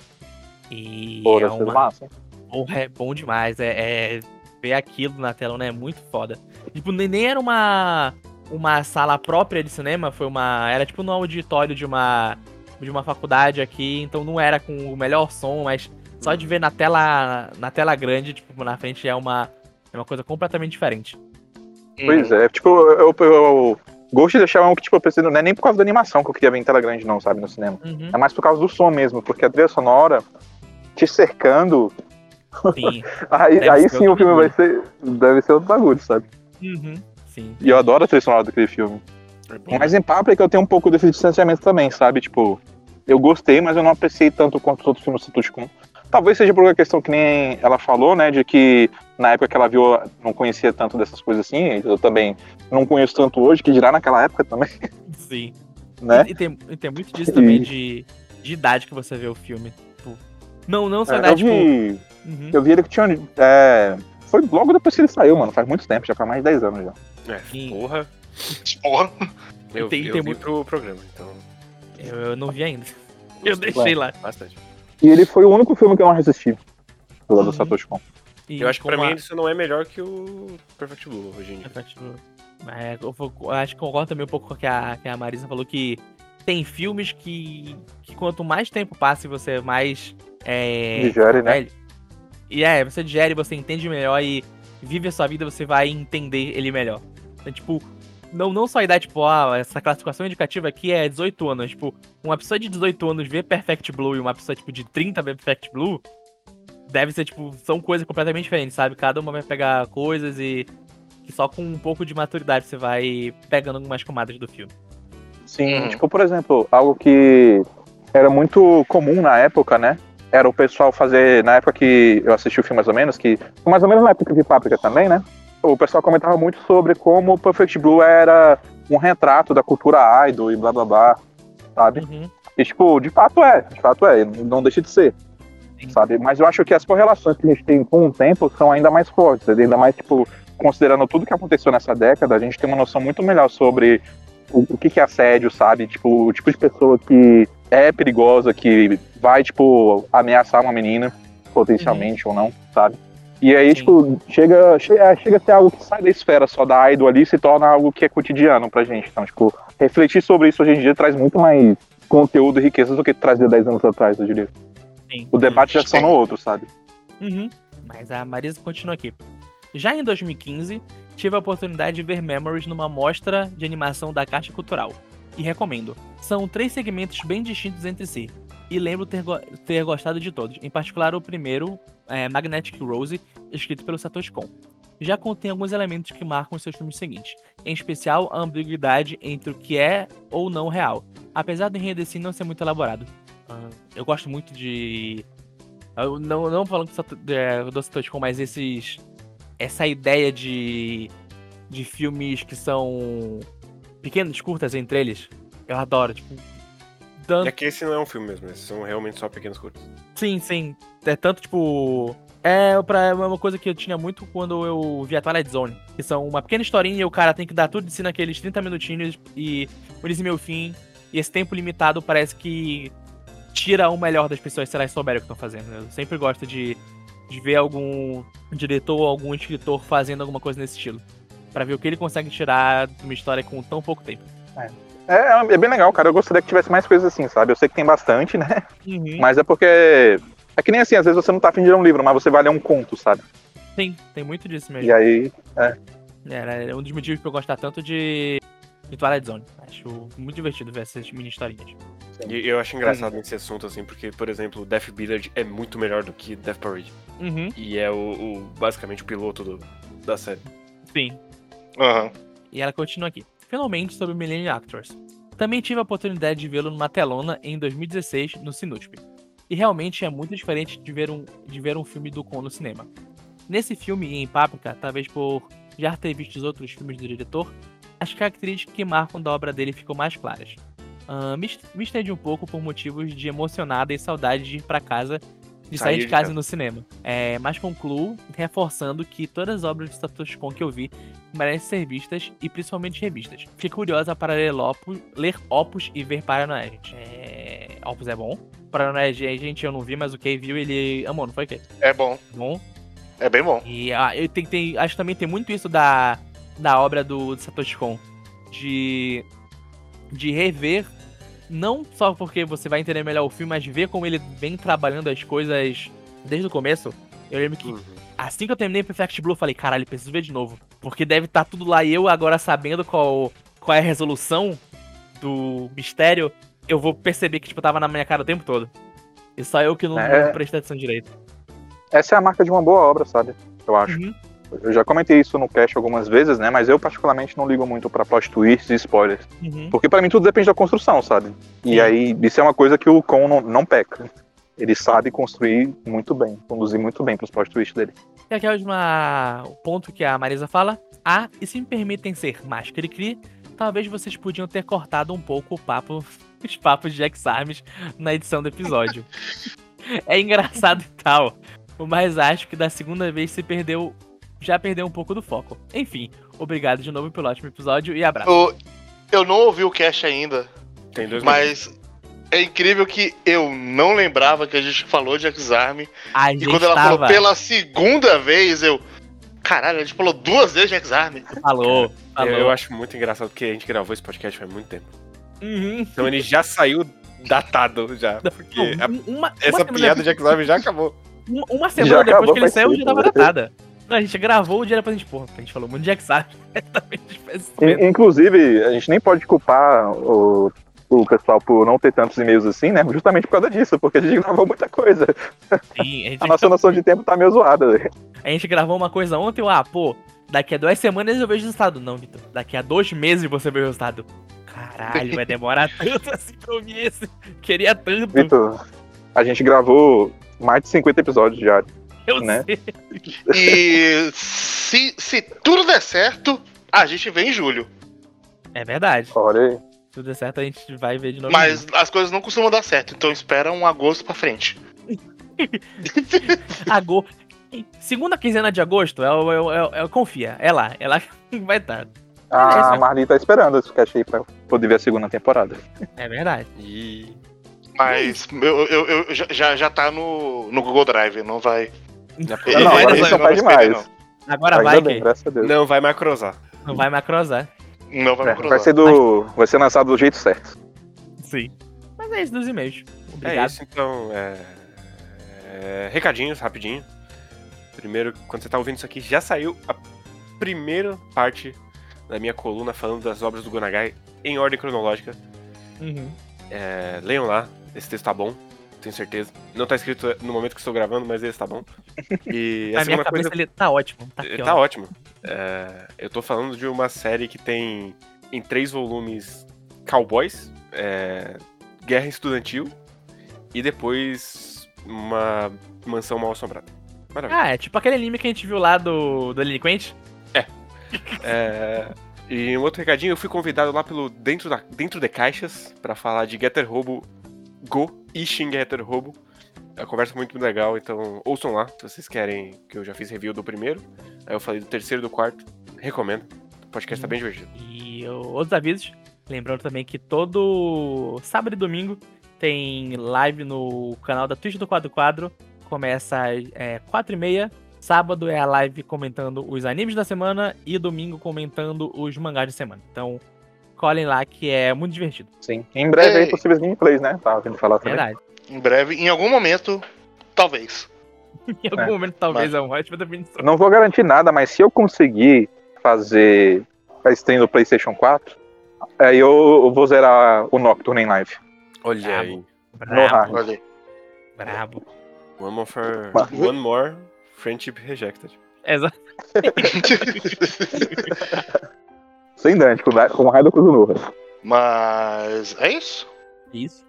E Pô, é, uma, massa. porra, é bom demais, é, é- ver aquilo na telona é muito foda. Tipo, nem nem era uma, uma sala própria de cinema, foi uma. Era tipo no auditório de uma. De uma faculdade aqui, então não era com o melhor som, mas só de ver na tela na tela grande, tipo, na frente é uma, é uma coisa completamente diferente. Pois é, tipo, eu, eu, eu Ghost in the Shell é um que, tipo, eu preciso, não é nem por causa da animação que eu queria ver em tela grande, não, sabe, no cinema. Uhum, É mais por causa do som mesmo, porque a trilha sonora te cercando, sim. aí, Deve aí sim o filme vai ser. Deve ser outro bagulho, sabe? Uhum, sim. E eu adoro a trilha sonora daquele filme. É. Mas em Paprika eu tenho um pouco desse distanciamento também, sabe? Tipo, eu gostei, mas eu não apreciei tanto quanto os outros filmes do Satoshi Kon. Talvez seja por uma questão que nem ela falou, né? De que na época que ela viu, não conhecia tanto dessas coisas assim. Eu também não conheço tanto hoje, que dirá naquela época também, Sim. né? E, e tem, e tem muito disso também de, de idade que você vê o filme. Tipo, não, não só É, eu, idade, tipo. vi, uhum, eu vi ele que tinha. é, foi logo depois que ele saiu, mano. Faz muito tempo, já faz mais de 10 anos já. É, Sim. porra. Porra. Eu, tem- eu tem vi muito- pro programa, então. eu, eu não vi ainda. Eu deixei lá. Bastante. E ele foi o único filme que eu não resisti. Do Uhum. Satoshi Kon. E Eu acho que pra a- mim isso não é melhor que o Perfect Blue hoje em dia. É, tipo, é, eu, vou- eu acho que concordo também um pouco com o que a, que a Marisa falou, que tem filmes que, que quanto mais tempo passa e você mais é, Digere, né? E é, você digere, você entende melhor e vive a sua vida, você vai entender ele melhor. Então, tipo, não, não só a idade, tipo, ah, essa classificação indicativa aqui é 18 anos. Tipo, uma pessoa de 18 anos vê Perfect Blue e uma pessoa, tipo, de 30 vê Perfect Blue, deve ser, tipo, são coisas completamente diferentes, sabe? Cada uma vai pegar coisas e, e só com um pouco de maturidade você vai pegando algumas camadas do filme. Sim, Uhum. tipo, por exemplo, algo que era muito comum na época, né? Era o pessoal fazer, na época que eu assisti o filme mais ou menos, que mais ou menos na época que eu vi Páprica também, né? O pessoal comentava muito sobre como o Perfect Blue era um retrato da cultura idol e blá blá blá, sabe? Uhum. E tipo, de fato é, de fato é, não deixa de ser, Sim. sabe? Mas eu acho que as correlações que a gente tem com o tempo são ainda mais fortes, ainda mais, tipo, considerando tudo que aconteceu nessa década, a gente tem uma noção muito melhor sobre o, o que, que é assédio, sabe? Tipo, o tipo de pessoa que é perigosa, que vai, tipo, ameaçar uma menina, potencialmente ou não, sabe? E aí, Sim. tipo, chega, chega, é, chega a ser algo que sai da esfera só da idol ali e se torna algo que é cotidiano pra gente. Então, tipo, refletir sobre isso hoje em dia traz muito mais conteúdo e riqueza do que trazia 10 anos atrás, eu diria. Sim. O debate já só no outro, sabe? Uhum. Mas a Marisa continua aqui. Já em 2015, tive a oportunidade de ver Memories numa mostra de animação da Caixa Cultural. E recomendo. São três segmentos bem distintos entre si. E lembro ter, go- ter gostado de todos. Em particular o primeiro, é, Magnetic Rose, escrito pelo Satoshi Kon. Já contém alguns elementos que marcam os seus filmes seguintes. Em especial, a ambiguidade entre o que é ou não real. Apesar do enredo si não ser muito elaborado. Ah, eu gosto muito de. Eu não, não falando é, do Satoshi mas esses. Essa ideia de. de filmes que são pequenos, curtas entre eles. Eu adoro, tipo. Tanto, É que esse não é um filme mesmo, esses são realmente só pequenos curtos. Sim, sim. É tanto, tipo. É pra, é uma coisa que eu tinha muito quando eu via Twilight Zone. Que são uma pequena historinha e o cara tem que dar tudo de si naqueles 30 minutinhos e início e meu fim. E esse tempo limitado parece que tira o melhor das pessoas se elas souberem o que estão fazendo. Eu sempre gosto de, de ver algum diretor ou algum escritor fazendo alguma coisa nesse estilo. Pra ver o que ele consegue tirar de uma história com tão pouco tempo. É, é bem legal, cara. Eu gostaria que tivesse mais coisas assim, sabe? Eu sei que tem bastante, né? Uhum. Mas é porque. É que nem assim, às vezes você não tá afim de ler um livro, mas você vai ler um conto, sabe? Sim, tem muito disso mesmo. E aí. Era um dos motivos pra eu gostar tanto de, de Twilight Zone. Acho muito divertido ver essas mini historinhas. E eu acho engraçado nesse assunto, assim, porque, por exemplo, Death Village é muito melhor do que Death Parade. Uhum, E é o, o- basicamente o piloto do- da série. sim. Aham. E ela continua aqui. Finalmente sobre Millennium Actors. Também tive a oportunidade de vê-lo numa telona em 2016 no Sinusp. E realmente é muito diferente de ver um, de ver um filme do Kon no cinema. Nesse filme e em Páprica, talvez por já ter visto os outros filmes do diretor, as características que marcam da obra dele ficam mais claras. Ah, me, me estendi um pouco por motivos de emocionada e saudade de ir pra casa, de sair, Sair de de casa casa. e no cinema. É, mas concluo reforçando que todas as obras de Satoshi Kon que eu vi merecem ser vistas e principalmente revistas. Fiquei curiosa para ler Opus, ler Opus e ver Paranoia, gente. É... Opus é bom. Paranoia, gente, eu não vi, mas o Kay viu ele amou, não foi, Kay? É bom. Bom. É bem bom. E ah, eu tenho, tem- acho que também tem muito isso da, da obra do, do Satoshi Kon. De, de rever, não só porque você vai entender melhor o filme, mas ver como ele vem trabalhando as coisas desde o começo. Eu lembro que Uhum. assim que eu terminei Perfect Blue, eu falei, caralho, preciso ver de novo. Porque deve estar tudo lá e eu agora sabendo qual, qual é a resolução do mistério, eu vou perceber que, tipo, tava na minha cara o tempo todo. E só eu que não, É. não prestei atenção direito. Essa é a marca de uma boa obra, sabe? Eu acho. Uhum. Eu já comentei isso no cast algumas vezes, né? Mas eu particularmente não ligo muito pra plot twists e spoilers. Uhum. Porque pra mim tudo depende da construção, sabe? E Sim. aí, isso é uma coisa que o Con não, não peca. Ele sabe construir muito bem, conduzir muito bem pros plot twists dele. E aqui é o último o ponto que a Marisa fala. Ah, e se me permitem ser mais cri-cri, talvez vocês podiam ter cortado um pouco o papo, os papos de X-Arms na edição do episódio. é engraçado e tal, mas acho que da segunda vez se perdeu, já perdeu um pouco do foco. Enfim, obrigado de novo pelo ótimo episódio e abraço. Eu, eu não ouvi o cast ainda, Tem dois minutos. mas é incrível que eu não lembrava que a gente falou de X-Arm. A E gente quando ela tava... falou pela segunda vez, eu. Caralho, a gente falou duas vezes de X-Arm. Falou, falou. Eu, eu acho muito engraçado porque a gente gravou esse podcast faz muito tempo. Uhum. Então ele já saiu datado já. Porque Não, uma, essa uma semana piada de X-Arm já acabou. Uma, uma semana depois acabou, que ele saiu, já tava né? datada. Não, A gente gravou o dia depois a gente, porra, a gente falou muito de X-Arm. In- Inclusive, a gente nem pode culpar o, o pessoal por não ter tantos e-mails assim, né? Justamente por causa disso, porque a gente gravou muita coisa. Sim, a gente, A nossa noção de tempo tá meio zoada. a gente gravou uma coisa ontem, ah, pô, daqui a duas semanas eu vejo o resultado. Não, Vitor, daqui a dois meses você vê o resultado. Caralho, vai demorar tanto assim pra ouvir esse. Queria tanto. Vitor, a gente gravou mais de 50 episódios diários. Eu né? sei. E se, se tudo der certo, a gente vem em julho. É verdade. Olha aí. Se tudo der certo, a gente vai ver de novo. Mas as coisas não costumam dar certo, então espera um agosto pra frente. Ago... Segunda quinzena de agosto, é é, é, o- é o- confia, é lá, é lá que vai estar. A Beleza. Marli tá esperando esse cast aí pra poder ver a segunda temporada. É verdade. E. Mas eu, eu, eu- já- já, já tá no, no Google Drive, não vai. Ele não, vai agora demais. Agora Ainda vai bem, que graças a Deus. Não vai macrosar. não vai macrosar. Não vai É, macrosar. vai ser do. Vai ser lançado do jeito certo. Sim. Mas é isso dos e-mails. É Obrigado. isso, então. É... é, Recadinhos, rapidinho. Primeiro, quando você tá ouvindo isso aqui, já saiu a primeira parte da minha coluna falando das obras do Gonagai em ordem cronológica. Uhum. É, leiam lá, esse texto tá bom, tenho certeza. Não tá escrito no momento que estou gravando, mas esse tá bom. E a Na minha cabeça coisa. ele tá ótimo. Tá, Eh, aqui, Tá ótimo. É, eu tô falando de uma série que tem em três volumes Cowboys, é, Guerra Estudantil e depois uma mansão mal assombrada. Maravilha. Ah, é tipo aquele anime que a gente viu lá do, do Delinquente. É, e um outro recadinho, eu fui convidado lá pelo Dentro, da, Dentro de Caixas pra falar de Getter Robo Go e Shin Getter Robo. É uma conversa muito legal, então ouçam lá se vocês querem, que eu já fiz review do primeiro. Aí eu falei do terceiro e do quarto. Recomendo. O podcast tá bem divertido. E outros avisos. Lembrando também que todo sábado e domingo tem live no canal da Twitch do Quadro Quadro. Começa às é, 4h30. Sábado é a live comentando os animes da semana e domingo comentando os mangás de semana. Então, colhem lá que é muito divertido. Sim. Em breve aí Ei. possíveis gameplays, né? Tava vindo falar também. Verdade. Em breve, em algum momento, talvez. Em algum É, momento, talvez, é uma ótima definição. Não vou garantir nada, mas se eu conseguir fazer a stream do PlayStation 4, aí eu, eu vou zerar o Nocturne em live. Olha aí. No hard. Olha aí. brabo. One more, for, Mas- one more Friendship Rejected. Exa- Sem Dante, com, com raio do Kuzunoha. Mas é isso. Isso.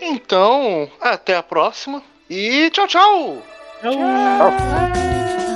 Então, até a próxima. E tchau, tchau! 回る